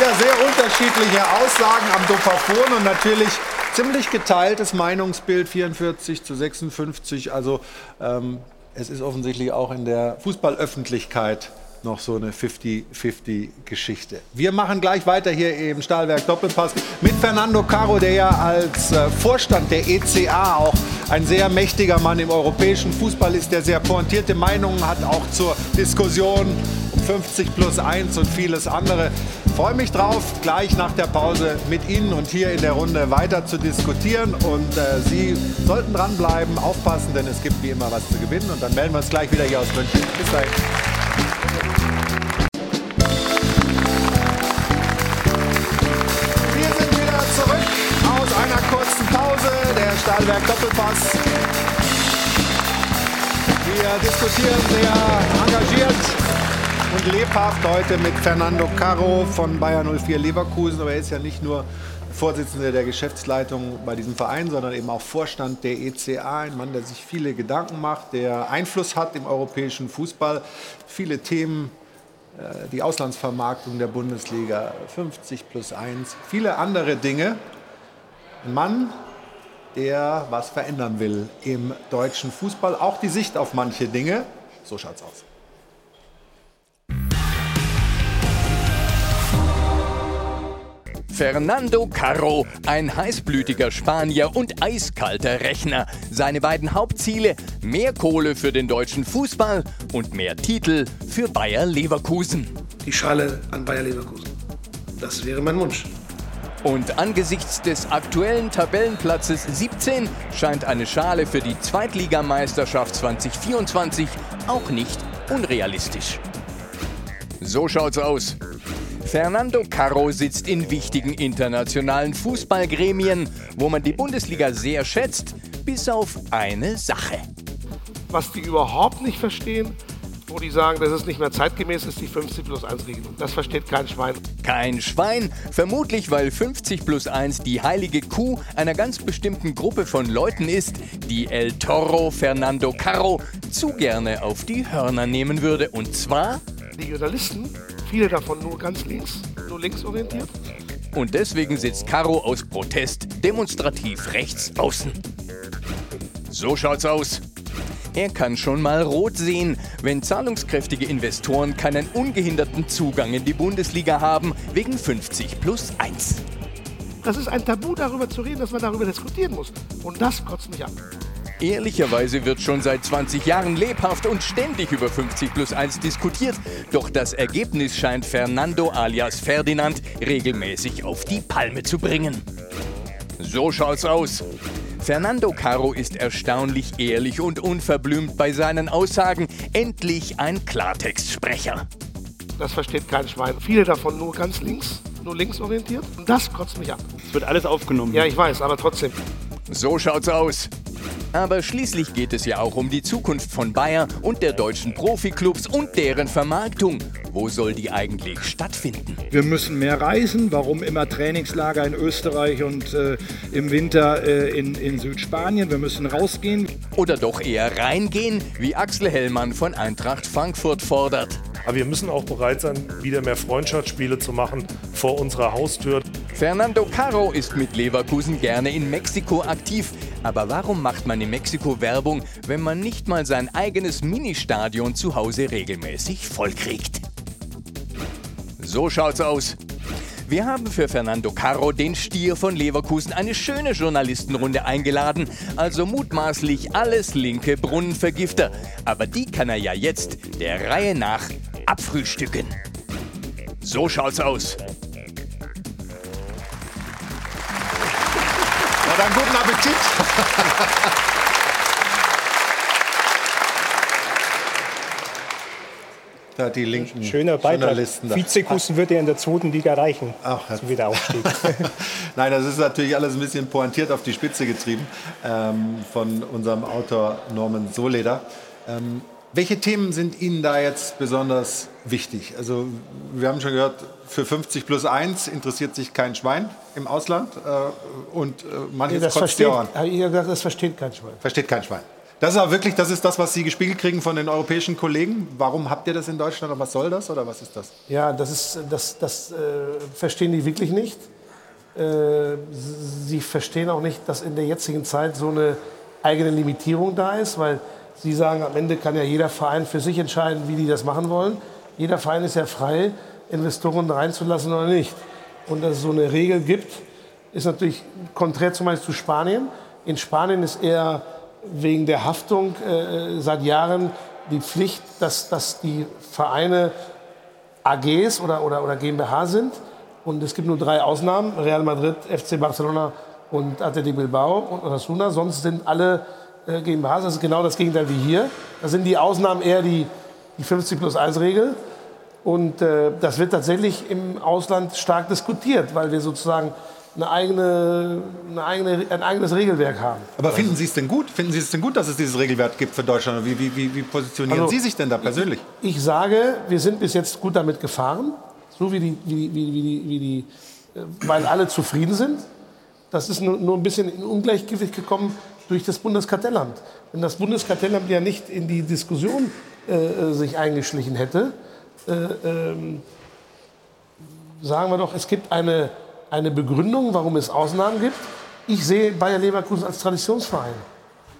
Ja, sehr unterschiedliche Aussagen am Dopafon und natürlich ziemlich geteiltes Meinungsbild, 44 zu 56. Also ähm, es ist offensichtlich auch in der Fußballöffentlichkeit noch so eine 50-50-Geschichte. Wir machen gleich weiter hier im Stahlwerk Doppelpass mit Fernando Caro, der ja als äh, Vorstand der ECA auch ein sehr mächtiger Mann im europäischen Fußball ist, der sehr pointierte Meinungen hat, auch zur Diskussion 50 plus 1 und vieles andere. Freue mich drauf, gleich nach der Pause mit Ihnen und hier in der Runde weiter zu diskutieren. Und äh, Sie sollten dranbleiben, aufpassen, denn es gibt wie immer was zu gewinnen. Und dann melden wir uns gleich wieder hier aus München. Bis dahin. Wir sind wieder zurück aus einer kurzen Pause. Der Stahlwerk Doppelpass. Wir diskutieren sehr engagiert und lebhaft heute mit Fernando Caro von Bayer 04 Leverkusen. Aber er ist ja nicht nur Vorsitzender der Geschäftsleitung bei diesem Verein, sondern eben auch Vorstand der ECA. Ein Mann, der sich viele Gedanken macht, der Einfluss hat im europäischen Fußball. Viele Themen, äh, die Auslandsvermarktung der Bundesliga, 50 plus 1, viele andere Dinge. Ein Mann, der was verändern will im deutschen Fußball. Auch die Sicht auf manche Dinge. So schaut's aus. Fernando Caro, ein heißblütiger Spanier und eiskalter Rechner. Seine beiden Hauptziele: mehr Kohle für den deutschen Fußball und mehr Titel für Bayer Leverkusen. Die Schale an Bayer Leverkusen. Das wäre mein Wunsch. Und angesichts des aktuellen Tabellenplatzes 17 scheint eine Schale für die Zweitligameisterschaft 2024 auch nicht unrealistisch. So schaut's aus. Fernando Caro sitzt in wichtigen internationalen Fußballgremien, wo man die Bundesliga sehr schätzt, bis auf eine Sache. Was die überhaupt nicht verstehen, wo die sagen, das ist nicht mehr zeitgemäß, ist die 50 plus 1 Regelung. Das versteht kein Schwein. Kein Schwein, vermutlich weil 50 plus 1 die heilige Kuh einer ganz bestimmten Gruppe von Leuten ist, die El Toro Fernando Caro zu gerne auf die Hörner nehmen würde. Und zwar Die Journalisten, viele davon nur ganz links, nur linksorientiert. Und deswegen sitzt Caro aus Protest demonstrativ rechts außen. So schaut's aus. Er kann schon mal rot sehen, wenn zahlungskräftige Investoren keinen ungehinderten Zugang in die Bundesliga haben, wegen 50 plus 1. Das ist ein Tabu, darüber zu reden, dass man darüber diskutieren muss. Und das kotzt mich an. Ehrlicherweise wird schon seit 20 Jahren lebhaft und ständig über 50 plus 1 diskutiert. Doch das Ergebnis scheint Fernando alias Ferdinand regelmäßig auf die Palme zu bringen. So schaut's aus. Fernando Caro ist erstaunlich ehrlich und unverblümt bei seinen Aussagen. Endlich ein Klartextsprecher. Das versteht kein Schwein. Viele davon nur ganz links, nur linksorientiert. Und das kotzt mich an. Es wird alles aufgenommen. Ja, ich weiß, aber trotzdem. So schaut's aus. Aber schließlich geht es ja auch um die Zukunft von Bayer und der deutschen Profiklubs und deren Vermarktung. Wo soll die eigentlich stattfinden? Wir müssen mehr reisen. Warum immer Trainingslager in Österreich und äh, im Winter äh, in, in Südspanien? Wir müssen rausgehen. Oder doch eher reingehen, wie Axel Hellmann von Eintracht Frankfurt fordert. Aber wir müssen auch bereit sein, wieder mehr Freundschaftsspiele zu machen vor unserer Haustür. Fernando Caro ist mit Leverkusen gerne in Mexiko aktiv. Aber warum macht man in Mexiko Werbung, wenn man nicht mal sein eigenes Ministadion zu Hause regelmäßig vollkriegt? So schaut's aus. Wir haben für Fernando Caro, den Stier von Leverkusen, eine schöne Journalistenrunde eingeladen. Also mutmaßlich alles linke Brunnenvergifter. Aber die kann er ja jetzt der Reihe nach abfrühstücken. So schaut's aus. Na dann guten Appetit. Da die linken Schöner Beitrag. Journalisten. da. Vizekusen würde er in der zweiten Liga reichen. Ach, zum Wiederaufstieg. Nein, das ist natürlich alles ein bisschen pointiert auf die Spitze getrieben ähm, von unserem Autor Norman Soleder. Ähm, welche Themen sind Ihnen da jetzt besonders wichtig? Also wir haben schon gehört, für 50 plus 1 interessiert sich kein Schwein im Ausland äh, und äh, manches das, kotzt versteht, gesagt, das versteht kein Schwein. Versteht kein Schwein. Das ist aber wirklich, das ist das, was Sie gespiegelt kriegen von den europäischen Kollegen. Warum habt ihr das in Deutschland und was soll das oder was ist das? Ja, das, ist, das, das äh, verstehen die wirklich nicht. Äh, sie verstehen auch nicht, dass in der jetzigen Zeit so eine eigene Limitierung da ist, weil sie sagen, am Ende kann ja jeder Verein für sich entscheiden, wie die das machen wollen. Jeder Verein ist ja frei, Investoren reinzulassen oder nicht. Und dass es so eine Regel gibt, ist natürlich konträr zum Beispiel zu Spanien. In Spanien ist eher wegen der Haftung äh, seit Jahren die Pflicht, dass, dass die Vereine AGs oder, oder, oder GmbH sind. Und es gibt nur drei Ausnahmen, Real Madrid, FC Barcelona und Athletic Bilbao und Osasuna. Sonst sind alle äh, GmbHs, das ist genau das Gegenteil wie hier. Da sind die Ausnahmen eher die, die 50 plus 1 Regel. Und äh, das wird tatsächlich im Ausland stark diskutiert, weil wir sozusagen eine eigene, eine eigene, ein eigenes Regelwerk haben. Aber finden Sie es denn gut? Finden Sie es denn gut, dass es dieses Regelwerk gibt für Deutschland? Wie, wie, wie, positionieren Also, Sie sich denn da persönlich? Ich sage, wir sind bis jetzt gut damit gefahren, so wie die, wie, wie, wie die, wie die äh, weil alle zufrieden sind. Das ist nur, nur ein bisschen in Ungleichgewicht gekommen durch das Bundeskartellamt. Wenn das Bundeskartellamt ja nicht in die Diskussion äh, äh, sich eingeschlichen hätte, äh, ähm, sagen wir doch, es gibt eine, eine Begründung, warum es Ausnahmen gibt. Ich sehe Bayer Leverkusen als Traditionsverein.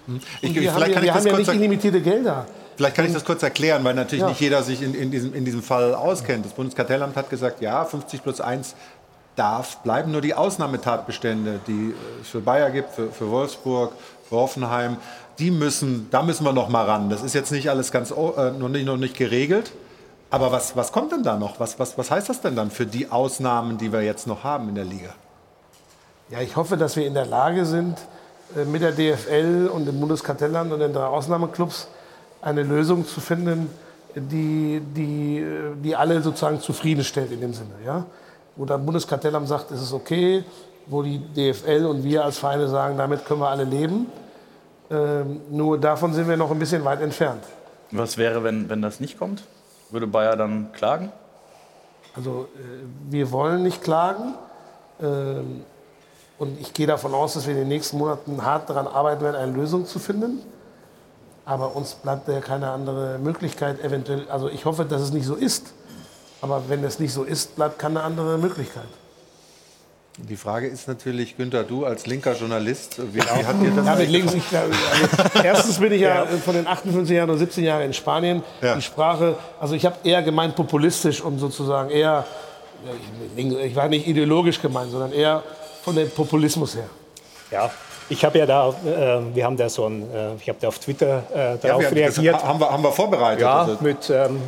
Und Ich- wir vielleicht haben, ja, kann ich wir das haben ja kurz nicht illimitierte Gelder. Vielleicht kann ich das kurz erklären, weil natürlich Ja. nicht jeder sich in, in, diesem, in diesem Fall auskennt. Das Bundeskartellamt hat gesagt, ja, 50 plus 1 darf bleiben. Nur die Ausnahmetatbestände, die es für Bayer gibt, für, für Wolfsburg, für Hoffenheim, die müssen, da müssen wir noch mal ran. Das ist jetzt nicht alles ganz o- äh, noch, nicht, noch nicht geregelt. Aber was, was kommt denn da noch? Was, was, was heißt das denn dann für die Ausnahmen, die wir jetzt noch haben in der Liga? Ja, ich hoffe, dass wir in der Lage sind, äh, mit der DFL und dem Bundeskartellamt und den drei Ausnahmeclubs eine Lösung zu finden, die, die, äh, die alle sozusagen zufriedenstellt in dem Sinne. Ja? Wo das Bundeskartellamt sagt, es ist okay, wo die DFL und wir als Vereine sagen, damit können wir alle leben. Ähm, nur davon sind wir noch ein bisschen weit entfernt. Was wäre, wenn, wenn das nicht kommt? Würde Bayer dann klagen? Also äh, wir wollen nicht klagen. Ähm, und ich gehe davon aus, dass wir in den nächsten Monaten hart daran arbeiten werden, eine Lösung zu finden. Aber uns bleibt ja keine andere Möglichkeit, eventuell. Also ich hoffe, dass es nicht so ist. Aber wenn es nicht so ist, bleibt keine andere Möglichkeit. Die Frage ist natürlich, Günther, du als linker Journalist, wie, wie hat dir das Ja, mit links, ich, also, erstens bin ich ja, von den 58 Jahren oder 17 Jahren in Spanien. Ja. Die Sprache, also ich habe eher gemeint populistisch und sozusagen eher, ja, ich, war nicht ideologisch gemeint, sondern eher von dem Populismus her. Ja, ich habe ja da, äh, wir haben da so ein, äh, ich habe da auf Twitter äh, darauf das- reagiert. haben wir- haben wir vorbereitet. Ja, Also- mit, ähm,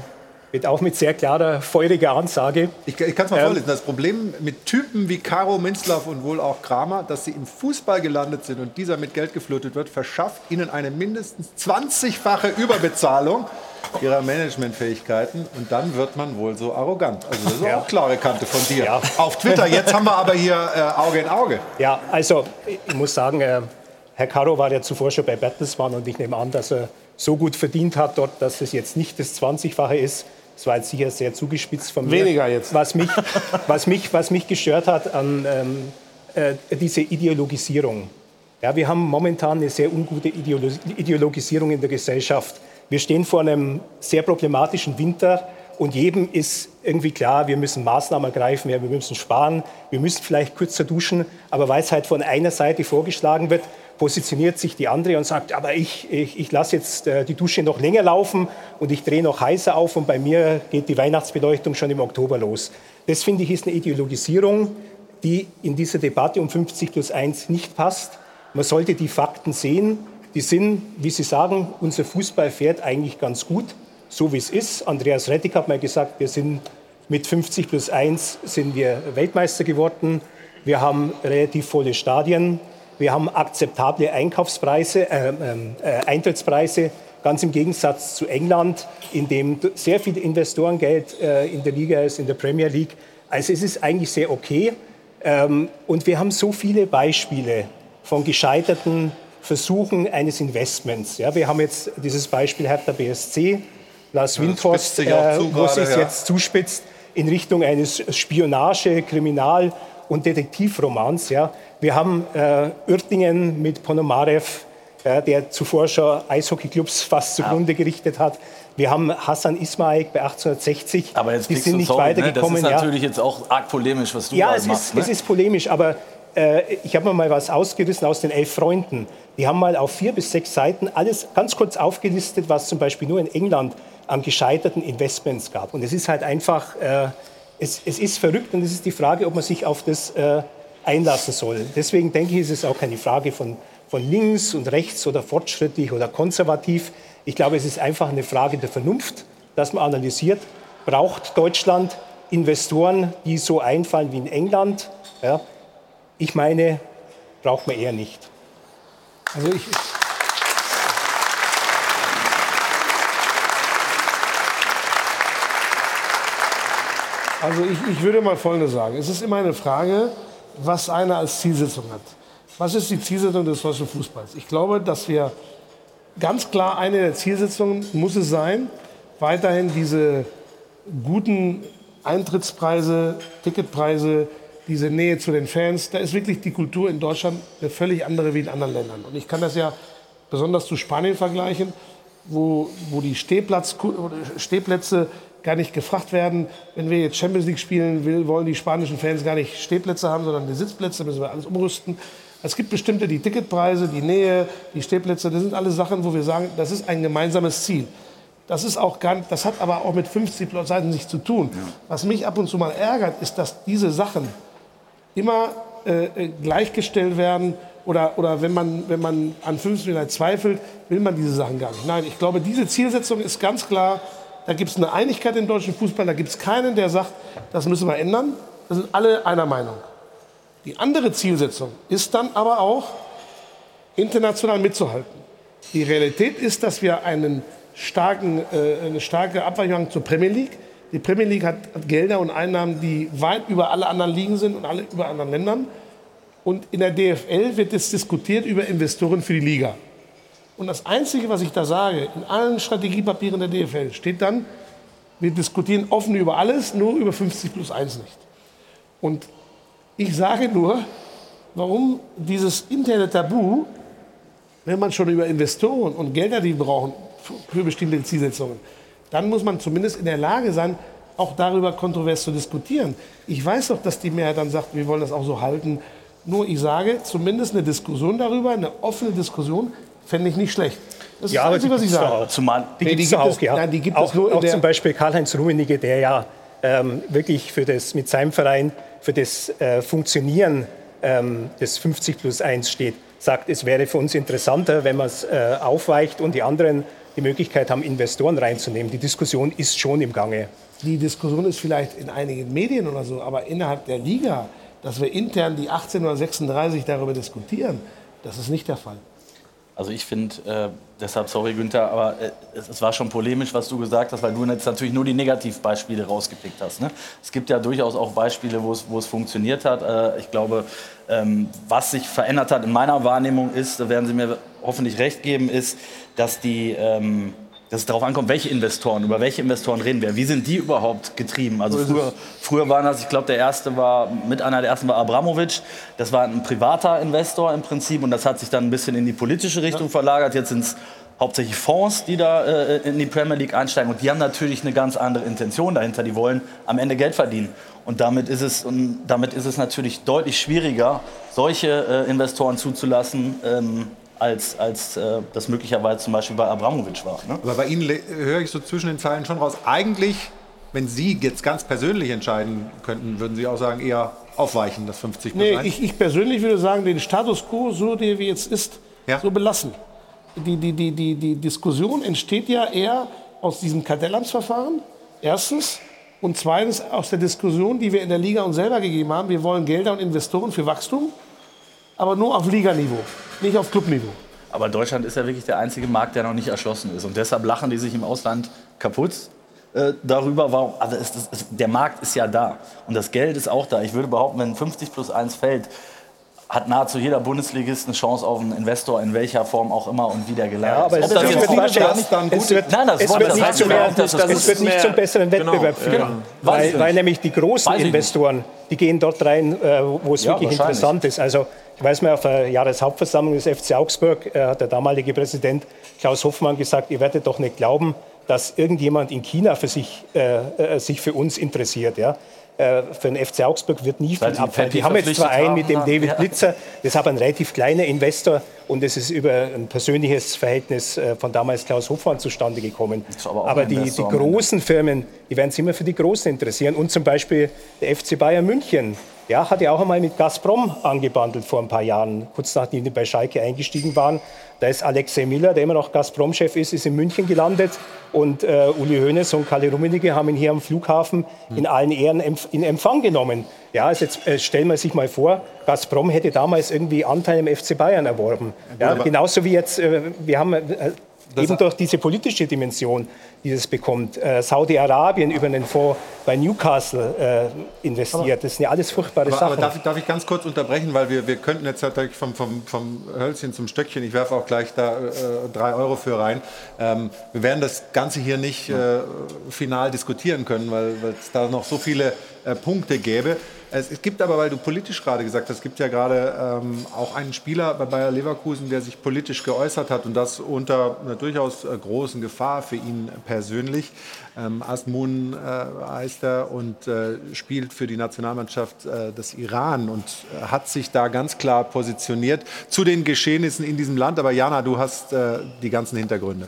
mit, auch mit sehr klarer, feuriger Ansage. Ich, ich kann es mal Ähm, vorlesen. Das Problem mit Typen wie Caro Minzlaff und wohl auch Kramer, dass sie im Fußball gelandet sind und dieser mit Geld geflutet wird, verschafft ihnen eine mindestens 20-fache Überbezahlung ihrer Managementfähigkeiten und dann wird man wohl so arrogant. Also das ist Ja. auch klare Kante von dir. Auf Twitter, jetzt haben wir aber hier äh, Auge in Auge. Ja, also ich muss sagen, äh, Herr Caro war ja zuvor schon bei Bertelsmann und ich nehme an, dass er so gut verdient hat dort, dass es jetzt nicht das 20-fache ist. Das war jetzt sicher sehr zugespitzt von mir. Weniger jetzt. Was mich, was mich, was mich gestört hat an ähm, äh, diese Ideologisierung. Ja, wir haben momentan eine sehr ungute Ideolo Ideologisierung in der Gesellschaft. Wir stehen vor einem sehr problematischen Winter und jedem ist irgendwie klar, wir müssen Maßnahmen ergreifen, ja, wir müssen sparen, wir müssen vielleicht kürzer duschen. Aber weil es halt von einer Seite vorgeschlagen wird, positioniert sich die andere und sagt, aber ich, ich, ich lasse jetzt äh, die Dusche noch länger laufen und ich drehe noch heißer auf und bei mir geht die Weihnachtsbeleuchtung schon im Oktober los. Das finde ich ist eine Ideologisierung, die in dieser Debatte um 50 plus 1 nicht passt. Man sollte die Fakten sehen. Die sind, wie Sie sagen, unser Fußball fährt eigentlich ganz gut, so wie es ist. Andreas Rettig hat mal gesagt, wir sind mit 50 plus 1 sind wir Weltmeister geworden. Wir haben relativ volle Stadien. Wir haben akzeptable Einkaufspreise, äh, äh, Eintrittspreise. Ganz im Gegensatz zu England, in dem sehr viel Investorengeld äh, in der Liga ist, in der Premier League. Also es ist eigentlich sehr okay. Ähm, und wir haben so viele Beispiele von gescheiterten Versuchen eines Investments. Ja, wir haben jetzt dieses Beispiel Hertha BSC, Lars ja, Windhorst, äh, wo es sich ja. jetzt zuspitzt in Richtung eines Spionage-, Kriminal- und Detektivromans. Ja. Wir haben äh, Uertingen mit Ponomarev, äh, der zuvor schon Eishockeyclubs fast zugrunde ja. gerichtet hat. Wir haben Hassan Ismail bei 1860. Aber jetzt die sind nicht sorry, weitergekommen. Ne? Das ist natürlich ja. jetzt auch arg polemisch, was du ja, es machst. Ja, ne? es ist polemisch, aber äh, ich habe mir mal was ausgerissen aus den elf Freunden. Die haben mal auf vier bis sechs Seiten alles ganz kurz aufgelistet, was zum Beispiel nur in England an gescheiterten Investments gab. Und es ist halt einfach, äh, es, es, ist verrückt und es ist die Frage, ob man sich auf das äh, einlassen soll. Deswegen denke ich, ist es auch keine Frage von, von links und rechts oder fortschrittlich oder konservativ. Ich glaube, es ist einfach eine Frage der Vernunft, dass man analysiert, braucht Deutschland Investoren, die so einfallen wie in England? Ja, ich meine, braucht man eher nicht. Also ich, Also ich, ich würde mal Folgendes sagen. Es ist immer eine Frage, was einer als Zielsetzung hat. Was ist die Zielsetzung des deutschen Fußballs? Ich glaube, dass wir ganz klar eine der Zielsetzungen muss es sein, weiterhin diese guten Eintrittspreise, Ticketpreise, diese Nähe zu den Fans. Da ist wirklich die Kultur in Deutschland eine völlig andere wie in anderen Ländern. Und ich kann das ja besonders zu Spanien vergleichen, wo, wo die Stehplatz, Stehplätze gar nicht gefragt werden. Wenn wir jetzt Champions League spielen, will, wollen die spanischen Fans gar nicht Stehplätze haben, sondern die Sitzplätze, da müssen wir alles umrüsten. Es gibt bestimmte, die Ticketpreise, die Nähe, die Stehplätze, das sind alles Sachen, wo wir sagen, das ist ein gemeinsames Ziel. Das, ist auch gar, das hat aber auch mit 50 Seiten nichts zu tun. Ja. Was mich ab und zu mal ärgert, ist, dass diese Sachen immer äh, äh gleichgestellt werden oder, oder wenn, man, wenn man an 50 zweifelt, will man diese Sachen gar nicht. Nein, ich glaube, diese Zielsetzung ist ganz klar, da gibt es eine Einigkeit im deutschen Fußball. Da gibt es keinen, der sagt, das müssen wir ändern. Da sind alle einer Meinung. Die andere Zielsetzung ist dann aber auch, international mitzuhalten. Die Realität ist, dass wir einen starken, äh, eine starke Abweichung zur Premier League. Die Premier League hat, hat Gelder und Einnahmen, die weit über alle anderen Ligen sind und alle über anderen Ländern. Und in der DFL wird jetzt diskutiert über Investoren für die Liga. Und das Einzige, was ich da sage, in allen Strategiepapieren der DFL steht dann, wir diskutieren offen über alles, nur über 50 plus 1 nicht. Und ich sage nur, warum dieses interne Tabu, wenn man schon über Investoren und Gelder, die brauchen für bestimmte Zielsetzungen, dann muss man zumindest in der Lage sein, auch darüber kontrovers zu diskutieren. Ich weiß doch, dass die Mehrheit dann sagt, wir wollen das auch so halten. Nur ich sage, zumindest eine Diskussion darüber, eine offene Diskussion, fände ich nicht schlecht. Das ja, ist das, was ich sage. Zumal, die, gibt auch, es, ja. Nein, die gibt auch, es nur auch zum Beispiel Karl-Heinz Rummenigge, der ja ähm, wirklich für das, mit seinem Verein für das äh, Funktionieren ähm, des 50 plus 1 steht, sagt, es wäre für uns interessanter, wenn man es äh, aufweicht und die anderen die Möglichkeit haben, Investoren reinzunehmen. Die Diskussion ist schon im Gange. Die Diskussion ist vielleicht in einigen Medien oder so, aber innerhalb der Liga, dass wir intern die 18 oder 36 darüber diskutieren, das ist nicht der Fall. Also ich finde, äh, deshalb sorry Günther, aber äh, es, es, war schon polemisch, was du gesagt hast, weil du jetzt natürlich nur die Negativbeispiele rausgepickt hast. Ne? Es gibt ja durchaus auch Beispiele, wo es, funktioniert hat. Äh, ich glaube, ähm, was sich verändert hat in meiner Wahrnehmung ist, da werden Sie mir hoffentlich recht geben, ist, dass die... Ähm, dass es darauf ankommt, welche Investoren, über welche Investoren reden wir, wie sind die überhaupt getrieben? Also früher, früher waren das, ich glaube, der erste war, mit einer der ersten war Abramowitsch, das war ein privater Investor im Prinzip und das hat sich dann ein bisschen in die politische Richtung ja. verlagert. Jetzt sind es hauptsächlich Fonds, die da äh, in die Premier League einsteigen und die haben natürlich eine ganz andere Intention dahinter, die wollen am Ende Geld verdienen. Und damit ist es, und damit ist es natürlich deutlich schwieriger, solche äh, Investoren zuzulassen, ähm, als, als äh, das möglicherweise zum Beispiel bei Abramowitsch war. Ne? Aber bei Ihnen höre ich so zwischen den Zeilen schon raus, eigentlich, wenn Sie jetzt ganz persönlich entscheiden könnten, würden Sie auch sagen, eher aufweichen, das 50 Nee, ich, ich, persönlich würde sagen, den Status quo, so der wie jetzt ist, ja? so belassen. Die, die, die, die, die Diskussion entsteht ja eher aus diesem Kartellamtsverfahren, erstens. Und zweitens aus der Diskussion, die wir in der Liga uns selber gegeben haben. Wir wollen Gelder und Investoren für Wachstum, aber nur auf Liganiveau nicht auf Clubniveau. Aber Deutschland ist ja wirklich der einzige Markt, der noch nicht erschlossen ist. Und deshalb lachen die sich im Ausland kaputt äh, darüber, warum. Also es, es, der Markt ist ja da. Und das Geld ist auch da. Ich würde behaupten, wenn 50 plus 1 fällt, hat nahezu jeder Bundesligist eine Chance auf einen Investor, in welcher Form auch immer und wie der geleitet ja, aber ist. es, das wird, das dann es wird, Nein, das, es wird nicht, zum, das, es wird nicht zum besseren genau, Wettbewerb führen. Genau. Weil, weil, nämlich die großen Investoren, die gehen dort rein, äh, wo es ja, wirklich interessant ist. Also ich weiß mal, auf der Jahreshauptversammlung des FC Augsburg äh, hat der damalige Präsident Klaus Hoffmann gesagt, ihr werdet doch nicht glauben, dass irgendjemand in China für sich, äh, äh sich für uns interessiert. Ja? Äh, für den FC Augsburg wird nie viel abfallen. Die haben jetzt zwar einen mit dem David Blitzer, das ist aber ein relativ kleiner Investor und es ist über ein persönliches Verhältnis äh, von damals Klaus Hofmann zustande gekommen. Aber, aber die, die großen Firmen, die werden sich immer für die Großen interessieren und zum Beispiel der FC Bayern München. Ja, hat ja auch einmal mit Gazprom angebandelt vor ein paar Jahren, kurz nachdem die bei Schalke eingestiegen waren. Da ist Alexei Miller, der immer noch Gazprom-Chef ist, ist in München gelandet. Und äh, Uli Hoeneß und Kalle Rummenigge haben ihn hier am Flughafen in allen Ehren in Empfang genommen. Ja, also jetzt äh, stellen wir sich mal vor, Gazprom hätte damals irgendwie Anteil im FC Bayern erworben. Ja, genauso wie jetzt, äh, wir haben äh, eben durch diese politische Dimension, die es bekommt. Äh, Saudi-Arabien über einen Fonds bei Newcastle äh, investiert. Das sind ja alles furchtbare aber, Sachen. Aber darf, ich, darf ich ganz kurz unterbrechen, weil wir, wir könnten jetzt halt vom, vom, vom Hölzchen zum Stöckchen, ich werfe auch gleich da äh, drei Euro für rein. Ähm, wir werden das Ganze hier nicht äh, final diskutieren können, weil es da noch so viele äh, Punkte gäbe. Es, es, gibt aber, weil du politisch gerade gesagt hast, es gibt ja gerade ähm, auch einen Spieler bei Bayer Leverkusen, der sich politisch geäußert hat und das unter einer durchaus äh, großen Gefahr für ihn persönlich. Ähm, Asmun äh, heißt er und äh, spielt für die Nationalmannschaft äh, des Iran und äh, hat sich da ganz klar positioniert zu den Geschehnissen in diesem Land. Aber Jana, du hast die ganzen Hintergründe.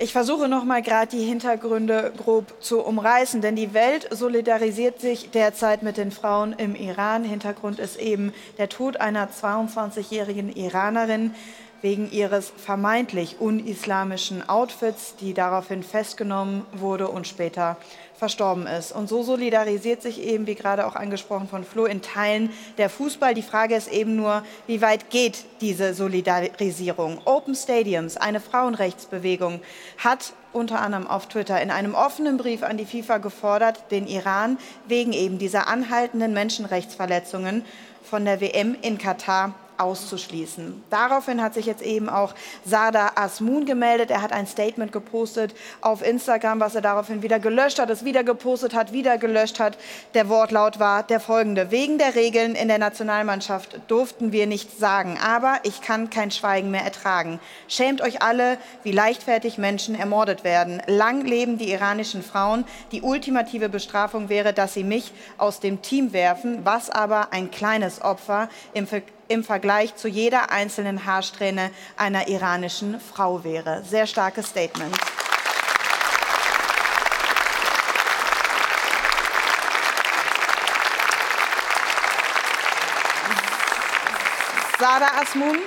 Ich versuche noch mal gerade die Hintergründe grob zu umreißen, denn die Welt solidarisiert sich derzeit mit den Frauen im Iran. Hintergrund ist eben der Tod einer 22-jährigen Iranerin wegen ihres vermeintlich unislamischen Outfits, die daraufhin festgenommen wurde und später verstorben ist. Und so solidarisiert sich eben, wie gerade auch angesprochen von Flo, in Teilen der Fußball. Die Frage ist eben nur, wie weit geht diese Solidarisierung? Open Stadiums, eine Frauenrechtsbewegung, hat unter anderem auf Twitter in einem offenen Brief an die FIFA gefordert, den Iran wegen eben dieser anhaltenden Menschenrechtsverletzungen von der WM in Katar auszuschließen. Daraufhin hat sich jetzt eben auch Sada Asmun gemeldet. Er hat ein Statement gepostet auf Instagram, was er daraufhin wieder gelöscht hat, es wieder gepostet hat, wieder gelöscht hat. Der Wortlaut war der folgende. Wegen der Regeln in der Nationalmannschaft durften wir nichts sagen, aber ich kann kein Schweigen mehr ertragen. Schämt euch alle, wie leichtfertig Menschen ermordet werden. Lang leben die iranischen Frauen. Die ultimative Bestrafung wäre, dass sie mich aus dem Team werfen, was aber ein kleines Opfer im im Vergleich zu jeder einzelnen Haarsträhne einer iranischen Frau wäre. Sehr starkes Statement. Sada Asmun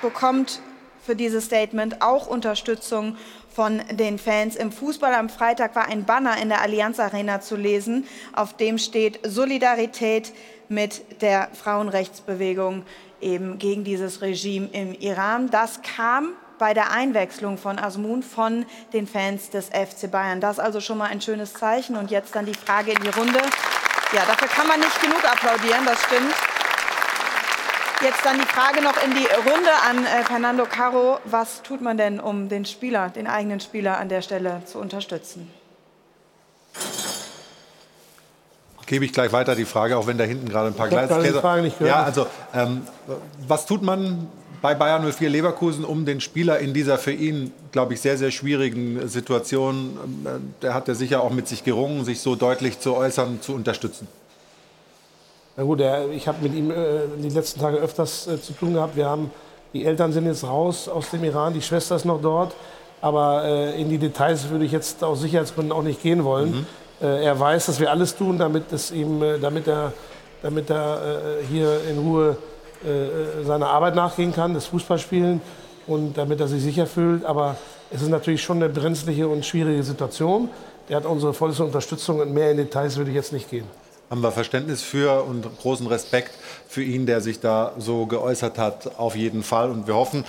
bekommt für dieses Statement auch Unterstützung von den Fans im Fußball. Am Freitag war ein Banner in der Allianz Arena zu lesen, auf dem steht Solidarität mit der Frauenrechtsbewegung eben gegen dieses Regime im Iran. Das kam bei der Einwechslung von Asmun von den Fans des FC Bayern. Das also schon mal ein schönes Zeichen. Und jetzt dann die Frage in die Runde. Ja, dafür kann man nicht genug applaudieren, das stimmt. Jetzt dann die Frage noch in die Runde an äh, Fernando Caro. Was tut man denn, um den Spieler, den eigenen Spieler an der Stelle zu unterstützen? Gebe ich gleich weiter die Frage, auch wenn da hinten gerade ein paar Gleise. Ja, also ähm, was tut man bei Bayern 04 Leverkusen, um den Spieler in dieser für ihn, glaube ich, sehr, sehr schwierigen Situation, ähm, der hat ja sicher auch mit sich gerungen, sich so deutlich zu äußern, zu unterstützen? Na gut, ich habe mit ihm äh, die letzten Tage öfters äh, zu tun gehabt. Wir haben, die Eltern sind jetzt raus aus dem Iran, die Schwester ist noch dort. Aber äh, in die Details würde ich jetzt aus Sicherheitsgründen auch nicht gehen wollen. Mhm. Äh, er weiß, dass wir alles tun, damit, es ihm, äh, damit er, damit er äh, hier in Ruhe seiner Arbeit nachgehen kann, das Fußballspielen und damit er sich sicher fühlt. Aber es ist natürlich schon eine brenzliche und schwierige Situation. Er hat unsere vollste Unterstützung und mehr in Details würde ich jetzt nicht gehen. haben wir Verständnis für und großen Respekt für ihn, der sich da so geäußert hat, auf jeden Fall. Und wir hoffen,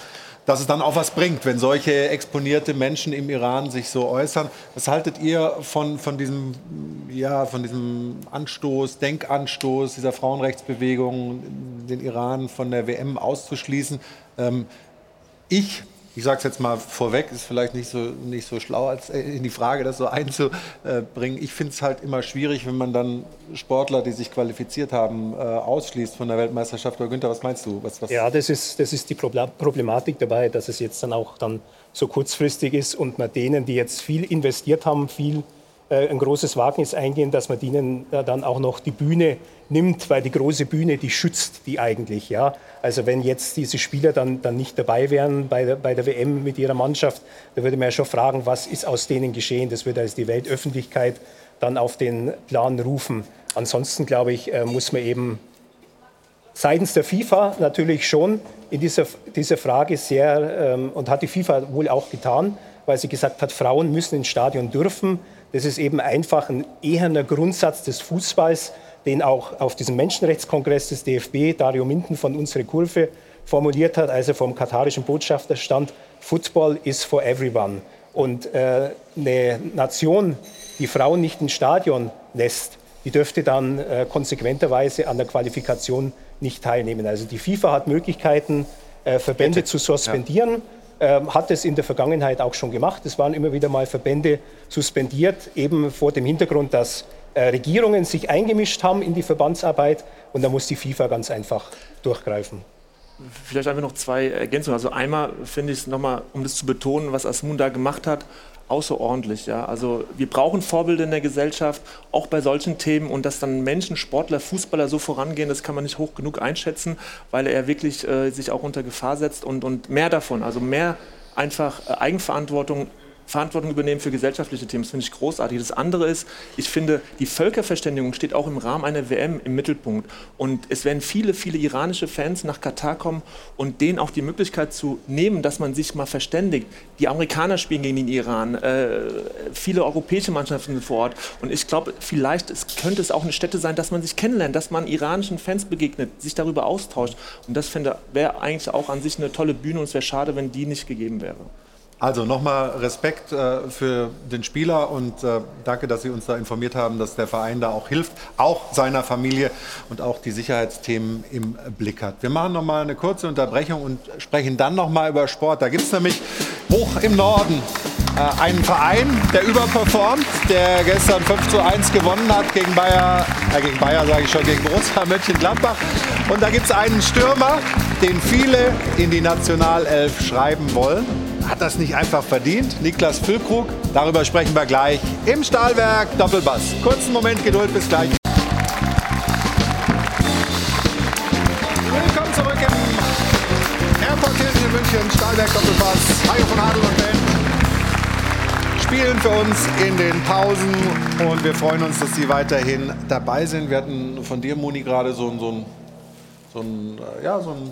dass es dann auch was bringt, wenn solche exponierte Menschen im Iran sich so äußern. Was haltet ihr von, von, diesem, ja, von diesem Anstoß, Denkanstoß dieser Frauenrechtsbewegung, den Iran von der WM auszuschließen? Ähm, ich ich sage es jetzt mal vorweg, ist vielleicht nicht so, nicht so schlau, als äh, in die Frage das so einzubringen. Ich finde es halt immer schwierig, wenn man dann Sportler, die sich qualifiziert haben, äh, ausschließt von der Weltmeisterschaft. Oder Günther, was meinst du? Was, was ja, das ist, das ist die Problematik dabei, dass es jetzt dann auch dann so kurzfristig ist und man denen, die jetzt viel investiert haben, viel ein großes Wagnis eingehen, dass man denen dann auch noch die Bühne nimmt, weil die große Bühne, die schützt die eigentlich. Ja? Also wenn jetzt diese Spieler dann, dann nicht dabei wären bei der, bei der WM mit ihrer Mannschaft, da würde man ja schon fragen, was ist aus denen geschehen. Das würde also die Weltöffentlichkeit dann auf den Plan rufen. Ansonsten, glaube ich, äh, muss man eben seitens der FIFA natürlich schon in dieser, dieser Frage sehr, ähm, und hat die FIFA wohl auch getan, weil sie gesagt hat, Frauen müssen ins Stadion dürfen. Das ist eben einfach ein eherner Grundsatz des Fußballs, den auch auf diesem Menschenrechtskongress des DFB Dario Minden von unserer Kurve formuliert hat, als er vom katarischen Botschafter stand, Football is for everyone. Und äh, eine Nation, die Frauen nicht ins Stadion lässt, die dürfte dann äh, konsequenterweise an der Qualifikation nicht teilnehmen. Also die FIFA hat Möglichkeiten, äh, Verbände Bitte. zu suspendieren. Ja hat es in der Vergangenheit auch schon gemacht. Es waren immer wieder mal Verbände suspendiert, eben vor dem Hintergrund, dass äh, Regierungen sich eingemischt haben in die Verbandsarbeit und da muss die FIFA ganz einfach durchgreifen. Vielleicht einfach noch zwei Ergänzungen. Also einmal finde ich es nochmal, um das zu betonen, was Asmun da gemacht hat, außerordentlich. Ja? Also wir brauchen Vorbilder in der Gesellschaft, auch bei solchen Themen. Und dass dann Menschen, Sportler, Fußballer so vorangehen, das kann man nicht hoch genug einschätzen, weil er wirklich äh, sich auch unter Gefahr setzt. Und, und mehr davon, also mehr einfach äh, Eigenverantwortung Verantwortung übernehmen für gesellschaftliche Themen. Das finde ich großartig. Das andere ist, ich finde, die Völkerverständigung steht auch im Rahmen einer WM im Mittelpunkt. Und es werden viele, viele iranische Fans nach Katar kommen und denen auch die Möglichkeit zu nehmen, dass man sich mal verständigt. Die Amerikaner spielen gegen den Iran, äh, viele europäische Mannschaften sind vor Ort. Und ich glaube, vielleicht es könnte es auch eine Stätte sein, dass man sich kennenlernt, dass man iranischen Fans begegnet, sich darüber austauscht. Und das wäre eigentlich auch an sich eine tolle Bühne und es wäre schade, wenn die nicht gegeben wäre. Also nochmal Respekt äh, für den Spieler und äh, danke, dass Sie uns da informiert haben, dass der Verein da auch hilft, auch seiner Familie und auch die Sicherheitsthemen im Blick hat. Wir machen nochmal eine kurze Unterbrechung und sprechen dann nochmal über Sport. Da gibt es nämlich hoch im Norden äh, einen Verein, der überperformt, der gestern 5 zu 1 gewonnen hat gegen Bayer, äh, gegen Bayer sage ich schon, gegen Borussia Mönchengladbach. Und da gibt es einen Stürmer, den viele in die Nationalelf schreiben wollen hat das nicht einfach verdient? Niklas Füllkrug, darüber sprechen wir gleich im Stahlwerk Doppelbass. Kurzen Moment Geduld, bis gleich. Willkommen zurück im Airport Hilton in München, Stahlwerk Doppelbass. Hajo von Adel und Ben spielen für uns in den Pausen und wir freuen uns, dass Sie weiterhin dabei sind. Wir hatten von dir, Moni, gerade so, so, so, ein, ja, so ein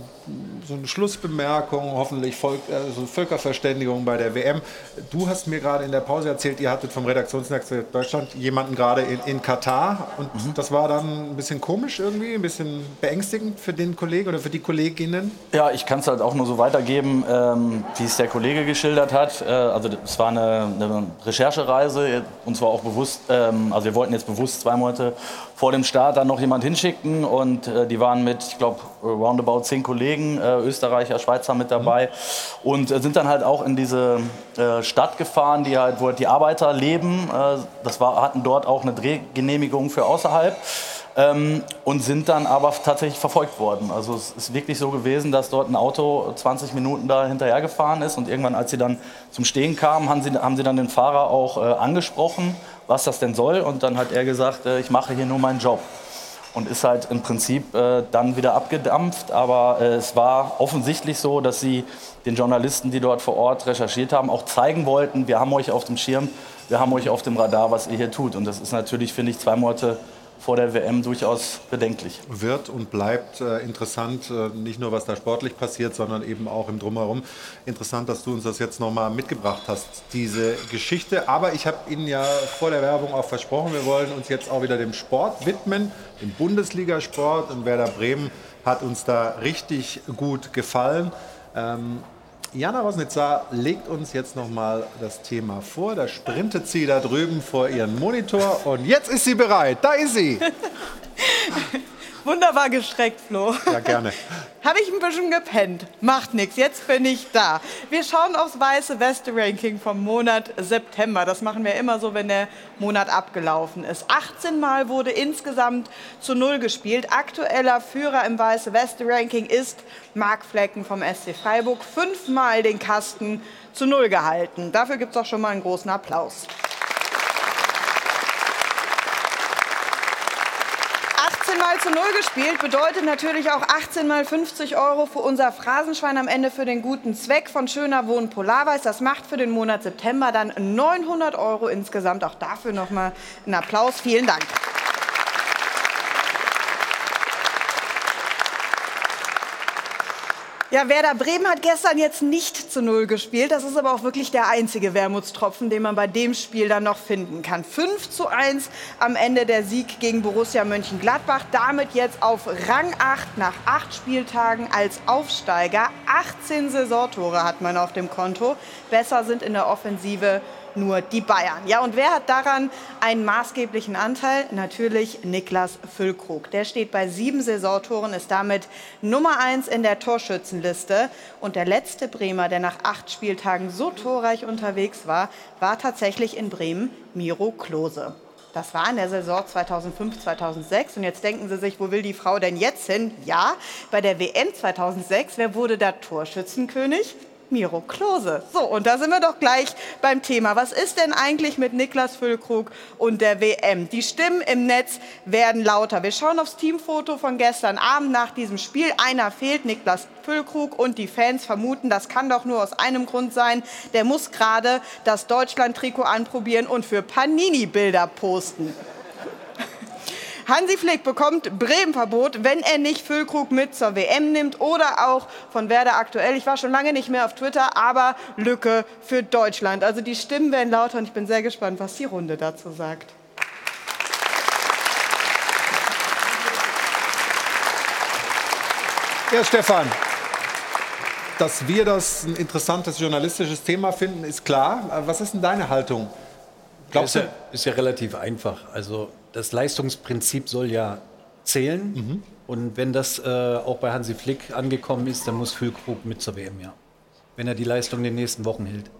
so eine Schlussbemerkung, hoffentlich Volk, äh, so Völkerverständigung bei der WM. Du hast mir gerade in der Pause erzählt, ihr hattet vom Redaktionsnetzwerk Deutschland jemanden gerade in, in Katar und mhm. das war dann ein bisschen komisch irgendwie, ein bisschen beängstigend für den Kollegen oder für die Kolleginnen? Ja, ich kann es halt auch nur so weitergeben, ähm, wie es der Kollege geschildert hat. Äh, also es war eine, eine, Recherchereise, und zwar auch bewusst, ähm, also wir wollten jetzt bewusst zwei Monate vor dem Start dann noch jemand hinschicken und äh, die waren mit, ich glaube, roundabout zehn Kollegen, äh, Österreicher, Schweizer mit dabei mhm. und äh, sind dann halt auch in diese äh, Stadt gefahren, die halt, wo halt die Arbeiter leben. Äh, das war, hatten dort auch eine Drehgenehmigung für außerhalb. Ähm, und sind dann aber tatsächlich verfolgt worden. Also es ist wirklich so gewesen, dass dort ein Auto 20 Minuten da hinterher gefahren ist und irgendwann, als sie dann zum Stehen kamen, haben sie, haben sie dann den Fahrer auch äh, angesprochen was das denn soll. Und dann hat er gesagt, äh, ich mache hier nur meinen Job. Und ist halt im Prinzip äh, dann wieder abgedampft. Aber äh, es war offensichtlich so, dass sie den Journalisten, die dort vor Ort recherchiert haben, auch zeigen wollten, wir haben euch auf dem Schirm, wir haben euch auf dem Radar, was ihr hier tut. Und das ist natürlich, finde ich, zwei Monate vor der WM durchaus bedenklich. Wird und bleibt äh, interessant, äh, nicht nur was da sportlich passiert, sondern eben auch im Drumherum. Interessant, dass du uns das jetzt nochmal mitgebracht hast, diese Geschichte. Aber ich habe Ihnen ja vor der Werbung auch versprochen, wir wollen uns jetzt auch wieder dem Sport widmen, dem Bundesligasport. Und Werder Bremen hat uns da richtig gut gefallen. Ähm, Jana Rosnitzer legt uns jetzt noch mal das Thema vor. Da sprintet sie da drüben vor ihren Monitor und jetzt ist sie bereit. Da ist sie. Wunderbar gestreckt, Flo. Ja, gerne. Habe ich ein bisschen gepennt. Macht nichts, jetzt bin ich da. Wir schauen aufs weiße Weste-Ranking vom Monat September. Das machen wir immer so, wenn der Monat abgelaufen ist. 18 Mal wurde insgesamt zu Null gespielt. Aktueller Führer im weiße Weste-Ranking ist Marc Flecken vom SC Freiburg. Fünfmal den Kasten zu Null gehalten. Dafür gibt es auch schon mal einen großen Applaus. 18 Mal zu Null gespielt bedeutet natürlich auch 18 mal 50 Euro für unser Phrasenschwein am Ende für den guten Zweck von Schöner Wohnen Polarweiß. Das macht für den Monat September dann 900 Euro insgesamt. Auch dafür nochmal einen Applaus. Vielen Dank. Ja, Werder Bremen hat gestern jetzt nicht zu Null gespielt. Das ist aber auch wirklich der einzige Wermutstropfen, den man bei dem Spiel dann noch finden kann. 5 zu 1 am Ende der Sieg gegen Borussia Mönchengladbach. Damit jetzt auf Rang 8 nach acht Spieltagen als Aufsteiger. 18 Saisontore hat man auf dem Konto. Besser sind in der Offensive nur die Bayern. Ja, und wer hat daran einen maßgeblichen Anteil? Natürlich Niklas Füllkrug. Der steht bei sieben Saisontoren, ist damit Nummer eins in der Torschützenliste. Und der letzte Bremer, der nach acht Spieltagen so torreich unterwegs war, war tatsächlich in Bremen Miro Klose. Das war in der Saison 2005, 2006. Und jetzt denken Sie sich, wo will die Frau denn jetzt hin? Ja, bei der WM 2006, wer wurde da Torschützenkönig? Miro Klose. So, und da sind wir doch gleich beim Thema. Was ist denn eigentlich mit Niklas Füllkrug und der WM? Die Stimmen im Netz werden lauter. Wir schauen aufs Teamfoto von gestern Abend nach diesem Spiel. Einer fehlt, Niklas Füllkrug, und die Fans vermuten, das kann doch nur aus einem Grund sein. Der muss gerade das Deutschland-Trikot anprobieren und für Panini-Bilder posten. Hansi Flick bekommt Bremen-Verbot, wenn er nicht Füllkrug mit zur WM nimmt oder auch von Werder aktuell. Ich war schon lange nicht mehr auf Twitter, aber Lücke für Deutschland. Also die Stimmen werden lauter und ich bin sehr gespannt, was die Runde dazu sagt. Ja, Stefan, dass wir das ein interessantes journalistisches Thema finden, ist klar. Was ist denn deine Haltung? Glaubst? Ist ja, ist ja relativ einfach. Also das Leistungsprinzip soll ja zählen. Mhm. Und wenn das äh, auch bei Hansi Flick angekommen ist, dann muss Füllkrug mit zur WM, ja. Wenn er die Leistung in den nächsten Wochen hält.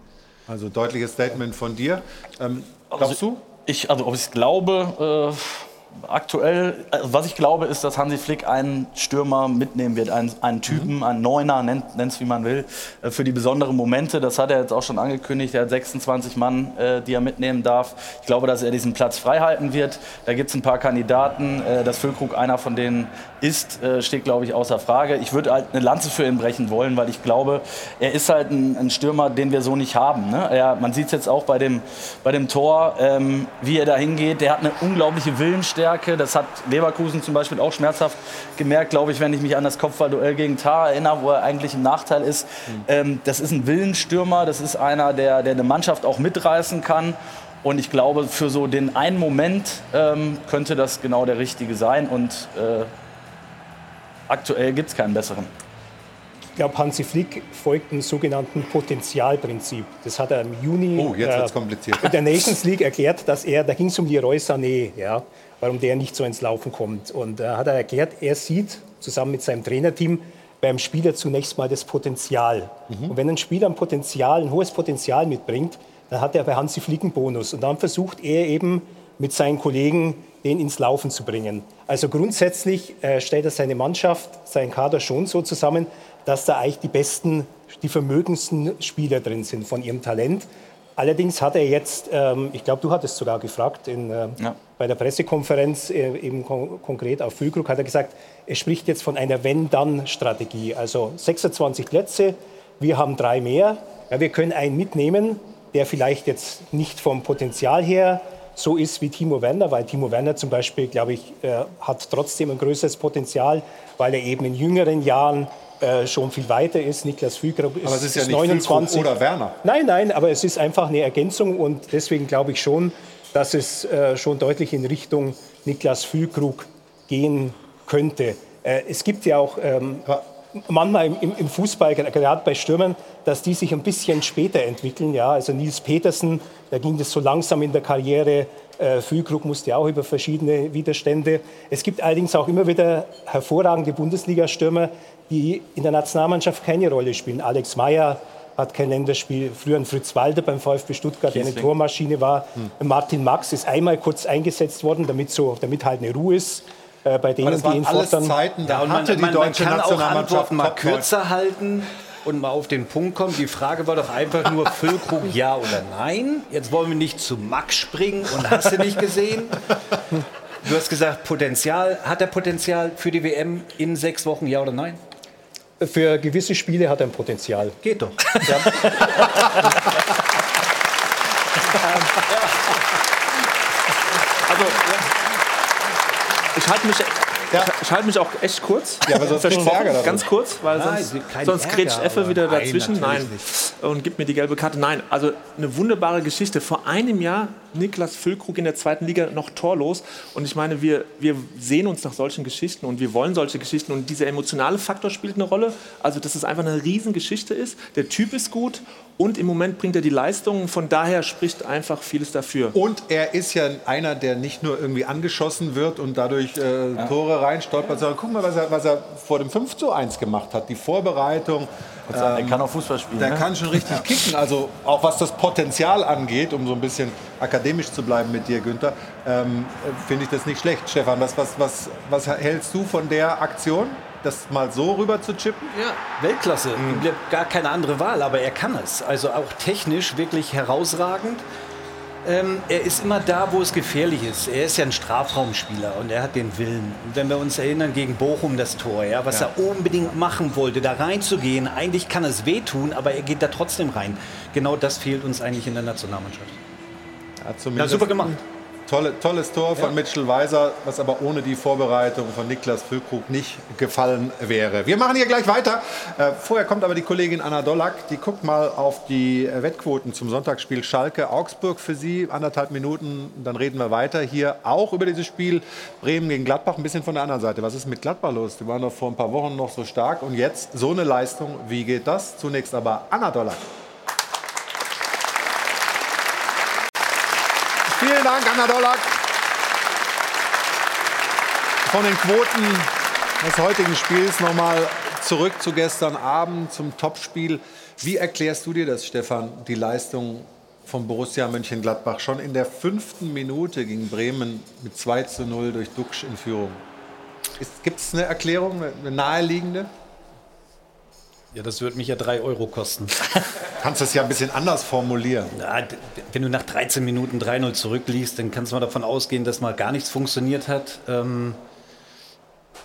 Also deutliches Statement von dir. Ähm, glaubst also, du? Ich, also ob ich es glaube, äh aktuell, also was ich glaube, ist, dass Hansi Flick einen Stürmer mitnehmen wird, einen, einen Typen, mhm. einen Neuner, nennt es wie man will, äh, für die besonderen Momente. Das hat er jetzt auch schon angekündigt. Er hat 26 Mann, äh, die er mitnehmen darf. Ich glaube, dass er diesen Platz freihalten wird. Da gibt es ein paar Kandidaten. Äh, dass Füllkrug einer von denen ist, steht, glaube ich, außer Frage. Ich würde halt eine Lanze für ihn brechen wollen, weil ich glaube, er ist halt ein, ein Stürmer, den wir so nicht haben. Ne? Er, man sieht es jetzt auch bei dem, bei dem Tor, ähm, wie er da hingeht. Der hat eine unglaubliche Willensstärke. Stärke. Das hat Leverkusen zum Beispiel auch schmerzhaft gemerkt, glaube ich, wenn ich mich an das Kopfballduell gegen Tar erinnere, wo er eigentlich im Nachteil ist. Mhm. Ähm, das ist ein Willensstürmer, das ist einer, der, der eine Mannschaft auch mitreißen kann. Und ich glaube, für so den einen Moment ähm, könnte das genau der richtige sein. Und äh, aktuell gibt es keinen besseren glaube, Hansi Flick folgt dem sogenannten Potenzialprinzip. Das hat er im Juni oh, jetzt äh, kompliziert. in der Nations League erklärt, dass er, da ging es um Leroy Sané, ja, warum der nicht so ins Laufen kommt. Und da äh, hat er erklärt, er sieht zusammen mit seinem Trainerteam beim Spieler zunächst mal das Potenzial. Mhm. Und wenn ein Spieler ein Potenzial, ein hohes Potenzial mitbringt, dann hat er bei Hansi Flick einen Bonus. Und dann versucht er eben mit seinen Kollegen den ins Laufen zu bringen. Also grundsätzlich äh, stellt er seine Mannschaft, seinen Kader schon so zusammen, dass da eigentlich die besten, die vermögendsten Spieler drin sind von ihrem Talent. Allerdings hat er jetzt, ähm, ich glaube, du hattest sogar gefragt, in, äh, ja. Bei der Pressekonferenz äh, eben kon konkret auf Füllkrug, hat er gesagt, er spricht jetzt von einer Wenn-Dann-Strategie. Also 26 Plätze, wir haben drei mehr. Ja, wir können einen mitnehmen, der vielleicht jetzt nicht vom Potenzial her so ist wie Timo Werner, weil Timo Werner zum Beispiel, glaube ich, äh, hat trotzdem ein größeres Potenzial, weil er eben in jüngeren Jahren äh, schon viel weiter ist. Niklas Füllkrug ist, Aber es ist ja nicht 29. Füllkrug oder Werner. Nein, nein, aber es ist einfach eine Ergänzung und deswegen glaube ich schon, dass es äh, schon deutlich in Richtung Niklas Füllkrug gehen könnte. Äh, es gibt ja auch ähm, manchmal im, im, im Fußball, gerade bei Stürmern, dass die sich ein bisschen später entwickeln. Ja? Also Nils Petersen, da ging das so langsam in der Karriere. Äh, Füllkrug musste auch über verschiedene Widerstände. Es gibt allerdings auch immer wieder hervorragende Bundesliga-Stürmer, die in der Nationalmannschaft keine Rolle spielen. Alex Meyer hat kein Länderspiel. Früher ein Fritz Walter beim VfB Stuttgart, der eine. Tormaschine war. Hm. Martin Max ist einmal kurz eingesetzt worden, damit, so, damit halt eine Ruhe ist. Äh, bei denen, Aber das die ihn alles fordern. Zeiten, da Ja, und man, hatte die man, man deutsche kann auch Nationalmannschaft Antworten mal kürzer halten und mal auf den Punkt kommen. Die Frage war doch einfach nur Füllkrug ja oder nein. Jetzt wollen wir nicht zu Max springen und hast du nicht gesehen? Du hast gesagt Potenzial. Hat er Potenzial für die WM in sechs Wochen, ja oder nein? Für gewisse Spiele hat er ein Potenzial. Geht doch. Also, ich halte mich, ich halte mich auch echt kurz. Ja, aber sonst Versprochen, Ärger. Ganz kurz, weil Nein, sonst, sonst kretscht Effe wieder nein, dazwischen. natürlich Nein. Und gibt mir die gelbe Karte. Nein, also eine wunderbare Geschichte. Vor einem Jahr Niklas Füllkrug in der zweiten Liga noch torlos. Und ich meine, wir, wir sehen uns nach solchen Geschichten und wir wollen solche Geschichten. Und dieser emotionale Faktor spielt eine Rolle. Also, dass es einfach eine Riesengeschichte ist. Der Typ ist gut und im Moment bringt er die Leistungen. Von daher spricht einfach vieles dafür. Und er ist ja einer, der nicht nur irgendwie angeschossen wird und dadurch äh, Tore reinstolpert, sondern guck mal, was er, was er vor dem 5 zu 1 gemacht hat. Die Vorbereitung. Er kann auch Fußball spielen. Der ne? kann schon richtig kicken. Also auch was das Potenzial angeht, um so ein bisschen akademisch zu bleiben mit dir, Günther, ähm, finde ich das nicht schlecht. Stefan, was, was, was, was hältst du von der Aktion? Das mal so rüber zu chippen? Ja, Weltklasse. Ihm bleibt Gar keine andere Wahl, aber er kann es. Also auch technisch wirklich herausragend. Ähm, er ist immer da, wo es gefährlich ist. Er ist ja ein Strafraumspieler und er hat den Willen. Und wenn wir uns erinnern gegen Bochum das Tor, ja, was Ja. er unbedingt machen wollte, da reinzugehen, eigentlich kann es wehtun, aber er geht da trotzdem rein. Genau das fehlt uns eigentlich in der Nationalmannschaft. Ja, Ja, super gemacht. Tolle, tolles Tor von Mitchell Weiser, was aber ohne die Vorbereitung von Niklas Füllkrug nicht gefallen wäre. Wir machen hier gleich weiter. Äh, vorher kommt aber die Kollegin Anna Dollack. Die guckt mal auf die Wettquoten zum Sonntagsspiel Schalke-Augsburg für Sie. Anderthalb Minuten, dann reden wir weiter hier auch über dieses Spiel Bremen gegen Gladbach. Ein bisschen von der anderen Seite. Was ist mit Gladbach los? Die waren doch vor ein paar Wochen noch so stark und jetzt so eine Leistung. Wie geht das? Zunächst aber Anna Dollack. Vielen Dank, Anna Dollack. Von den Quoten des heutigen Spiels nochmal zurück zu gestern Abend, zum Topspiel. Wie erklärst du dir das, Stefan, die Leistung von Borussia Mönchengladbach? Schon in der fünften Minute gegen Bremen mit 2 zu 0 durch Duxch in Führung. Gibt es eine Erklärung, eine naheliegende? Ja, das wird mich ja drei Euro kosten. Kannst du es ja ein bisschen anders formulieren. D- wenn du nach 13 Minuten 3-0 zurückliegst, dann kannst du mal davon ausgehen, dass mal gar nichts funktioniert hat. Ähm,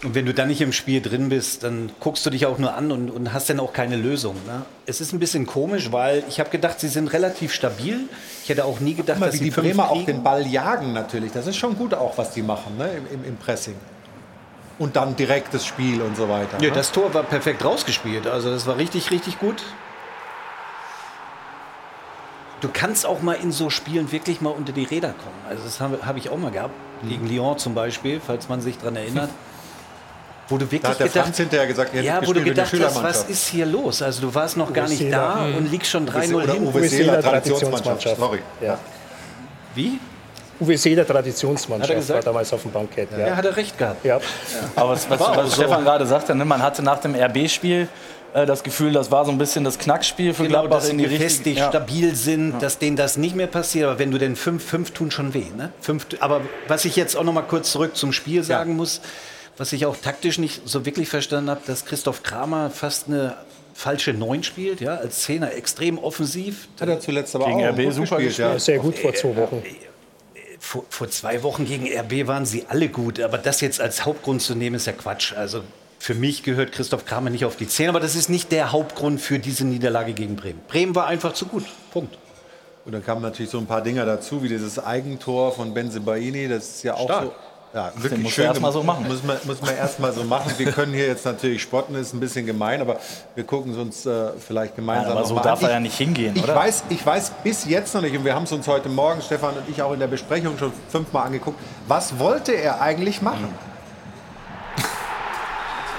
und wenn du dann nicht im Spiel drin bist, dann guckst du dich auch nur an und, und hast dann auch keine Lösung. Ne? Es ist ein bisschen komisch, weil ich habe gedacht, sie sind relativ stabil. Ich hätte auch nie gedacht, mal, dass wie sie die Bremer auch kriegen. den Ball jagen natürlich. Das ist schon gut auch, was die machen ne? Im, im, im Pressing. Und dann direktes Spiel und so weiter. Ja, ne? das Tor war perfekt rausgespielt. Also das war richtig, richtig gut. Du kannst auch mal in so Spielen wirklich mal unter die Räder kommen. Also das habe hab ich auch mal gehabt. Gegen Lyon zum Beispiel, falls man sich daran erinnert. Wo du wirklich Da hat der gedacht, Franz hinterher gesagt, er ja, wo du gedacht hast, was ist hier los? Also du warst noch gar nicht Seeler. da Mhm. und liegst schon Uwe 3-0 oder hin. Uwe Seeler, Traditionsmannschaft. Traditionsmannschaft. Sorry. Ja. Wie? Uwe Seeler, Hat er Traditionsmannschaft, gesagt? war damals auf dem Bankett. Ja. Ja, hat er recht gehabt. Ja. Aber was, was, was so. Stefan gerade sagte, ne, man hatte nach dem RB-Spiel äh, das Gefühl, das war so ein bisschen das Knackspiel für Genau, Gladbach dass in sie die gefestigt. Ja. stabil sind, dass denen das nicht mehr passiert. Aber wenn du denn fünf, fünf tun schon weh. Ne? Fünf, aber was ich jetzt auch noch mal kurz zurück zum Spiel sagen muss, was ich auch taktisch nicht so wirklich verstanden habe, dass Christoph Kramer fast eine falsche Neun spielt, ja, als Zehner extrem offensiv. Hat er zuletzt aber Gegen auch RB super gespielt. Ja. Sehr gut vor zwei Wochen. Vor, vor zwei Wochen gegen RB waren sie alle gut, aber das jetzt als Hauptgrund zu nehmen, ist ja Quatsch. Also für mich gehört Christoph Kramer nicht auf die Zehn, aber das ist nicht der Hauptgrund für diese Niederlage gegen Bremen. Bremen war einfach zu gut. Punkt. Und dann kamen natürlich so ein paar Dinger dazu, wie dieses Eigentor von Benzebaini. Das ist ja auch Stark. so. Ja, Den wirklich musst du schön. erst mal so machen. Muss man, muss man erst mal so machen. Wir können hier jetzt natürlich spotten, ist ein bisschen gemein, aber wir gucken es uns äh, vielleicht gemeinsam Nein, aber so mal darf an. er Ich- ja nicht hingehen, ich oder? Weiß, ich weiß bis jetzt noch nicht, und wir haben es uns heute Morgen, Stefan und ich, auch in der Besprechung schon fünfmal angeguckt, was wollte er eigentlich machen?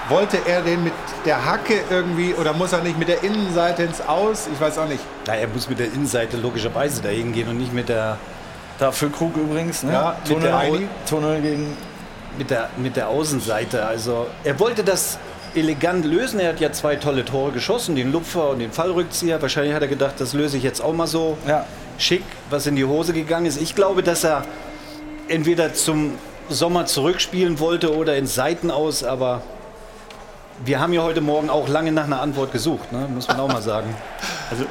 Wollte er den mit der Hacke irgendwie oder muss er nicht mit der Innenseite ins Aus? Ich weiß auch nicht. Na, er muss mit der Innenseite logischerweise dahin gehen und nicht mit der. Da für Krug übrigens, ne? Ja, mit Tunnel, Tunnel gegen. mit, der, mit der Außenseite. Also, er wollte das elegant lösen. Er hat ja zwei tolle Tore geschossen, den Lupfer und den Fallrückzieher. Wahrscheinlich hat er gedacht, das löse ich jetzt auch mal so schick, was in die Hose gegangen ist. Ich glaube, dass er entweder zum Sommer zurückspielen wollte oder ins Seiten aus, aber wir haben ja heute Morgen auch lange nach einer Antwort gesucht, ne? muss man auch mal sagen. Also,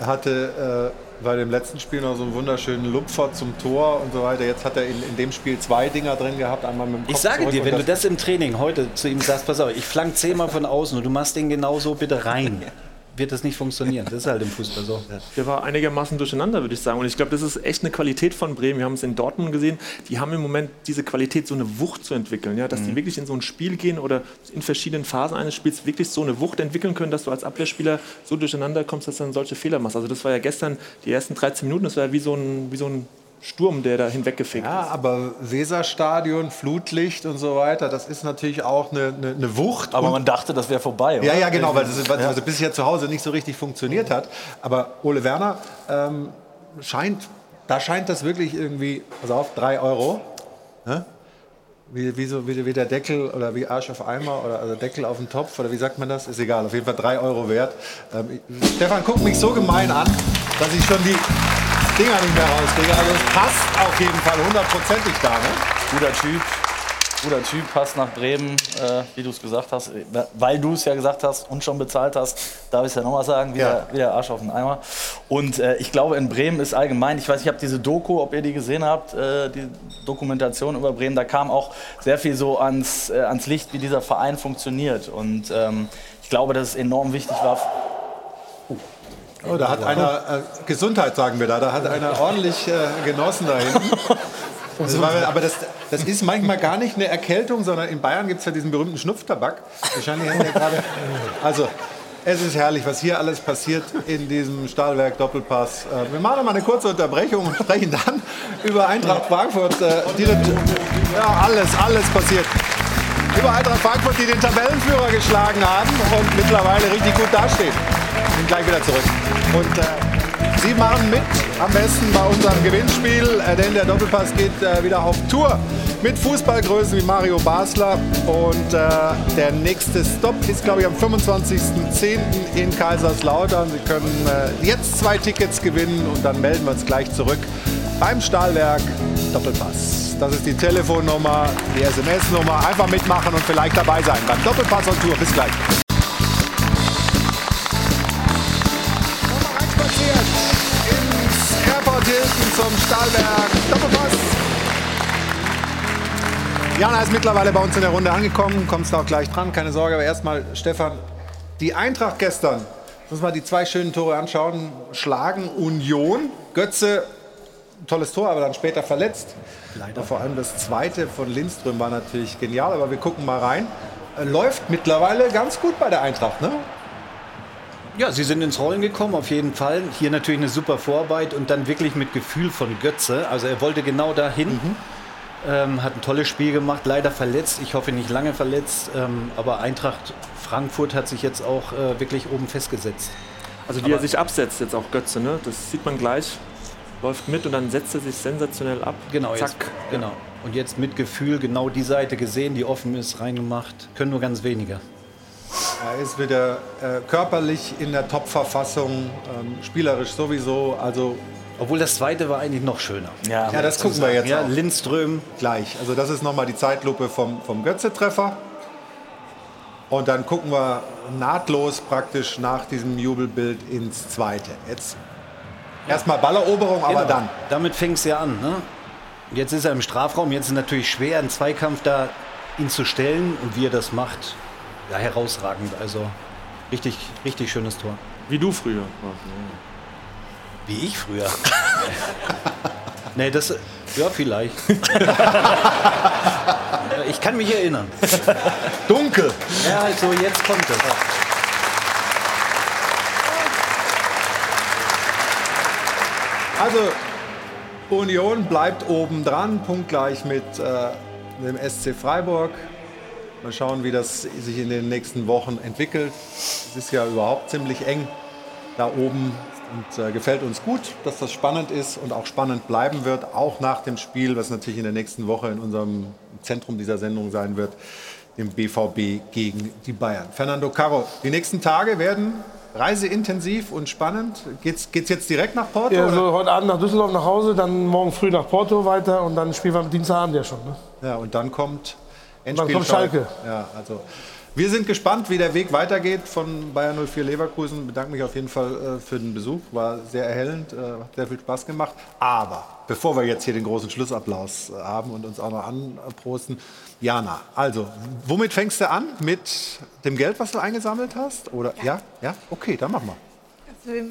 er hatte äh, bei dem letzten Spiel noch so einen wunderschönen Lupfer zum Tor und so weiter. Jetzt hat er in, in dem Spiel zwei Dinger drin gehabt, einmal mit dem Kopf Ich sage dir, wenn du das im Training heute zu ihm sagst, pass auf, ich flank zehnmal von außen und du machst den genauso bitte rein, wird das nicht funktionieren. Das ist halt im Fußball so. Der war einigermaßen durcheinander, würde ich sagen. Und ich glaube, das ist echt eine Qualität von Bremen. Wir haben es in Dortmund gesehen. Die haben im Moment diese Qualität, so eine Wucht zu entwickeln. Ja? Dass die wirklich in so ein Spiel gehen oder in verschiedenen Phasen eines Spiels wirklich so eine Wucht entwickeln können, dass du als Abwehrspieler so durcheinander kommst, dass du dann solche Fehler machst. Also das war ja gestern die ersten 13 Minuten, das war ja wie so ein, wie so ein Sturm, der da hinweggefegt Ja, aber Weserstadion, Flutlicht und so weiter, das ist natürlich auch eine, eine, eine Wucht. Aber man dachte, das wäre vorbei. Ja, oder? ja, genau, weil das, ist- weil Ja. das bisher zu Hause nicht so richtig funktioniert hat. Aber Ole Werner ähm, scheint, da scheint das wirklich irgendwie, pass auf, 3 Euro. Ne? Wie, wie, so, wie, wie der Deckel oder wie Arsch auf Eimer oder also Deckel auf den Topf oder wie sagt man das? Ist egal, auf jeden Fall 3 Euro wert. Ähm, ich, Stefan guckt mich so gemein an, dass ich schon die Dinger nicht mehr rauskriege. Also es passt auf jeden Fall hundertprozentig da. Ne? Guter Typ. Guter Typ, passt nach Bremen, äh, wie du es gesagt hast, weil du es ja gesagt hast und schon bezahlt hast, darf ich es ja nochmal sagen, wie, der, wie der Arsch auf den Eimer. Und äh, ich glaube, in Bremen ist allgemein, ich weiß, ich habe diese Doku, ob ihr die gesehen habt, äh, die Dokumentation über Bremen, da kam auch sehr viel so ans, äh, ans Licht, wie dieser Verein funktioniert. Und ähm, ich glaube, dass es enorm wichtig war. Oh, da hat einer, äh, Gesundheit sagen wir da, da hat einer ordentlich äh, genossen da hinten. Das war, aber das, das ist manchmal gar nicht eine Erkältung, sondern in Bayern gibt es ja diesen berühmten Schnupftabak. Wahrscheinlich haben wir gerade. Also, es ist herrlich, was hier alles passiert in diesem Stahlwerk Doppelpass. Äh, wir machen mal eine kurze Unterbrechung und sprechen dann über Eintracht Frankfurt. Äh, die, ja, alles, alles passiert. Über Eintracht Frankfurt, die den Tabellenführer geschlagen haben und mittlerweile richtig gut dastehen. Sind gleich wieder zurück. Und äh, Sie machen mit am besten bei unserem Gewinnspiel, äh, denn der Doppelpass geht äh, wieder auf Tour mit Fußballgrößen wie Mario Basler. Und äh, der nächste Stop ist, glaube ich, am 25.10. in Kaiserslautern. Sie können äh, jetzt zwei Tickets gewinnen und dann melden wir uns gleich zurück beim Stahlwerk Doppelpass. Das ist die Telefonnummer, die SMS-Nummer. Einfach mitmachen und vielleicht dabei sein beim Doppelpass on Tour. Bis gleich. Hilton zum Stahlwerk Doppelpass. Jana ist mittlerweile bei uns in der Runde angekommen, kommst auch gleich dran, keine Sorge. Aber erstmal, Stefan, die Eintracht gestern, muss mal die zwei schönen Tore anschauen, schlagen Union. Götze, tolles Tor, aber dann später verletzt. Leider. Vor allem das zweite von Lindström war natürlich genial, aber wir gucken mal rein. Äh, Läuft mittlerweile ganz gut bei der Eintracht, ne? Ja, sie sind ins Rollen gekommen, auf jeden Fall. Hier natürlich eine super Vorarbeit und dann wirklich mit Gefühl von Götze. Also er wollte genau dahin. Ähm, hat ein tolles Spiel gemacht, leider verletzt. Ich hoffe nicht lange verletzt. Ähm, aber Eintracht Frankfurt hat sich jetzt auch äh, wirklich oben festgesetzt. Also wie er Aber- sich absetzt jetzt auch Götze, ne? das sieht man gleich. Läuft mit und dann setzt er sich sensationell ab. Genau, Zack. jetzt, genau. Und jetzt mit Gefühl genau die Seite gesehen, die offen ist, reingemacht. Können nur ganz wenige. Er ist wieder äh, körperlich in der Top-Verfassung, ähm, spielerisch sowieso. Also Obwohl das zweite war eigentlich noch schöner. ja, das gucken wir jetzt Ja, auch. Lindström. gleich. Also das ist nochmal die Zeitlupe vom, vom Götze-Treffer. Und dann gucken wir nahtlos praktisch nach diesem Jubelbild ins zweite. Jetzt erstmal Balleroberung, aber Genau. dann. Damit fing es ja an. Ne? Jetzt ist er im Strafraum. Jetzt ist es natürlich schwer, einen Zweikampf da ihn zu stellen. Und wie er das macht, ja, herausragend. Also richtig, richtig schönes Tor. Wie du früher. Wie ich früher. nee, das. Ja, vielleicht. ich kann mich erinnern. Dunkel. Ja, also jetzt kommt es. Also, Union bleibt oben dran, punktgleich mit äh, dem SC Freiburg. Mal schauen, wie das sich in den nächsten Wochen entwickelt. Es ist ja überhaupt ziemlich eng da oben und äh, gefällt uns gut, dass das spannend ist und auch spannend bleiben wird, auch nach dem Spiel, was natürlich in der nächsten Woche in unserem Zentrum dieser Sendung sein wird, dem BVB gegen die Bayern. Fernando Caro, die nächsten Tage werden reiseintensiv und spannend. Geht's, geht's jetzt direkt nach Porto? Ja, also heute Abend nach Düsseldorf nach Hause, dann morgen früh nach Porto weiter und dann spielen wir am Dienstagabend ja schon. Ne? Ja, und dann kommt Dann kommt Schalke. Ja, also wir sind gespannt, wie der Weg weitergeht von Bayern 04 Leverkusen. Ich bedanke mich auf jeden Fall äh, für den Besuch. War sehr erhellend, äh, hat sehr viel Spaß gemacht. Aber bevor wir jetzt hier den großen Schlussapplaus äh, haben und uns auch noch anprosten, Jana, also womit fängst du an? Mit dem Geld, was du eingesammelt hast? Oder ja, ja? Okay, dann machen wir. Also wir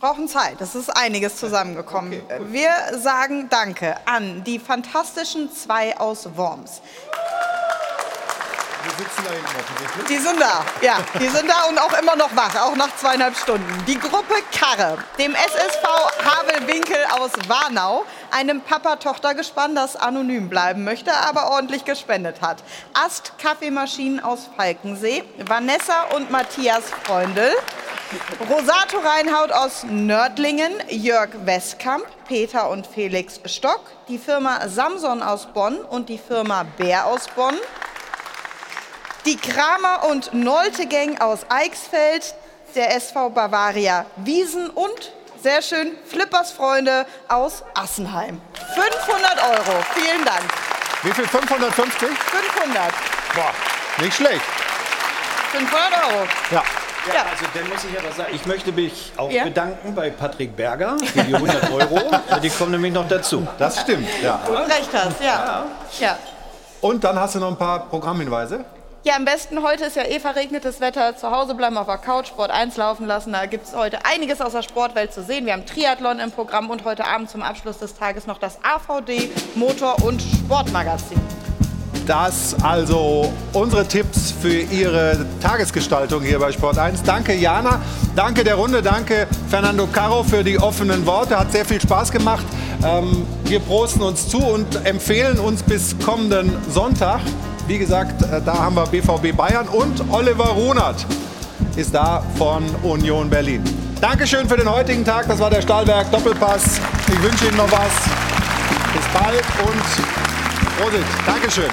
brauchen Zeit. Es ist einiges zusammengekommen. wir sagen Danke an die fantastischen zwei aus Worms. Die sind da, ja. Die sind da und auch immer noch wach, auch nach zweieinhalb Stunden. Die Gruppe Karre, dem SSV Havelwinkel aus Warnau, einem Papa-Tochter-Gespann, das anonym bleiben möchte, aber ordentlich gespendet hat. Ast Kaffeemaschinen aus Falkensee, Vanessa und Matthias Freundl, Rosato Reinhaut aus Nördlingen, Jörg Westkamp, Peter und Felix Stock, die Firma Samson aus Bonn und die Firma Bär aus Bonn, die Kramer und Nolte Gang aus Eichsfeld, der SV Bavaria Wiesen und sehr schön Flippers Freunde aus Assenheim. 500 Euro. Vielen Dank. Wie viel? 550? 500. Boah, nicht schlecht. 500 Euro. Ja. Ja, also dann muss ich aber sagen, ich möchte mich auch Ja. bedanken bei Patrick Berger für die 100 Euro. Die kommen nämlich noch dazu. Das stimmt, ja. Du recht hast, ja. ja. Und dann hast du noch ein paar Programmhinweise. Ja, am besten heute ist ja eh verregnetes Wetter. Zu Hause bleiben auf der Couch, Sport 1 laufen lassen. Da gibt es heute einiges aus der Sportwelt zu sehen. Wir haben Triathlon im Programm und heute Abend zum Abschluss des Tages noch das AVD Motor- und Sportmagazin. Das also unsere Tipps für Ihre Tagesgestaltung hier bei Sport 1. Danke Jana, danke der Runde, danke Fernando Caro für die offenen Worte. Hat sehr viel Spaß gemacht. Ähm, wir prosten uns zu und empfehlen uns bis kommenden Sonntag. Wie gesagt, äh, da haben wir BVB Bayern und Oliver Runert ist da von Union Berlin. Dankeschön für den heutigen Tag. Das war der Stahlberg Doppelpass. Ich wünsche Ihnen noch was. Bis bald und Prosit. Dankeschön.